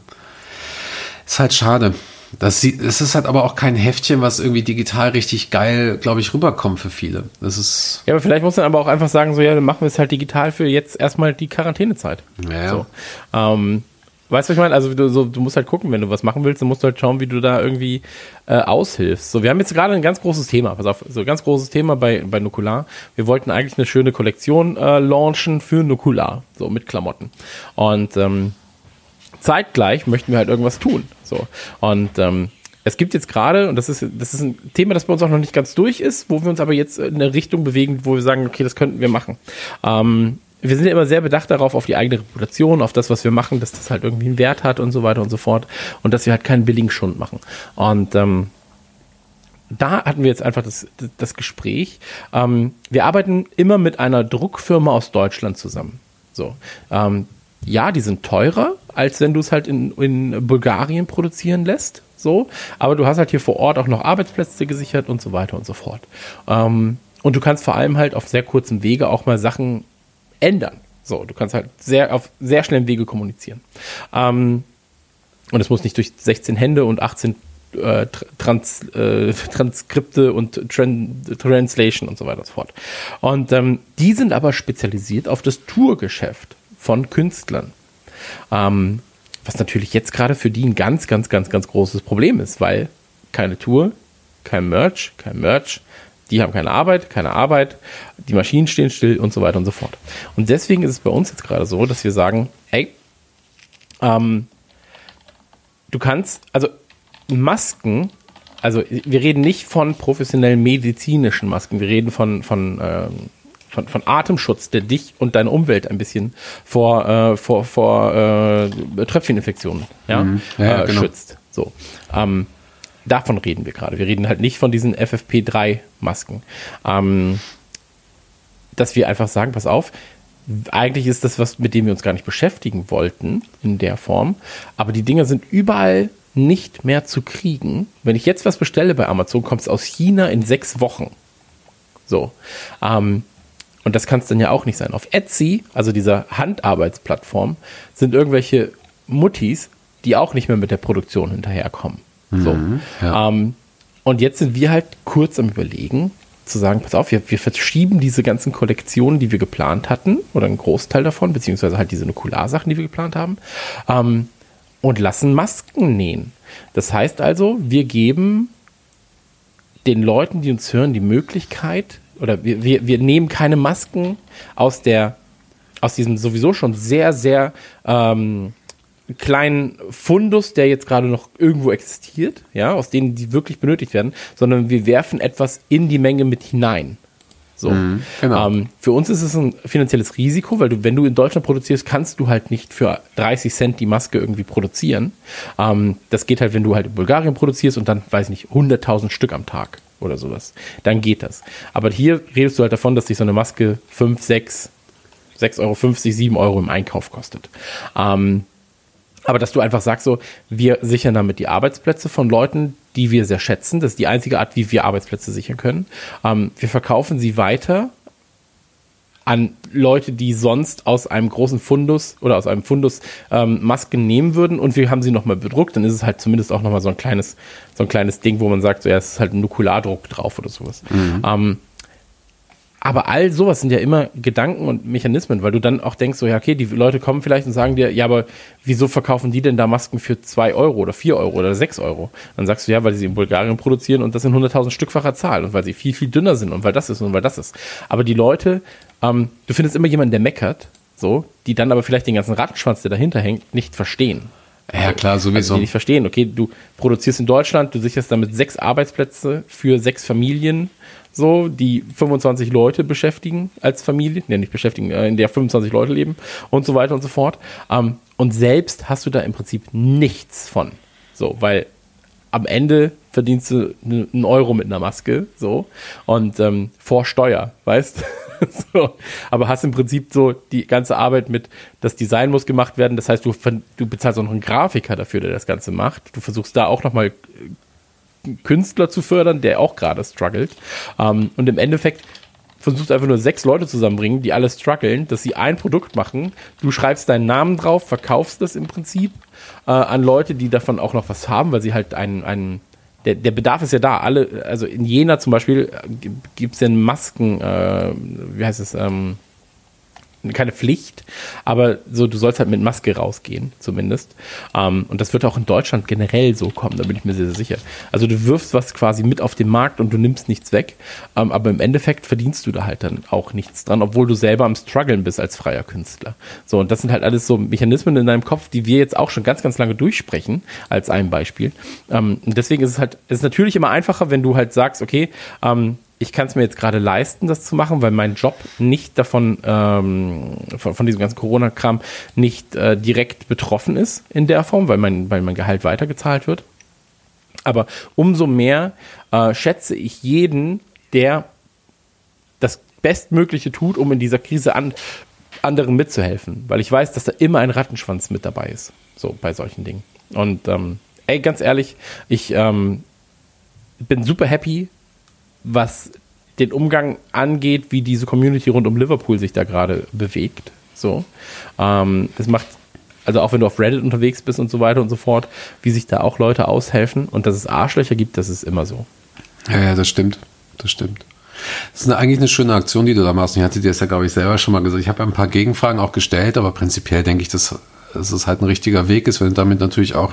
Ist halt schade. Das, sieht, es ist halt aber auch kein Heftchen, was irgendwie digital richtig geil, glaube ich, rüberkommt für viele. Das ist, Ja, aber vielleicht muss man aber auch einfach sagen, so, ja, dann machen wir es halt digital für jetzt erstmal die Quarantänezeit. ja, So. Ähm, weißt du, was ich meine? Also du, so, du musst halt gucken, wenn du was machen willst, dann musst du halt schauen, wie du da irgendwie äh, aushilfst. So, wir haben jetzt gerade ein ganz großes Thema, pass auf, so ein ganz großes Thema bei, bei Nukular. Wir wollten eigentlich eine schöne Kollektion äh, launchen für Nukular, so mit Klamotten. Und ähm, zeitgleich möchten wir halt irgendwas tun. So. Und ähm, es gibt jetzt gerade, und das ist, das ist ein Thema, das bei uns auch noch nicht ganz durch ist, wo wir uns aber jetzt in eine Richtung bewegen, wo wir sagen, okay, das könnten wir machen. Ähm, wir sind ja immer sehr bedacht darauf, auf die eigene Reputation, auf das, was wir machen, dass das halt irgendwie einen Wert hat und so weiter und so fort. Und dass wir halt keinen billigen Schund machen. Und ähm, da hatten wir jetzt einfach das, das Gespräch. Ähm, wir arbeiten immer mit einer Druckfirma aus Deutschland zusammen. So. Ähm, ja, die sind teurer, als wenn du es halt in, in Bulgarien produzieren lässt. So, aber du hast halt hier vor Ort auch noch Arbeitsplätze gesichert und so weiter und so fort. Ähm, und du kannst vor allem halt auf sehr kurzem Wege auch mal Sachen ändern. So, du kannst halt sehr auf sehr schnellem Wege kommunizieren. Ähm, und es muss nicht durch 16 Hände und 18 äh, Trans, äh, Transkripte und Tran Translation und so weiter und so fort. Und ähm, die sind aber spezialisiert auf das Tourgeschäft von Künstlern. Ähm, was natürlich jetzt gerade für die ein ganz, ganz, ganz, ganz großes Problem ist, weil keine Tour, kein Merch, kein Merch, die haben keine Arbeit, keine Arbeit, die Maschinen stehen still und so weiter und so fort. Und deswegen ist es bei uns jetzt gerade so, dass wir sagen, ey, ähm, du kannst, also Masken, also wir reden nicht von professionellen medizinischen Masken, wir reden von, von ähm, von, von Atemschutz, der dich und deine Umwelt ein bisschen vor, äh, vor, vor äh, Tröpfcheninfektionen ja, Mhm. Ja, äh, genau. schützt. So. Ähm, davon reden wir gerade. Wir reden halt nicht von diesen FFP3-Masken. Ähm, dass wir einfach sagen, pass auf, eigentlich ist das was, mit dem wir uns gar nicht beschäftigen wollten in der Form, aber die Dinger sind überall nicht mehr zu kriegen. Wenn ich jetzt was bestelle bei Amazon, kommt es aus China in sechs Wochen. So. Ähm, und das kann es dann ja auch nicht sein. Auf Etsy, also dieser Handarbeitsplattform, sind irgendwelche Muttis, die auch nicht mehr mit der Produktion hinterherkommen. So. ja. Ähm, und jetzt sind wir halt kurz am Überlegen, zu sagen, pass auf, wir, wir verschieben diese ganzen Kollektionen, die wir geplant hatten, oder einen Großteil davon, beziehungsweise halt diese Nukularsachen, die wir geplant haben, ähm, und lassen Masken nähen. Das heißt also, wir geben den Leuten, die uns hören, die Möglichkeit, oder wir, wir, wir nehmen keine Masken aus der, aus diesem sowieso schon sehr, sehr ähm, kleinen Fundus, der jetzt gerade noch irgendwo existiert, ja, aus denen die wirklich benötigt werden, sondern wir werfen etwas in die Menge mit hinein. So. genau. ähm, für uns ist es ein finanzielles Risiko, weil du, wenn du in Deutschland produzierst, kannst du halt nicht für 30 Cent die Maske irgendwie produzieren. Ähm, das geht halt, wenn du halt in Bulgarien produzierst und dann, weiß ich nicht, 100.000 Stück am Tag oder sowas. Dann geht das. Aber hier redest du halt davon, dass dich so eine Maske 5, 6, 6,50 Euro, 7 Euro im Einkauf kostet. Ähm, aber dass du einfach sagst, so, wir sichern damit die Arbeitsplätze von Leuten, die wir sehr schätzen. Das ist die einzige Art, wie wir Arbeitsplätze sichern können. Ähm, wir verkaufen sie weiter an Leute, die sonst aus einem großen Fundus oder aus einem Fundus ähm, Masken nehmen würden und wir haben sie nochmal bedruckt, dann ist es halt zumindest auch nochmal so ein kleines, so ein kleines Ding, wo man sagt, so, ja, es ist halt ein Nukulardruck drauf oder sowas. Ähm, aber all sowas sind ja immer Gedanken und Mechanismen, weil du dann auch denkst, so, ja, okay, die Leute kommen vielleicht und sagen dir, ja, aber wieso verkaufen die denn da Masken für 2 Euro oder 4 Euro oder 6 Euro? Dann sagst du, ja, weil sie in Bulgarien produzieren und das in 100.000 Stückfacher Zahl und weil sie viel, viel dünner sind und weil das ist und weil das ist. Aber die Leute, ähm, du findest immer jemanden, der meckert, so, die dann aber vielleicht den ganzen Rattenschwanz, der dahinter hängt, nicht verstehen. Ja, klar, Also sowieso. die nicht verstehen, okay, du produzierst in Deutschland, du sicherst damit sechs Arbeitsplätze für sechs Familien, so, die 25 Leute beschäftigen als Familie, ne, nicht beschäftigen, äh, in der 25 Leute leben und so weiter und so fort. Ähm, und selbst hast du da im Prinzip nichts von. So, weil am Ende verdienst du ne- einen Euro mit einer Maske, so, und ähm, vor Steuer, weißt so. Aber hast im Prinzip so die ganze Arbeit mit, das Design muss gemacht werden, das heißt, du, du bezahlst auch noch einen Grafiker dafür, der das Ganze macht. Du versuchst da auch nochmal Künstler zu fördern, der auch gerade struggelt. Ähm, und im Endeffekt versuchst du einfach nur sechs Leute zusammenbringen, die alle strugglen, dass sie ein Produkt machen. Du schreibst deinen Namen drauf, verkaufst das im Prinzip äh, an Leute, die davon auch noch was haben, weil sie halt einen, einen der, der Bedarf ist ja da. Alle, also in Jena zum Beispiel gibt es ja Masken, äh, wie heißt es, ähm, keine Pflicht, aber so, du sollst halt mit Maske rausgehen, zumindest. Ähm, und das wird auch in Deutschland generell so kommen, da bin ich mir sehr, sehr sicher. Also du wirfst was quasi mit auf den Markt und du nimmst nichts weg, ähm, aber im Endeffekt verdienst du da halt dann auch nichts dran, obwohl du selber am struggeln bist als freier Künstler. So, und das sind halt alles so Mechanismen in deinem Kopf, die wir jetzt auch schon ganz, ganz lange durchsprechen, als ein Beispiel. Ähm, deswegen ist es halt, es ist natürlich immer einfacher, wenn du halt sagst, okay, ähm, ich kann es mir jetzt gerade leisten, das zu machen, weil mein Job nicht davon, ähm, von, von diesem ganzen Corona-Kram nicht äh, direkt betroffen ist in der Form, weil mein, weil mein Gehalt weitergezahlt wird. Aber umso mehr äh, schätze ich jeden, der das Bestmögliche tut, um in dieser Krise an, anderen mitzuhelfen. Weil ich weiß, dass da immer ein Rattenschwanz mit dabei ist. So bei solchen Dingen. Und ähm, ey, ganz ehrlich, ich ähm, bin super happy, was den Umgang angeht, wie diese Community rund um Liverpool sich da gerade bewegt. So. Ähm, es macht, also auch wenn du auf Reddit unterwegs bist und so weiter und so fort, wie sich da auch Leute aushelfen und dass es Arschlöcher gibt, das ist immer so. Ja, ja, das stimmt. Das stimmt. Das ist eine, eigentlich eine schöne Aktion, die du da machst. Ich hatte dir das ja, glaube ich, selber schon mal gesagt. Ich habe ja ein paar Gegenfragen auch gestellt, aber prinzipiell denke ich, dass, dass es halt ein richtiger Weg ist, wenn du damit natürlich auch,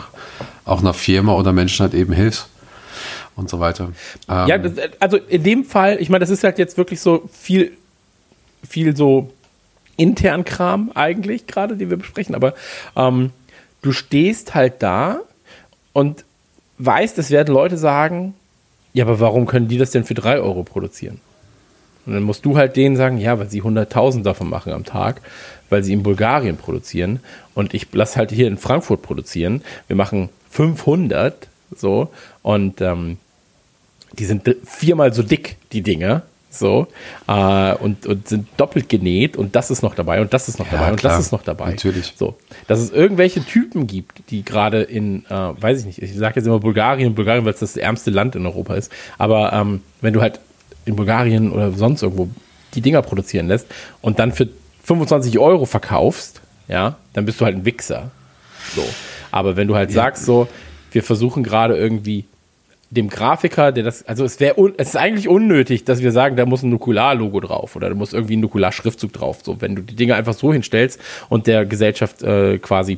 auch einer Firma oder Menschen halt eben hilfst und so weiter. Ähm, Ja, das, also in dem Fall, ich meine, das ist halt jetzt wirklich so viel, viel so intern Kram eigentlich gerade, den wir besprechen, aber ähm, du stehst halt da und weißt, es werden Leute sagen, ja, aber warum können die das denn für drei Euro produzieren? Und dann musst du halt denen sagen, ja, weil sie 100.000 davon machen am Tag, weil sie in Bulgarien produzieren und ich lasse halt hier in Frankfurt produzieren. Wir machen 500, so, und ähm, die sind viermal so dick, die Dinger. So, äh, und, und sind doppelt genäht und das ist noch dabei und das ist noch Ja, dabei und klar, das ist noch dabei. natürlich. So, dass es irgendwelche Typen gibt, die gerade in, äh, weiß ich nicht, ich sage jetzt immer Bulgarien, Bulgarien, weil es das ärmste Land in Europa ist, aber ähm, wenn du halt in Bulgarien oder sonst irgendwo die Dinger produzieren lässt und dann für 25 Euro verkaufst, ja, dann bist du halt ein Wichser. So. Aber wenn du halt sagst, so, wir versuchen gerade irgendwie dem Grafiker, der das, also es wäre, es ist eigentlich unnötig, dass wir sagen, da muss ein Nukular-Logo drauf oder da muss irgendwie ein Nukular-Schriftzug drauf. So, wenn du die Dinge einfach so hinstellst und der Gesellschaft äh, quasi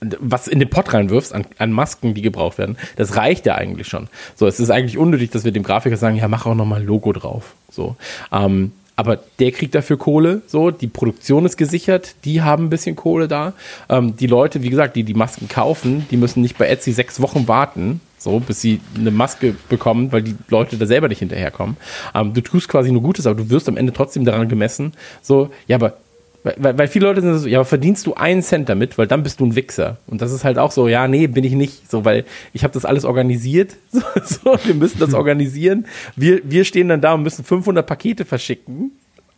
was in den Pott reinwirfst an, an Masken, die gebraucht werden, das reicht ja eigentlich schon. So, es ist eigentlich unnötig, dass wir dem Grafiker sagen, ja, mach auch nochmal ein Logo drauf. So, ähm, aber der kriegt dafür Kohle, so, die Produktion ist gesichert, die haben ein bisschen Kohle da. Ähm, die Leute, wie gesagt, die die Masken kaufen, die müssen nicht bei Etsy sechs Wochen warten, so, bis sie eine Maske bekommen, weil die Leute da selber nicht hinterherkommen. Ähm, du tust quasi nur Gutes, aber du wirst am Ende trotzdem daran gemessen, so, ja, aber weil, weil viele Leute sind so, ja, aber verdienst du einen Cent damit, weil dann bist du ein Wichser. Und das ist halt auch so, ja, nee, bin ich nicht, so, weil ich habe das alles organisiert, so, so, wir müssen das organisieren. Wir, wir stehen dann da und müssen 500 Pakete verschicken,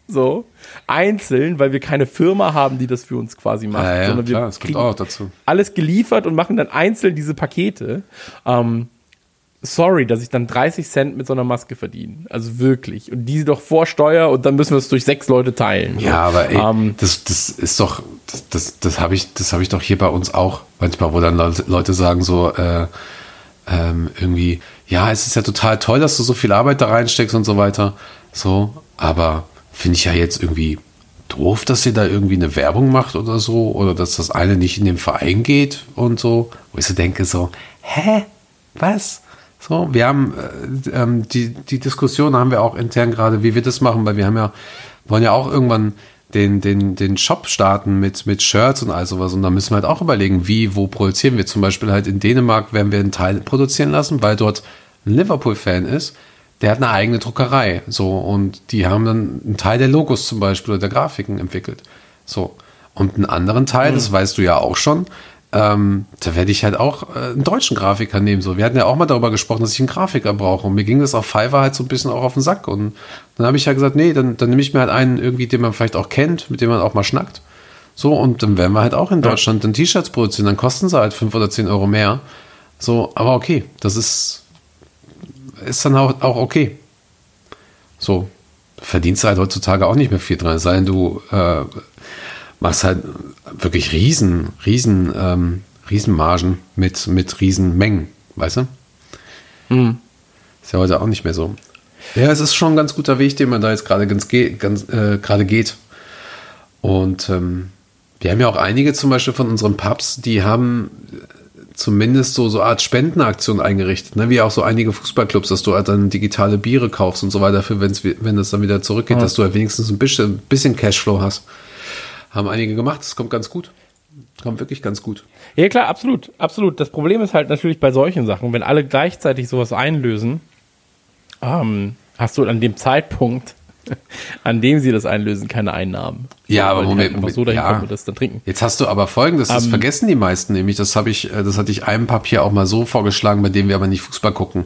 so, einzeln, weil wir keine Firma haben, die das für uns quasi macht, Ja, ja, sondern wir klar, das kommt auch dazu. alles geliefert und machen dann einzeln diese Pakete. Ähm, sorry, dass ich dann 30 Cent mit so einer Maske verdiene. Also wirklich. Und die doch vor Steuer und dann müssen wir es durch sechs Leute teilen. Ja, aber ey, Ähm, das, das ist doch, das, das, das habe ich, das habe ich doch hier bei uns auch manchmal, wo dann Leute, Leute sagen so äh, ähm, irgendwie, ja, es ist ja total toll, dass du so viel Arbeit da reinsteckst und so weiter. So, aber finde ich ja jetzt irgendwie doof, dass ihr da irgendwie eine Werbung macht oder so oder dass das eine nicht in den Verein geht und so, wo ich so denke so, hä, was? So, wir haben äh, ähm, die, die Diskussion haben wir auch intern gerade, wie wir das machen, weil wir haben ja, wollen ja auch irgendwann den, den, den Shop starten mit, mit Shirts und all sowas. Und da müssen wir halt auch überlegen, wie, wo produzieren wir. Zum Beispiel halt in Dänemark werden wir einen Teil produzieren lassen, weil dort ein Liverpool-Fan ist. Der hat eine eigene Druckerei. So, und die haben dann einen Teil der Logos zum Beispiel oder der Grafiken entwickelt. So. Und einen anderen Teil, das weißt du ja auch schon, ähm, da werde ich halt auch äh, einen deutschen Grafiker nehmen. So, wir hatten ja auch mal darüber gesprochen, dass ich einen Grafiker brauche. Und mir ging das auf Fiverr halt so ein bisschen auch auf den Sack. Und dann habe ich ja gesagt, nee, dann, dann nehme ich mir halt einen irgendwie, den man vielleicht auch kennt, mit dem man auch mal schnackt. So, und dann werden wir halt auch in Deutschland dann T-Shirts produzieren. Dann kosten sie halt fünf oder zehn Euro mehr. So, aber okay, das ist, ist dann auch, auch okay. So, verdienst du halt heutzutage auch nicht mehr viel dran. Sei denn, du äh, machst halt wirklich riesen, riesen, ähm, Riesenmargen mit, mit Riesenmengen, weißt du? Ist ja heute auch nicht mehr so. Ja, es ist schon ein ganz guter Weg, den man da jetzt gerade ganz, ganz äh, gerade geht. Und ähm, wir haben ja auch einige zum Beispiel von unseren Pubs, die haben zumindest so so Art Spendenaktion eingerichtet, ne? wie auch so einige Fußballclubs, dass du halt dann digitale Biere kaufst und so weiter, für wenn's, wenn es dann wieder zurückgeht, dass du halt wenigstens ein bisschen, ein bisschen Cashflow hast. Haben einige gemacht, das kommt ganz gut. Kommt wirklich ganz gut. Ja, klar, absolut, absolut. Das Problem ist halt natürlich bei solchen Sachen, wenn alle gleichzeitig sowas einlösen, ähm, hast du an dem Zeitpunkt, an dem sie das einlösen, keine Einnahmen. Ja, aber Moment, halt einfach so dahin ja. kommen und das dann trinken. Jetzt hast du aber folgendes, das Ähm, vergessen die meisten nämlich, das habe ich, äh, das hatte ich einem Papier auch mal so vorgeschlagen, bei dem wir aber nicht Fußball gucken.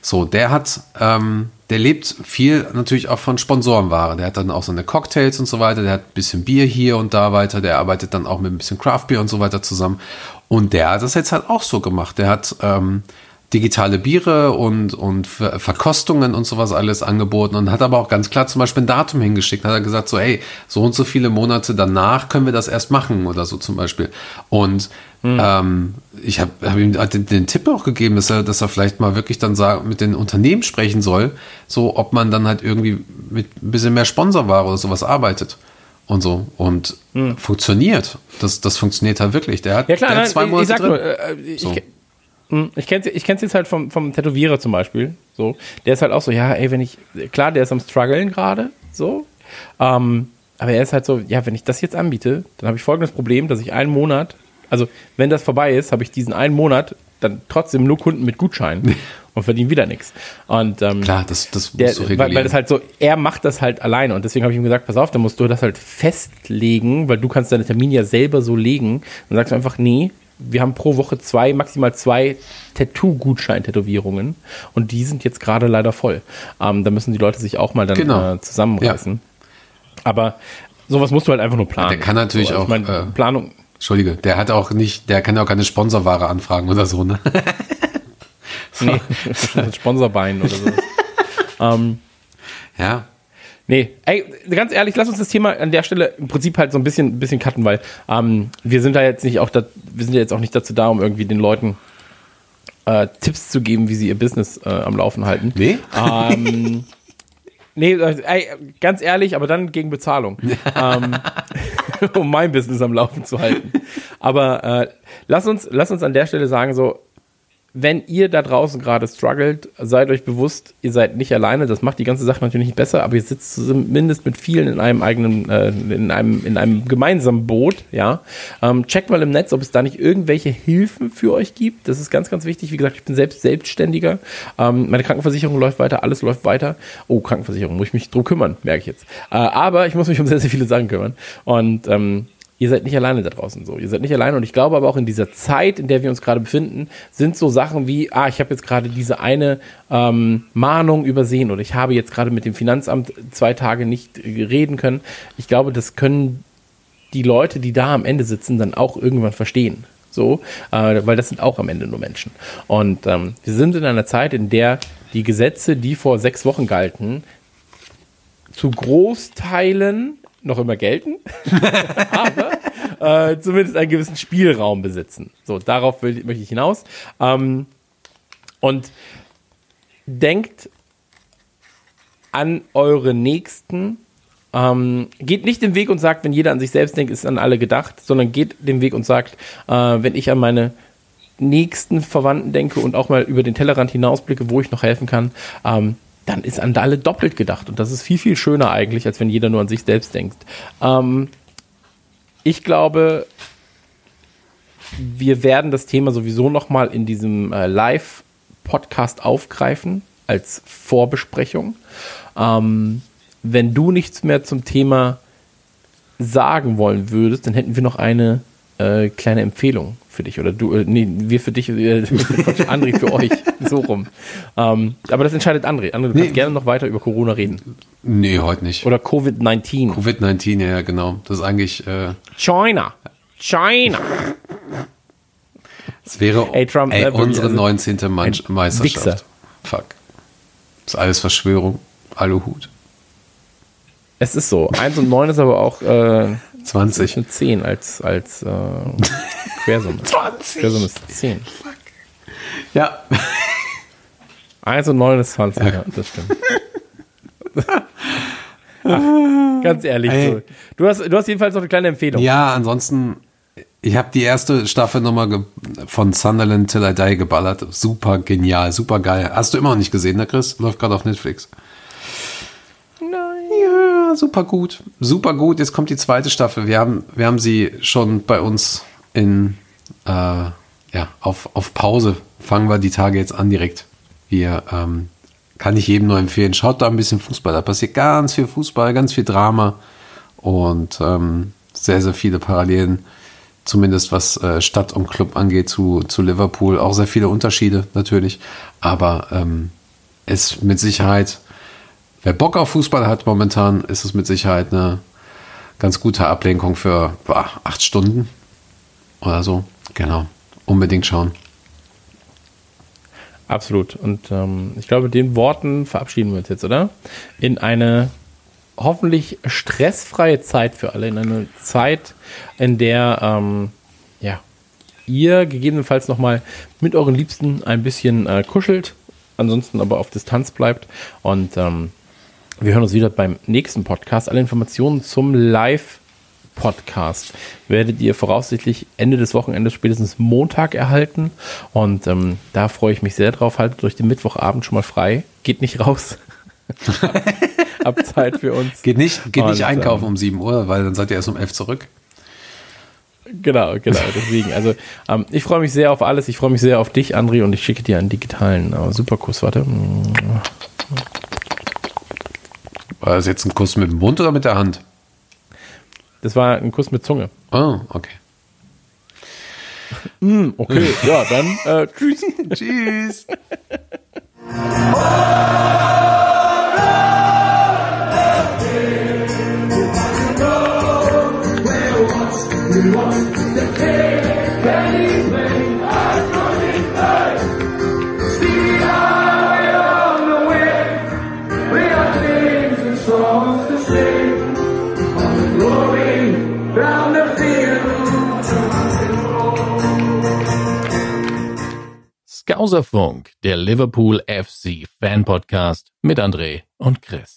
So, der hat, ähm, der lebt viel natürlich auch von Sponsorenware. Der hat dann auch so eine Cocktails und so weiter, der hat ein bisschen Bier hier und da weiter, der arbeitet dann auch mit ein bisschen Craftbier und so weiter zusammen. Und der hat das jetzt halt auch so gemacht. Der hat ähm, digitale Biere und, und Ver- Verkostungen und sowas alles angeboten und hat aber auch ganz klar zum Beispiel ein Datum hingeschickt. Hat er gesagt, so, ey, so und so viele Monate danach können wir das erst machen oder so zum Beispiel. Und ähm, ich habe hab ihm halt den, Tipp auch gegeben, dass er, dass er vielleicht mal wirklich dann sagen, mit den Unternehmen sprechen soll, so ob man dann halt irgendwie mit ein bisschen mehr Sponsorware oder sowas arbeitet. Und so. Und funktioniert. Das, das funktioniert halt wirklich. Der hat, Ja klar, der hat nein, zwei ich, Monate ich sag drin. nur, äh, ich, So. Hm, ich ich kenn's jetzt halt vom, vom Tätowierer zum Beispiel. So, der ist halt auch so, ja, ey, wenn ich, klar, der ist am struggeln gerade, so. Ähm, aber er ist halt so, ja, wenn ich das jetzt anbiete, dann habe ich folgendes Problem, dass ich einen Monat, also wenn das vorbei ist, habe ich diesen einen Monat dann trotzdem nur Kunden mit Gutscheinen und verdienen wieder nichts. Und ähm, Klar, das, das der, musst du weil, regulieren. weil das halt so, er macht das halt alleine und deswegen habe ich ihm gesagt, pass auf, dann musst du das halt festlegen, weil du kannst deine Termine ja selber so legen. Dann sagst du einfach, nee, wir haben pro Woche zwei, maximal zwei Tattoo-Gutschein-Tätowierungen und die sind jetzt gerade leider voll. Ähm, da müssen die Leute sich auch mal dann Genau. äh, zusammenreißen. Aber sowas musst du halt einfach nur planen. der kann natürlich so, also auch, Ich meine, äh, Planung, Entschuldige, der hat auch nicht, der kann ja auch keine Sponsorware anfragen oder so, ne? nee, Sponsorbein oder so. ähm, Ja. Nee, ey, ganz ehrlich, lass uns das Thema an der Stelle im Prinzip halt so ein bisschen, ein bisschen cutten, weil ähm, wir sind da jetzt nicht auch, da, wir sind ja jetzt auch nicht dazu da, um irgendwie den Leuten äh, Tipps zu geben, wie sie ihr Business äh, am Laufen halten. Nee? Ähm, nee, äh, ey, ganz ehrlich, aber dann gegen Bezahlung. ähm, um mein Business am Laufen zu halten. Aber äh, lass, uns, lass uns an der Stelle sagen, so, wenn ihr da draußen gerade struggelt, seid euch bewusst, ihr seid nicht alleine. Das macht die ganze Sache natürlich nicht besser, aber ihr sitzt zumindest mit vielen in einem eigenen, äh, in einem, in einem gemeinsamen Boot, ja. Ähm, checkt mal im Netz, ob es da nicht irgendwelche Hilfen für euch gibt. Das ist ganz, ganz wichtig. Wie gesagt, ich bin selbst Selbstständiger. Ähm, meine Krankenversicherung läuft weiter, alles läuft weiter. Oh, Krankenversicherung, muss ich mich drum kümmern, merke ich jetzt. Äh, aber ich muss mich um sehr, sehr viele Sachen kümmern. Und ähm, ihr seid nicht alleine da draußen so. Ihr seid nicht alleine und ich glaube aber auch in dieser Zeit, in der wir uns gerade befinden, sind so Sachen wie, ah, ich habe jetzt gerade diese eine ähm, Mahnung übersehen oder ich habe jetzt gerade mit dem Finanzamt zwei Tage nicht äh, reden können. Ich glaube, das können die Leute, die da am Ende sitzen, dann auch irgendwann verstehen. So, äh, weil das sind auch am Ende nur Menschen. Und ähm, wir sind in einer Zeit, in der die Gesetze, die vor sechs Wochen galten, zu Großteilen noch immer gelten, aber äh, zumindest einen gewissen Spielraum besitzen. So, darauf will, möchte ich hinaus. Ähm, und denkt an eure Nächsten. Ähm, geht nicht den Weg und sagt, wenn jeder an sich selbst denkt, ist an alle gedacht, sondern geht den Weg und sagt, äh, wenn ich an meine nächsten Verwandten denke und auch mal über den Tellerrand hinausblicke, wo ich noch helfen kann, ähm, dann ist an alle doppelt gedacht. Und das ist viel, viel schöner eigentlich, als wenn jeder nur an sich selbst denkt. Ähm, ich glaube, wir werden das Thema sowieso nochmal in diesem äh, Live-Podcast aufgreifen als Vorbesprechung. Ähm, wenn du nichts mehr zum Thema sagen wollen würdest, dann hätten wir noch eine äh, kleine Empfehlung für dich. Oder du, äh, nee, wir für dich, äh, André für euch. So rum. Ähm, aber das entscheidet André. André, du Nee. kannst gerne noch weiter über Corona reden. Nee, heute nicht. Oder Covid-19. Covid-19, ja, ja, genau. Das ist eigentlich, äh, China. China. es wäre Ey, Trump, ey, äh, unsere also 19. Mann- Meisterschaft. Wichser. Fuck. Das ist alles Verschwörung. Aluhut. Es ist so. 1 und 9 ist aber auch äh, 20. eine 10 als, als äh, Quersumme. 20. Quersumme ist 10. Ja. 1 und 9 ist 20, ja, das stimmt. Ach, ganz ehrlich, Ey. so. du, hast, du hast jedenfalls noch eine kleine Empfehlung. Ja, ansonsten, ich habe die erste Staffel nochmal von Sunderland Till I Die geballert. Super genial, super geil. Hast du immer noch nicht gesehen, ne, Chris? Läuft gerade auf Netflix. Nein. Ja, super gut. Super gut. Jetzt kommt die zweite Staffel. Wir haben, wir haben sie schon bei uns in, äh, ja, auf, auf Pause. Fangen wir die Tage jetzt an direkt. Wir, ähm, kann ich jedem nur empfehlen. Schaut da ein bisschen Fußball. Da passiert ganz viel Fußball, ganz viel Drama und ähm, sehr, sehr viele Parallelen. Zumindest was äh, Stadt und Club angeht zu, zu Liverpool. Auch sehr viele Unterschiede natürlich. Aber ähm, ist mit Sicherheit Wer Bock auf Fußball hat momentan, ist es mit Sicherheit eine ganz gute Ablenkung für boah, acht Stunden oder so. Genau. Unbedingt schauen. Absolut. Und ähm, ich glaube, mit den Worten verabschieden wir uns jetzt, oder? In eine hoffentlich stressfreie Zeit für alle, in eine Zeit, in der ähm, ja, ihr gegebenenfalls nochmal mit euren Liebsten ein bisschen äh, kuschelt, ansonsten aber auf Distanz bleibt. Und ähm, wir hören uns wieder beim nächsten Podcast. Alle Informationen zum Live-Podcast werdet ihr voraussichtlich Ende des Wochenendes, spätestens Montag erhalten. Und ähm, da freue ich mich sehr drauf. Haltet euch den Mittwochabend schon mal frei. Geht nicht raus. Habt Zeit für uns. Geht nicht, geht nicht Und, einkaufen ähm, um 7 Uhr, weil dann seid ihr erst um 11 zurück. Genau, genau, deswegen. Also ähm, ich freue mich sehr auf alles. Ich freue mich sehr auf dich, André, und ich schicke dir einen digitalen äh, Superkuss. Warte. War das jetzt ein Kuss mit dem Mund oder mit der Hand? Das war ein Kuss mit Zunge. Oh, okay. Okay, ja, dann äh, tschüss. Tschüss. Skauserfunk, der Liverpool FC Fan Podcast mit André und Chris.